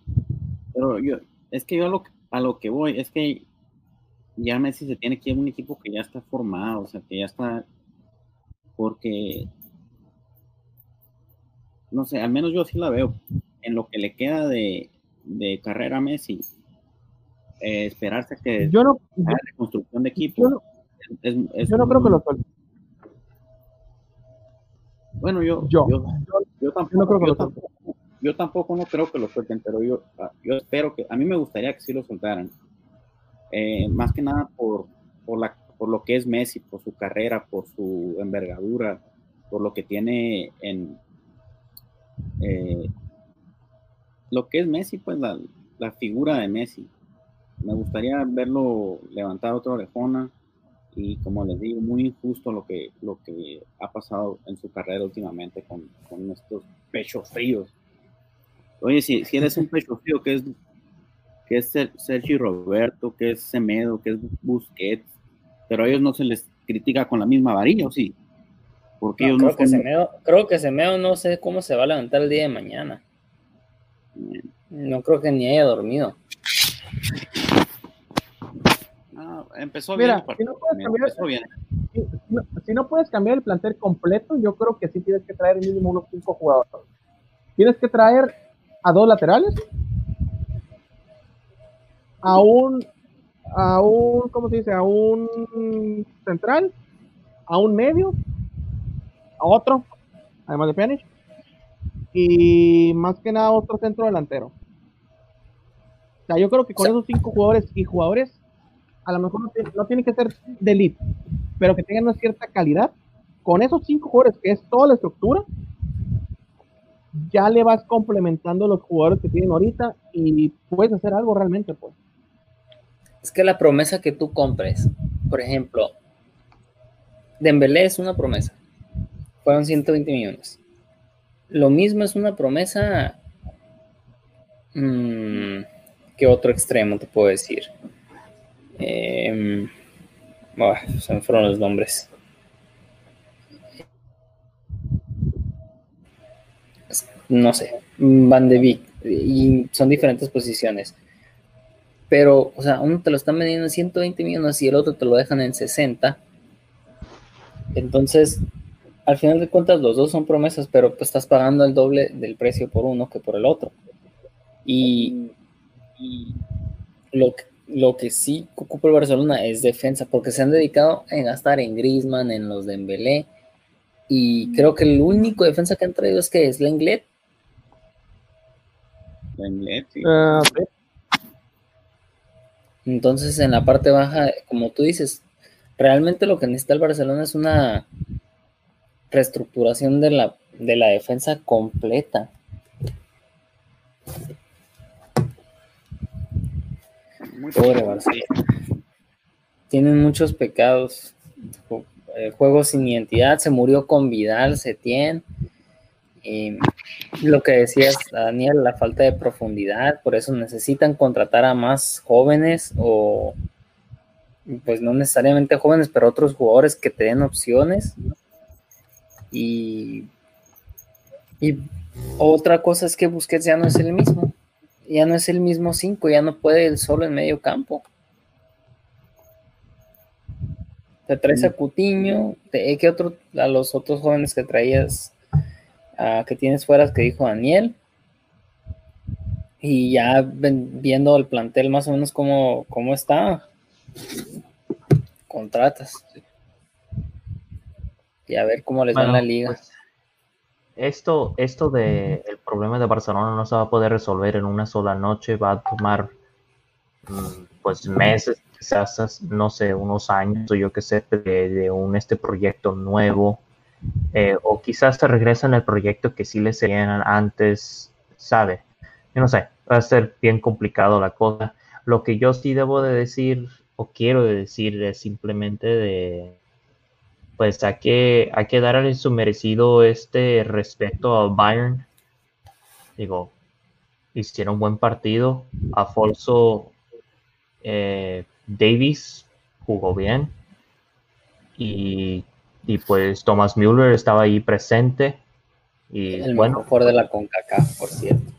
Pero yo, es que yo a lo, a lo que voy, es que ya Messi se tiene que ir a un equipo que ya está formado, o sea, que ya está, porque, no sé, al menos yo sí la veo, en lo que le queda de, de carrera a Messi, eh, esperarse que Yo no, haga reconstrucción de equipo. yo no, es- es yo no creo que lo. Bueno, yo, Yo, yo, yo tampoco, no creo que lo tampoco, yo tampoco no creo que lo suelten, pero yo, ah, yo espero que, a mí me gustaría que sí lo soltaran. Eh, más que nada por, por, la, por lo que es Messi, por su carrera, por su envergadura, por lo que tiene en eh, lo que es Messi, pues la, la figura de Messi. Me gustaría verlo levantar otra orejona y como les digo, muy injusto lo que, lo que ha pasado en su carrera últimamente con, con estos pechos fríos. Oye, si, si eres un pecho frío, que es, que es Ser- Sergio Roberto, que es Semedo, que es Busquets, pero a ellos no se les critica con la misma varilla, ¿o sí? Porque No, ellos creo, no que Semedo, creo que Semedo no sé cómo se va a levantar el día de mañana. No creo que ni haya dormido. Ah, empezó Mira, bien. el partido, si no puedes cambiar- empezó bien. Si, si no- si no puedes cambiar el plantel completo, yo creo que sí tienes que traer mínimo unos cinco jugadores. Tienes que traer a dos laterales, a un, a un, ¿cómo se dice? A un central, a un medio, otro, además de Pjanic, y más que nada otro centro delantero. O sea, yo creo que con esos cinco jugadores y jugadores, a lo mejor no, tiene- no tienen que ser de elite, pero que tengan una cierta calidad. Con esos cinco jugadores, que es toda la estructura, ya le vas complementando los jugadores que tienen ahorita y puedes hacer algo realmente, pues. Es que la promesa que tú compres, por ejemplo, Dembélé es una promesa. Fueron 120 millones. Lo mismo es una promesa mm, que otro extremo, te puedo decir. Em, buah, se me fueron los nombres. Es- No sé, Van de Beek, y son diferentes posiciones pero, o sea, uno te lo están vendiendo en 120 millones y el otro te lo dejan en 60. Entonces, al final de cuentas, los dos son promesas, pero pues estás pagando el doble del precio por uno que por el otro. Y, y lo, que- lo que sí ocupa el Barcelona es defensa, porque se han dedicado en gastar en Griezmann, en los de Dembélé, y creo que el único defensa que han traído es que es Lenglet. Lenglet, sí. Ah, sí. Entonces, en la parte baja, como tú dices, realmente lo que necesita el Barcelona es una reestructuración de la, de la defensa completa. Muy Pobre Barcelona. Tienen muchos pecados. Eh, Juegos sin identidad. Se murió con Vidal, Setién. Y lo que decías, Daniel, la falta de profundidad. Por eso necesitan contratar a más jóvenes o, pues no necesariamente jóvenes, pero otros jugadores que te den opciones. Y, y otra cosa es que Busquets ya no es el mismo. Ya no es el mismo 5, ya no puede él solo en medio campo. Te traes a Cutiño, te, ¿qué otro, a los otros jóvenes que traías, ah, que tienes fuera, que dijo Daniel? Y ya ven- viendo el plantel más o menos cómo, cómo está, contratas. Y a ver cómo les va en Bueno, la liga. pues, esto, esto de el problema de Barcelona no se va a poder resolver en una sola noche, va a tomar mm, pues meses, quizás no sé, unos años o yo qué sé, de, de un este proyecto nuevo. eh, o quizás se regresen al proyecto que sí les seguían antes, ¿sabe? Yo no sé, va a ser bien complicado la cosa. Lo que yo sí debo de decir o quiero de decir es simplemente de pues hay que, hay que darle su merecido este respeto a Bayern. Digo, hicieron un buen partido. Afonso eh, Davis jugó bien. Y, y pues Thomas Müller estaba ahí presente. Y El bueno, mejor de la CONCACAF, por cierto.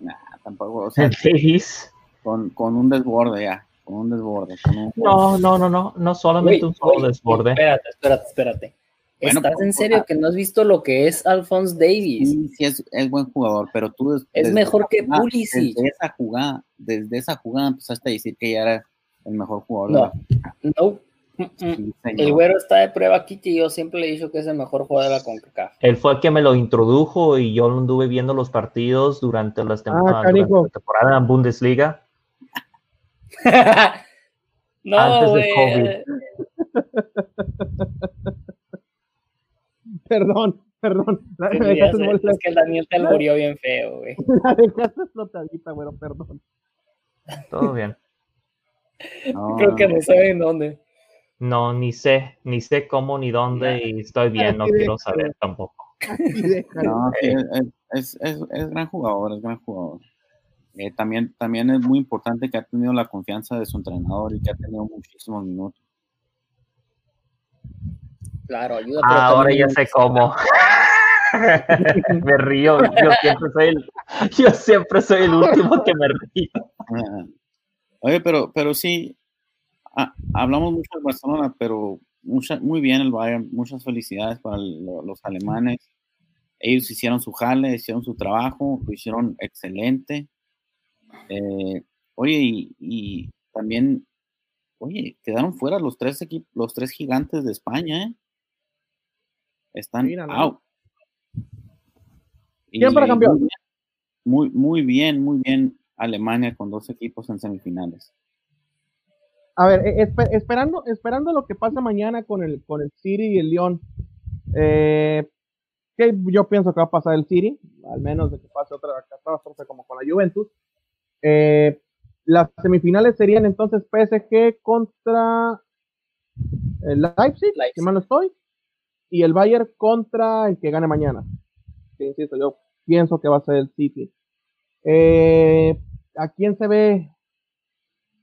Nah, tampoco, o sea, (laughs) Davis. con, con un desborde ya, con un desborde. Con un, No, no, no, no, no solamente un solo desborde. Espérate, espérate, espérate. Bueno, ¿Estás pero- en serio que no has visto lo que es Alphonse Davis? Sí, sí es, es buen jugador, pero tú des- Es desde mejor que jugada- Pulisic. Desde esa jugada, desde esa jugada empezaste a decir que ya era el mejor jugador. No. de la- No. Mm, mm. Sí. El güero está de prueba aquí y yo siempre le he dicho que es el mejor jugador de la CONCACAF. Él fue el que me lo introdujo y yo lo anduve viendo los partidos durante, las Ah, ah, canijo. durante la temporada en Bundesliga. (laughs) no, Antes de güey. (laughs) Perdón, perdón. La, Sí, sé, es que el Daniel te murió bien feo, güey. (laughs) la dejaste explotadita, bueno, perdón. Todo bien. No, Creo que no saben dónde. No, ni sé, ni sé cómo ni dónde y estoy bien, no quiero saber tampoco. No, es, es, es gran jugador, es gran jugador. Eh, también, también es muy importante que ha tenido la confianza de su entrenador y que ha tenido muchísimos minutos. Claro, ayuda. pero Ah, ahora ya sé cómo. (laughs) me río, yo siempre soy el, yo siempre soy el último que me río. Oye, pero, pero sí, ah, hablamos mucho de Barcelona, pero mucha, muy bien el Bayern, muchas felicidades para el- los alemanes. ellos hicieron su jale, hicieron su trabajo, lo hicieron excelente. Eh, oye, y, y, también, oye, quedaron fuera los tres equipos, los tres gigantes de España, ¿eh? Están Mira, ¿no? out. ¿Quién para campeón? Muy, muy, bien, muy bien Alemania con dos equipos en semifinales. A ver, espe- esperando, esperando lo que pasa mañana con el, con el City y el León. Eh, que yo pienso que va a pasar el City, al menos de que pase otra catástrofe como con la Juventus. Eh, las semifinales serían entonces PSG contra el Leipzig, si Leipzig. mal no estoy, y el Bayern contra el que gane mañana. Sí, insisto, yo pienso que va a ser el City. Eh, ¿A quién se ve?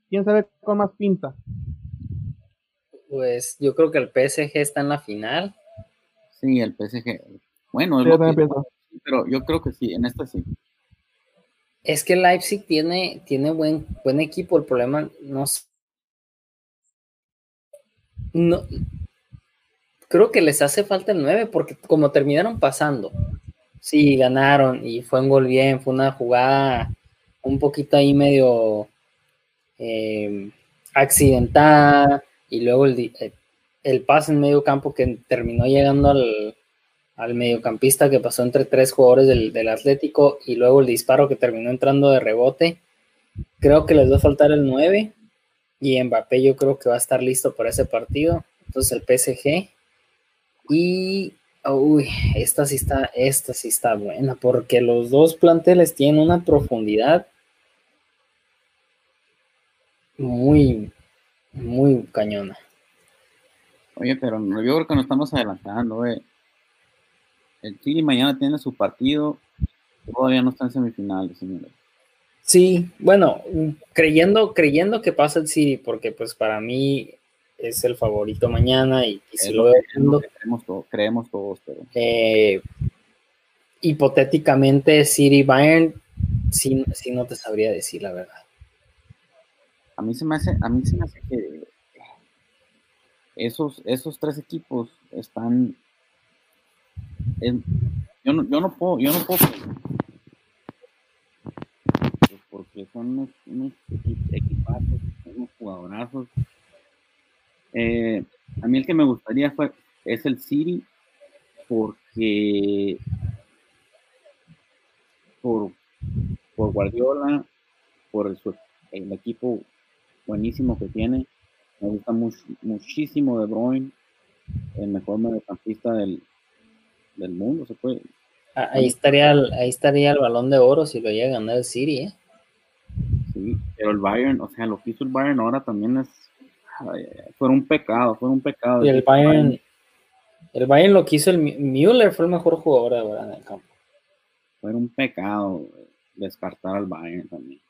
¿Quién se ve con más pinta? Pues yo creo que el PSG está en la final. Sí, el PSG. Bueno, Sí, yo que- pero yo creo que sí, en esta sí. Es que Leipzig tiene, tiene buen, buen equipo. El problema no sé. No, creo que les hace falta el 9 porque como terminaron pasando, sí, ganaron y fue un gol bien, fue una jugada un poquito ahí medio eh, accidentada y luego el, eh, el pase en medio campo que terminó llegando al, al mediocampista que pasó entre tres jugadores del, del Atlético y luego el disparo que terminó entrando de rebote. Creo que les va a faltar el 9 y Mbappé yo creo que va a estar listo para ese partido. Entonces el PSG y uy, esta sí está esta sí está buena porque los dos planteles tienen una profundidad muy muy cañona. Oye, pero yo creo que nos estamos adelantando, eh. El Chile mañana tiene su partido, todavía no está en semifinales, señores. Sí, bueno, creyendo, creyendo que pasa el City, porque pues para mí es el favorito mañana y, y si lo lo veo creemos, todos, creemos todos, pero eh, hipotéticamente City Bayern, sí, sí no te sabría decir la verdad. a mí se me hace, a mí se me hace que esos, esos tres equipos están yo no, yo no puedo, yo no puedo porque son unos, unos equi- equipazos, unos jugadorazos. Eh, a mí el que me gustaría fue, es el City, porque por, por Guardiola, por el equipo buenísimo que tiene. Me gusta much- muchísimo De Bruyne, el mejor mediocampista del, del mundo, se puede. Ah, Ahí estaría, el, ahí estaría el balón de oro si lo llega a ganar el City, ¿eh? Sí, pero el Bayern, o sea, lo que hizo el Bayern ahora también es. fue un pecado, fue un pecado. Y el Bayern, el Bayern lo que hizo el Mü- Müller fue el mejor jugador ahora en el campo. Fue un pecado descartar al Bayern también.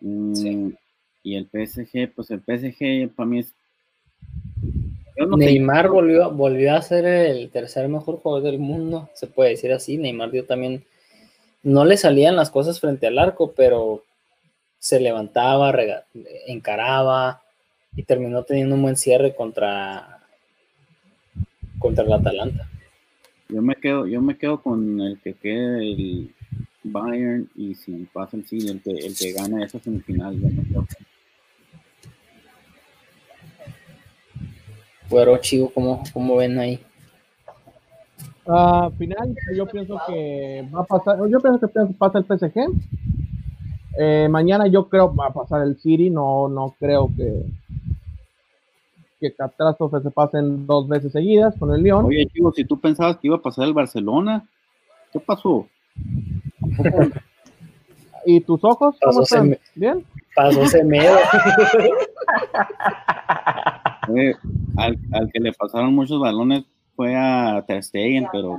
Mm, Sí. Y el PSG, pues el PSG para mí es. No Neymar volvió, volvió a ser el tercer mejor jugador del mundo, se puede decir así. Neymar dio también, no le salían las cosas frente al arco, pero se levantaba, rega- encaraba y terminó teniendo un buen cierre contra, contra el Atalanta. Yo me quedo, yo me quedo con el que quede el Bayern y si pasa el City, el que, el que gane esa semifinal. yo me quedo con- Pero chico, ¿cómo, cómo ven ahí? Ah, final, yo pienso que va a pasar, yo pienso que pasa el PSG. Eh, mañana yo creo va a pasar el City, no, no creo que que catástrofe se pasen dos veces seguidas con el León. Oye, chico, si tú pensabas que iba a pasar el Barcelona, ¿qué pasó? (laughs) ¿Y tus ojos cómo Pasó están? semi- ¿Bien? Pasó Semedo. (laughs) fue, al, al, que le pasaron muchos balones fue a Ter Stegen, pero...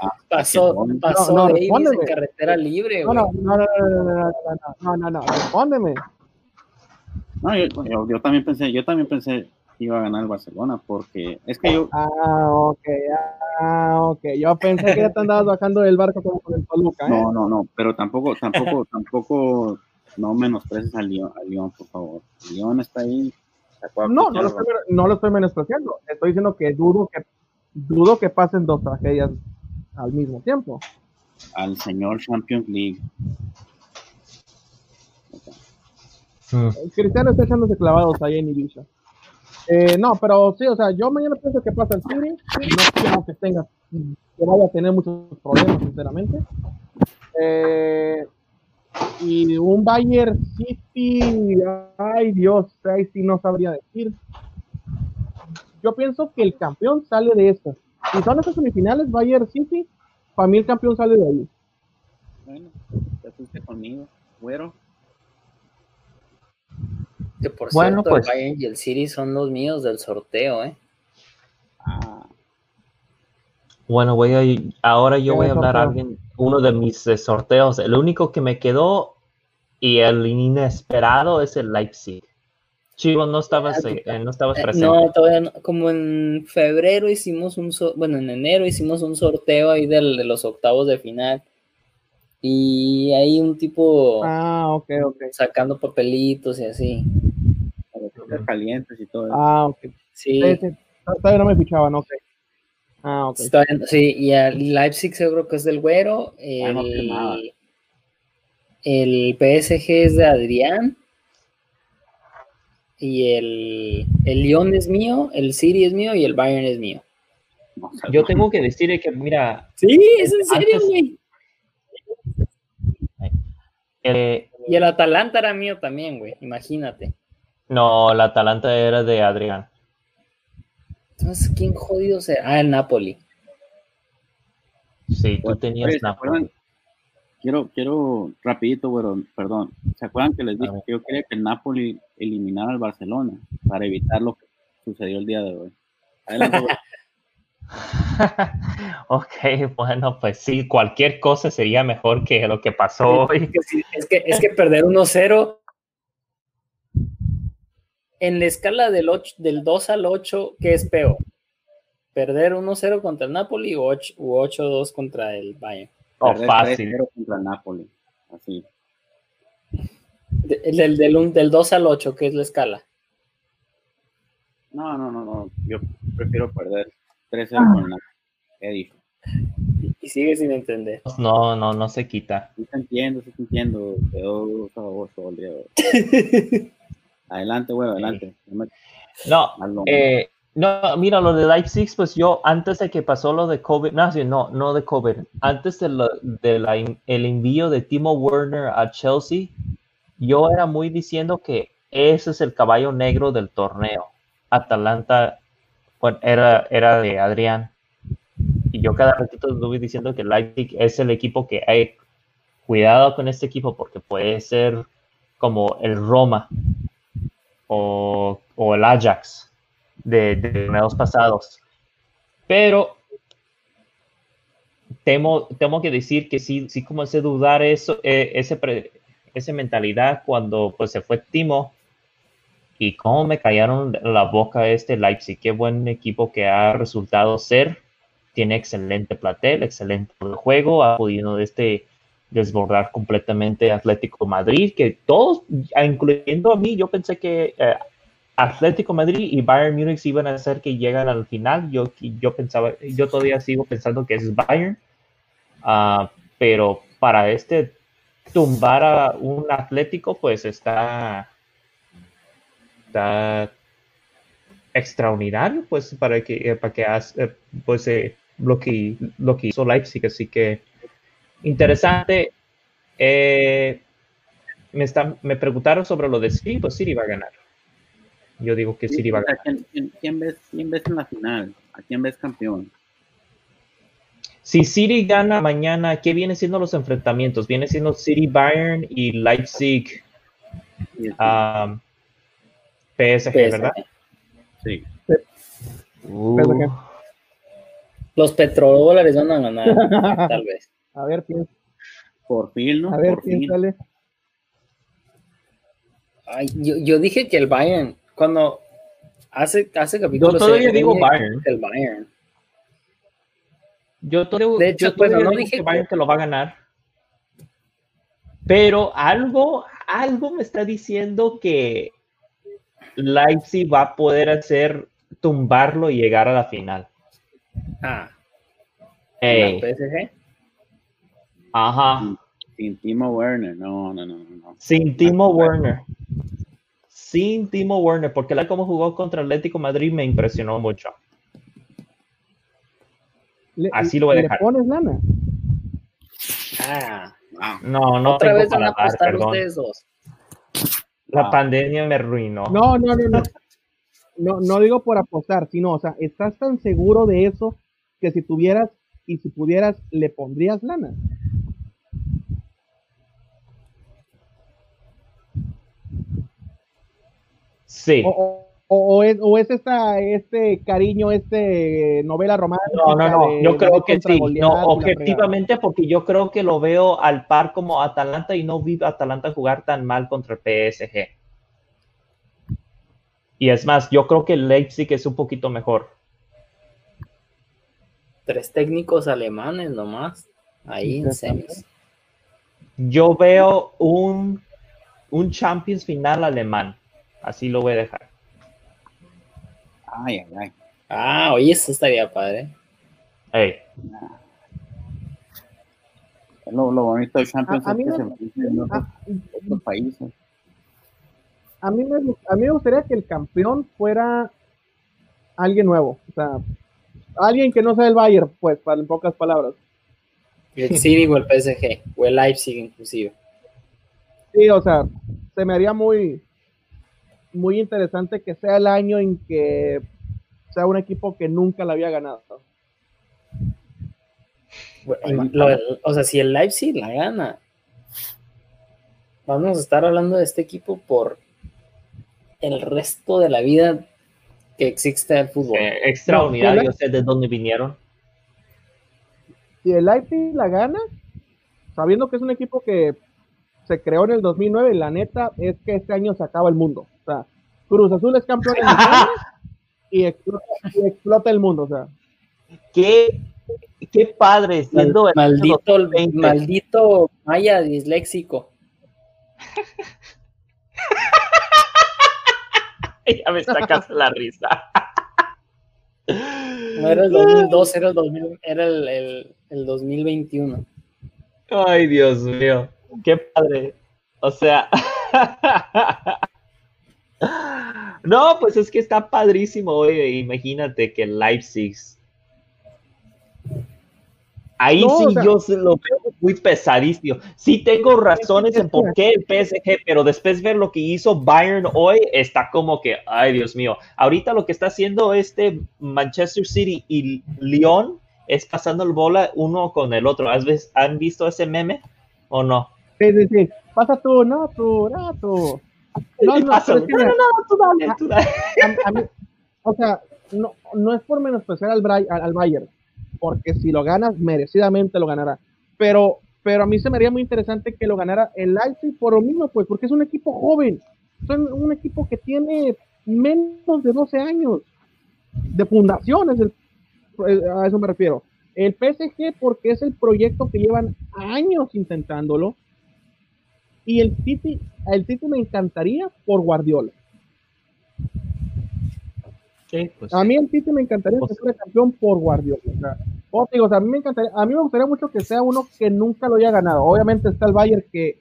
A, pasó, a pasó no, no, en carretera libre. No, no, no, no, no, no, no, no, respóndeme. No, yo, yo, yo, también pensé, yo también pensé que iba a ganar el Barcelona, porque es que yo... Ah, ok, ah, ok. Yo pensé que ya te andabas bajando del barco como con el Toluca, ¿eh? No, no, no, pero tampoco, tampoco, tampoco no menospreces a a León, por favor. León está ahí no, no lo, estoy, no lo estoy menospreciando. Estoy diciendo que dudo que, dudo que pasen dos tragedias al mismo tiempo. Al señor Champions League. Mm. Cristiano está echándose clavados ahí en Ibiza. Eh, no, pero sí, o sea, yo mañana pienso que pasa el City. No creo que tenga, que vaya a tener muchos problemas, sinceramente. Eh, y un Bayern City, ay Dios, ahí sí no sabría decir. Yo pienso que el campeón sale de esto. Si son esas semifinales, Bayern City, para mí el campeón sale de ahí. Bueno, te fuiste conmigo, güero. Que por Bueno, cierto, pues. el Bayern y el City son los míos del sorteo, ¿eh? Ah, Bueno, voy a ahora yo ¿Qué voy a hablar sorteo? alguien, uno de mis eh, sorteos. El único que me quedó y el inesperado es el Leipzig. Chivo, no estabas, Ah, eh, no estabas Eh, presente. No, todavía no. Como en febrero hicimos un, so- bueno, en enero hicimos un sorteo ahí del, de los octavos de final. Y hay un tipo Ah, ok, ok. sacando papelitos y así. para calientes y todo eso. Ah, ok. Sí, sí. Todavía no me fichaban, ok. Ah, ok. sí, y el Leipzig seguro que es del güero. Ah, no. El, el PSG es de Adrián. Y el, el Lyon es mío, el City es mío y el Bayern es mío. Yo tengo que decir que, mira, Sí, es en serio, güey. eh, Y el Atalanta era mío también, güey. Imagínate. no, la Atalanta era de Adrián. Entonces, ¿quién jodido será? Ah, el Napoli. Sí, tú tenías oye, ¿se Napoli. Quiero, quiero, rapidito, güero, perdón. ¿Se acuerdan que les dije que yo quería que el Napoli eliminara al Barcelona para evitar lo que sucedió el día de hoy? Adelante, (laughs) ok, bueno, pues sí, cualquier cosa sería mejor que lo que pasó Es hoy. que, sí, es que, es que perder 1-0 en la escala del, 8, del 2 al 8, ¿qué es peor? ¿Perder 1-0 contra el Napoli o 8 u 8-2 contra el Bayern? Oh, Perder fácil. 3-0 contra el Napoli. Así. De- el del, del, un- del 2 al 8, ¿qué es la escala? No, no, no, no. Yo prefiero perder 3-0 con el Napoli. He dicho. Y, y sigue sin entender. No, no, no se quita. Sí te entiendo, sí te entiendo. Quedó sabroso el día de hoy. Adelante, güey, adelante. No eh, no, mira, lo de Leipzig, pues yo antes de que pasó lo de COVID, no, no, no de COVID, antes del de envío de Timo Werner a Chelsea, yo era muy diciendo que ese es el caballo negro del torneo. Atalanta bueno, era, era de Adrián. Y yo cada ratito estuve diciendo que Leipzig es el equipo que hay. Cuidado con este equipo porque puede ser como el Roma o, o el Ajax de, de torneos pasados. Pero temo, temo que decir que sí, sí comencé a dudar eso, eh, ese pre- esa mentalidad cuando pues se fue Timo y cómo me callaron la boca este Leipzig. Qué buen equipo que ha resultado ser. Tiene excelente platel, excelente juego, ha podido este desbordar completamente Atlético Madrid, que todos, incluyendo a mí, yo pensé que eh, Atlético Madrid y Bayern Múnich iban a hacer que llegan al final. Yo, yo pensaba, yo todavía sigo pensando que es Bayern, Ah, pero para este tumbar a un Atlético, pues está, está extraordinario, pues para que, eh, para que eh, pues lo que lo que hizo Leipzig, así que interesante. Eh, me, están, me preguntaron sobre lo de City, pues City va a ganar. Yo digo que City va a ganar. ¿Quién, quién, quién ves, ¿Quién ves en la final? ¿A quién ves campeón? Si City gana mañana, ¿qué viene siendo los enfrentamientos? Viene siendo City Bayern y Leipzig um, PSG, ¿verdad? sí. Uh. Los petrodólares van a ganar, (laughs) tal vez. A ver, piensa, Por fin, ¿no? a ver, Por fin. Ay, yo, yo dije que el Bayern, cuando hace, hace capítulos. Yo todavía digo Bayern. El Bayern. Yo todavía, De hecho, yo todavía bueno, no digo dije que Bayern que lo va a ganar. Pero algo, algo me está diciendo que Leipzig va a poder hacer tumbarlo y llegar a la final. Ah, Ey, la PSG. Ajá. Sin Timo Werner, no, no, no, no. Sin Timo Werner. Sin Timo Werner, porque la como jugó contra Atlético Madrid me impresionó mucho. Le- Así lo voy a ¿Le dejar. pones lana? Ah. No, no otra tengo vez van a dar, apostar perdón. ustedes dos. La Ah. pandemia me arruinó. No, no, no, no. No, no digo por apostar, sino, o sea, estás tan seguro de eso que si tuvieras y si pudieras, le pondrías lana. Sí. O, o- o- o es, o es esta, este cariño, este novela romántica. No, no, no. de Yo creo que sí. No, objetivamente, porque yo creo que lo veo al par como Atalanta y no vi a Atalanta jugar tan mal contra el PSG. Y es más, yo creo que Leipzig es un poquito mejor. Tres técnicos alemanes nomás. Ahí en semis. Yo veo un, un Champions final alemán. Así lo voy a dejar. Ay, ay, ay. Ah, oye, eso estaría padre. Ey, Es Lo, lo bonito de Champions A- a es mí que me- se en otros, A, otros países. a mí me, a mí me gustaría que el campeón fuera alguien nuevo. O sea, alguien que no sea el Bayern, pues, para en pocas palabras. El City o el PSG, o el Leipzig inclusive. Sí, o sea, se me haría muy, muy interesante que sea el año en que sea un equipo que nunca la había ganado. Bueno, lo- o sea, si el Leipzig la gana, vamos a estar hablando de este equipo por el resto de la vida que existe el fútbol. eh, extra No, unidad, hola. yo sé de dónde vinieron. Si el Leipzig la gana, sabiendo que es un equipo que se creó en el 2009, la neta es que este año se acaba el mundo. O sea, Cruz Azul es campeón en (laughs) y explota, y explota el mundo. O sea, Qué, qué padre siendo el maldito, 2020. maldito Maya disléxico. (laughs) Ya me sacas la risa. No era el 2002, era el, 2000 era el, el- el 2021. Ay, Dios mío. Qué padre. O sea. (laughs) No, pues es que está padrísimo, oye. Imagínate que Leipzig. Ahí No, sí o sea- yo se lo veo muy pesadísimo. Sí tengo razones en por qué el PSG, pero después ver lo que hizo Bayern hoy está como que, ay Dios mío. Ahorita lo que está haciendo este Manchester City y Lyon es pasando el bola uno con el otro. ¿Has ¿Han visto ese meme o no? Sí, sí, sí. Pasa tú, no, tú, no, tú. No, no, pasa, no, no, no, tú dale, tú dale. a- a mí- o sea, no, no es por menospreciar al, Bray- al, al Bayern, porque si lo ganas, merecidamente lo ganará. Pero, pero a mí se me haría muy interesante que lo ganara el Leipzig por lo mismo, pues, porque es un equipo joven. Es un, equipo que tiene menos de 12 años de fundación, es el- eh, a eso me refiero. El PSG porque es el proyecto que llevan años intentándolo. Y el City, el City me encantaría por Guardiola. Sí, pues A mí el City me encantaría que Pues- fuera campeón por Guardiola. O sea, como te digo, o sea, a mí me encantaría, a mí me gustaría mucho que sea uno que nunca lo haya ganado. Obviamente está el Bayern que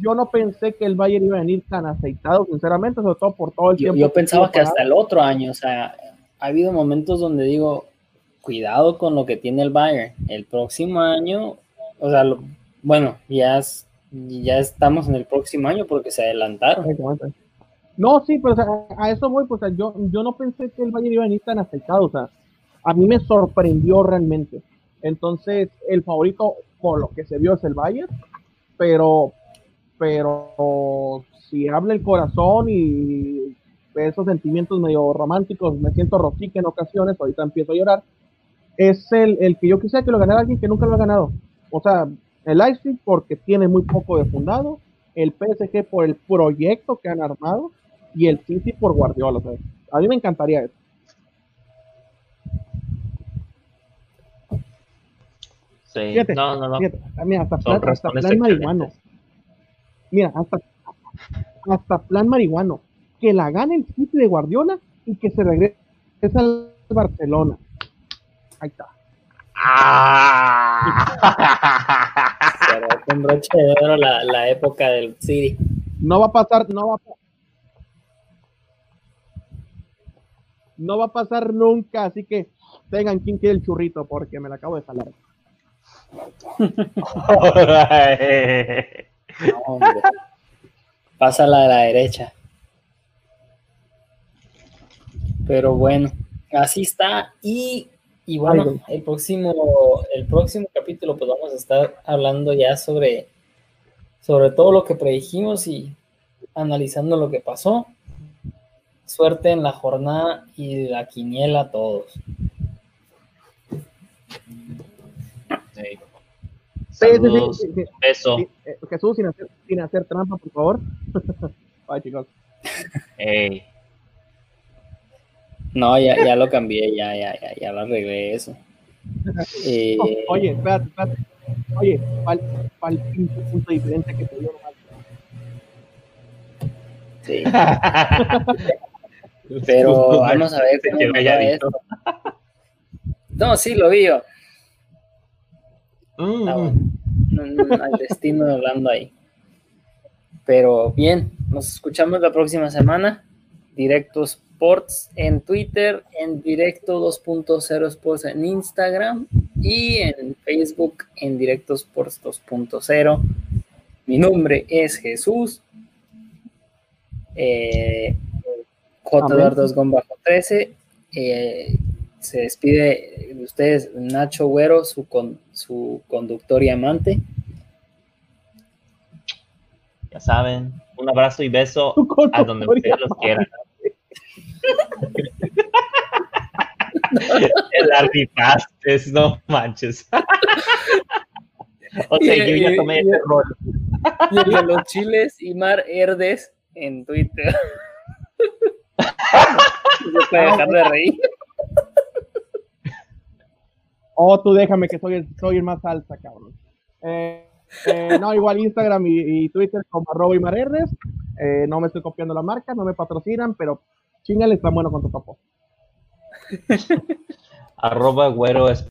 yo no pensé que el Bayern iba a venir tan aceitado, sinceramente, sobre todo por todo el Yo, tiempo. yo pensaba que hasta el otro año, o sea, ha habido momentos donde digo, cuidado con lo que tiene el Bayern. El próximo año, o sea, lo- bueno, ya, es- ya estamos en el próximo año porque se adelantaron. No, sí, pero o sea, a eso voy, pues o sea, yo, yo no pensé que el Bayern iba a venir tan aceitado, o sea, a mí me sorprendió realmente. Entonces, el favorito por lo que se vio es el Bayern, pero, pero si habla el corazón y esos sentimientos medio románticos, me siento rotique en ocasiones, ahorita empiezo a llorar, es el, el que yo quisiera que lo ganara alguien que nunca lo ha ganado. O sea, el Leipzig porque tiene muy poco de fundado, el PSG por el proyecto que han armado y el City por Guardiola. o sea, a mí me encantaría eso. Sí. Fíjate, No, no, no. Fíjate, mira, hasta plan, hasta plan marihuano. Mira, hasta, hasta plan marihuano. Que la gane el City de Guardiola y que se regrese al Barcelona. Ahí está. (laughs) Pero con broche de oro la, la época del City. No va a pasar, no va a pasar. No va a pasar nunca, así que tengan quien quiere el churrito porque me la acabo de salar. (laughs) No, hombre. Pásala de la derecha. Pero bueno, así está. Y, y bueno, el próximo, el próximo capítulo, pues vamos a estar hablando ya sobre, sobre todo lo que predijimos y analizando lo que pasó. Suerte en la jornada y la quiniela a todos. Sí. Sí, sí, sí, Saludos, sí, sí. beso. Sí, eh, Jesús, sin hacer, sin hacer trampa, por favor. (laughs) Ay, chicos. Ey, No, ya, ya lo cambié, ya, ya, ya, ya lo arreglé eso. (laughs) Eh, Oye, espérate, espérate. Oye, ¿cuál, cuál pinche punto diferente que te dio sí. (laughs) Pero vamos a ver cómo nos va esto. No, sí, lo vi yo. Mm, Ah, bueno. No, no, al destino de Orlando ahí. Pero bien, nos escuchamos la próxima semana. Directo Sports en Twitter, en Directo 2.0 Sports en Instagram y en Facebook en Directo Sports 2.0. Mi nombre es Jesús. Eh, J. Eduardo bajo 13. Eh, se despide de ustedes Nacho Güero, su, con, su conductor y amante. ya saben, un abrazo y beso a donde ustedes los quieran. (laughs) El artifastes, no manches. (laughs) o sea, Y- yo ya tomé y- ese rol. Y el de los chiles y Mar Herdes en Twitter. No se puede dejar de reír. Oh, tú déjame que soy el, soy el más alta, cabrón. Eh, eh, no, igual Instagram y, y Twitter como arroba y marerdes. Eh, no me estoy copiando la marca, no me patrocinan, pero chingale, está bueno con tu papo. (laughs) Arroba güero es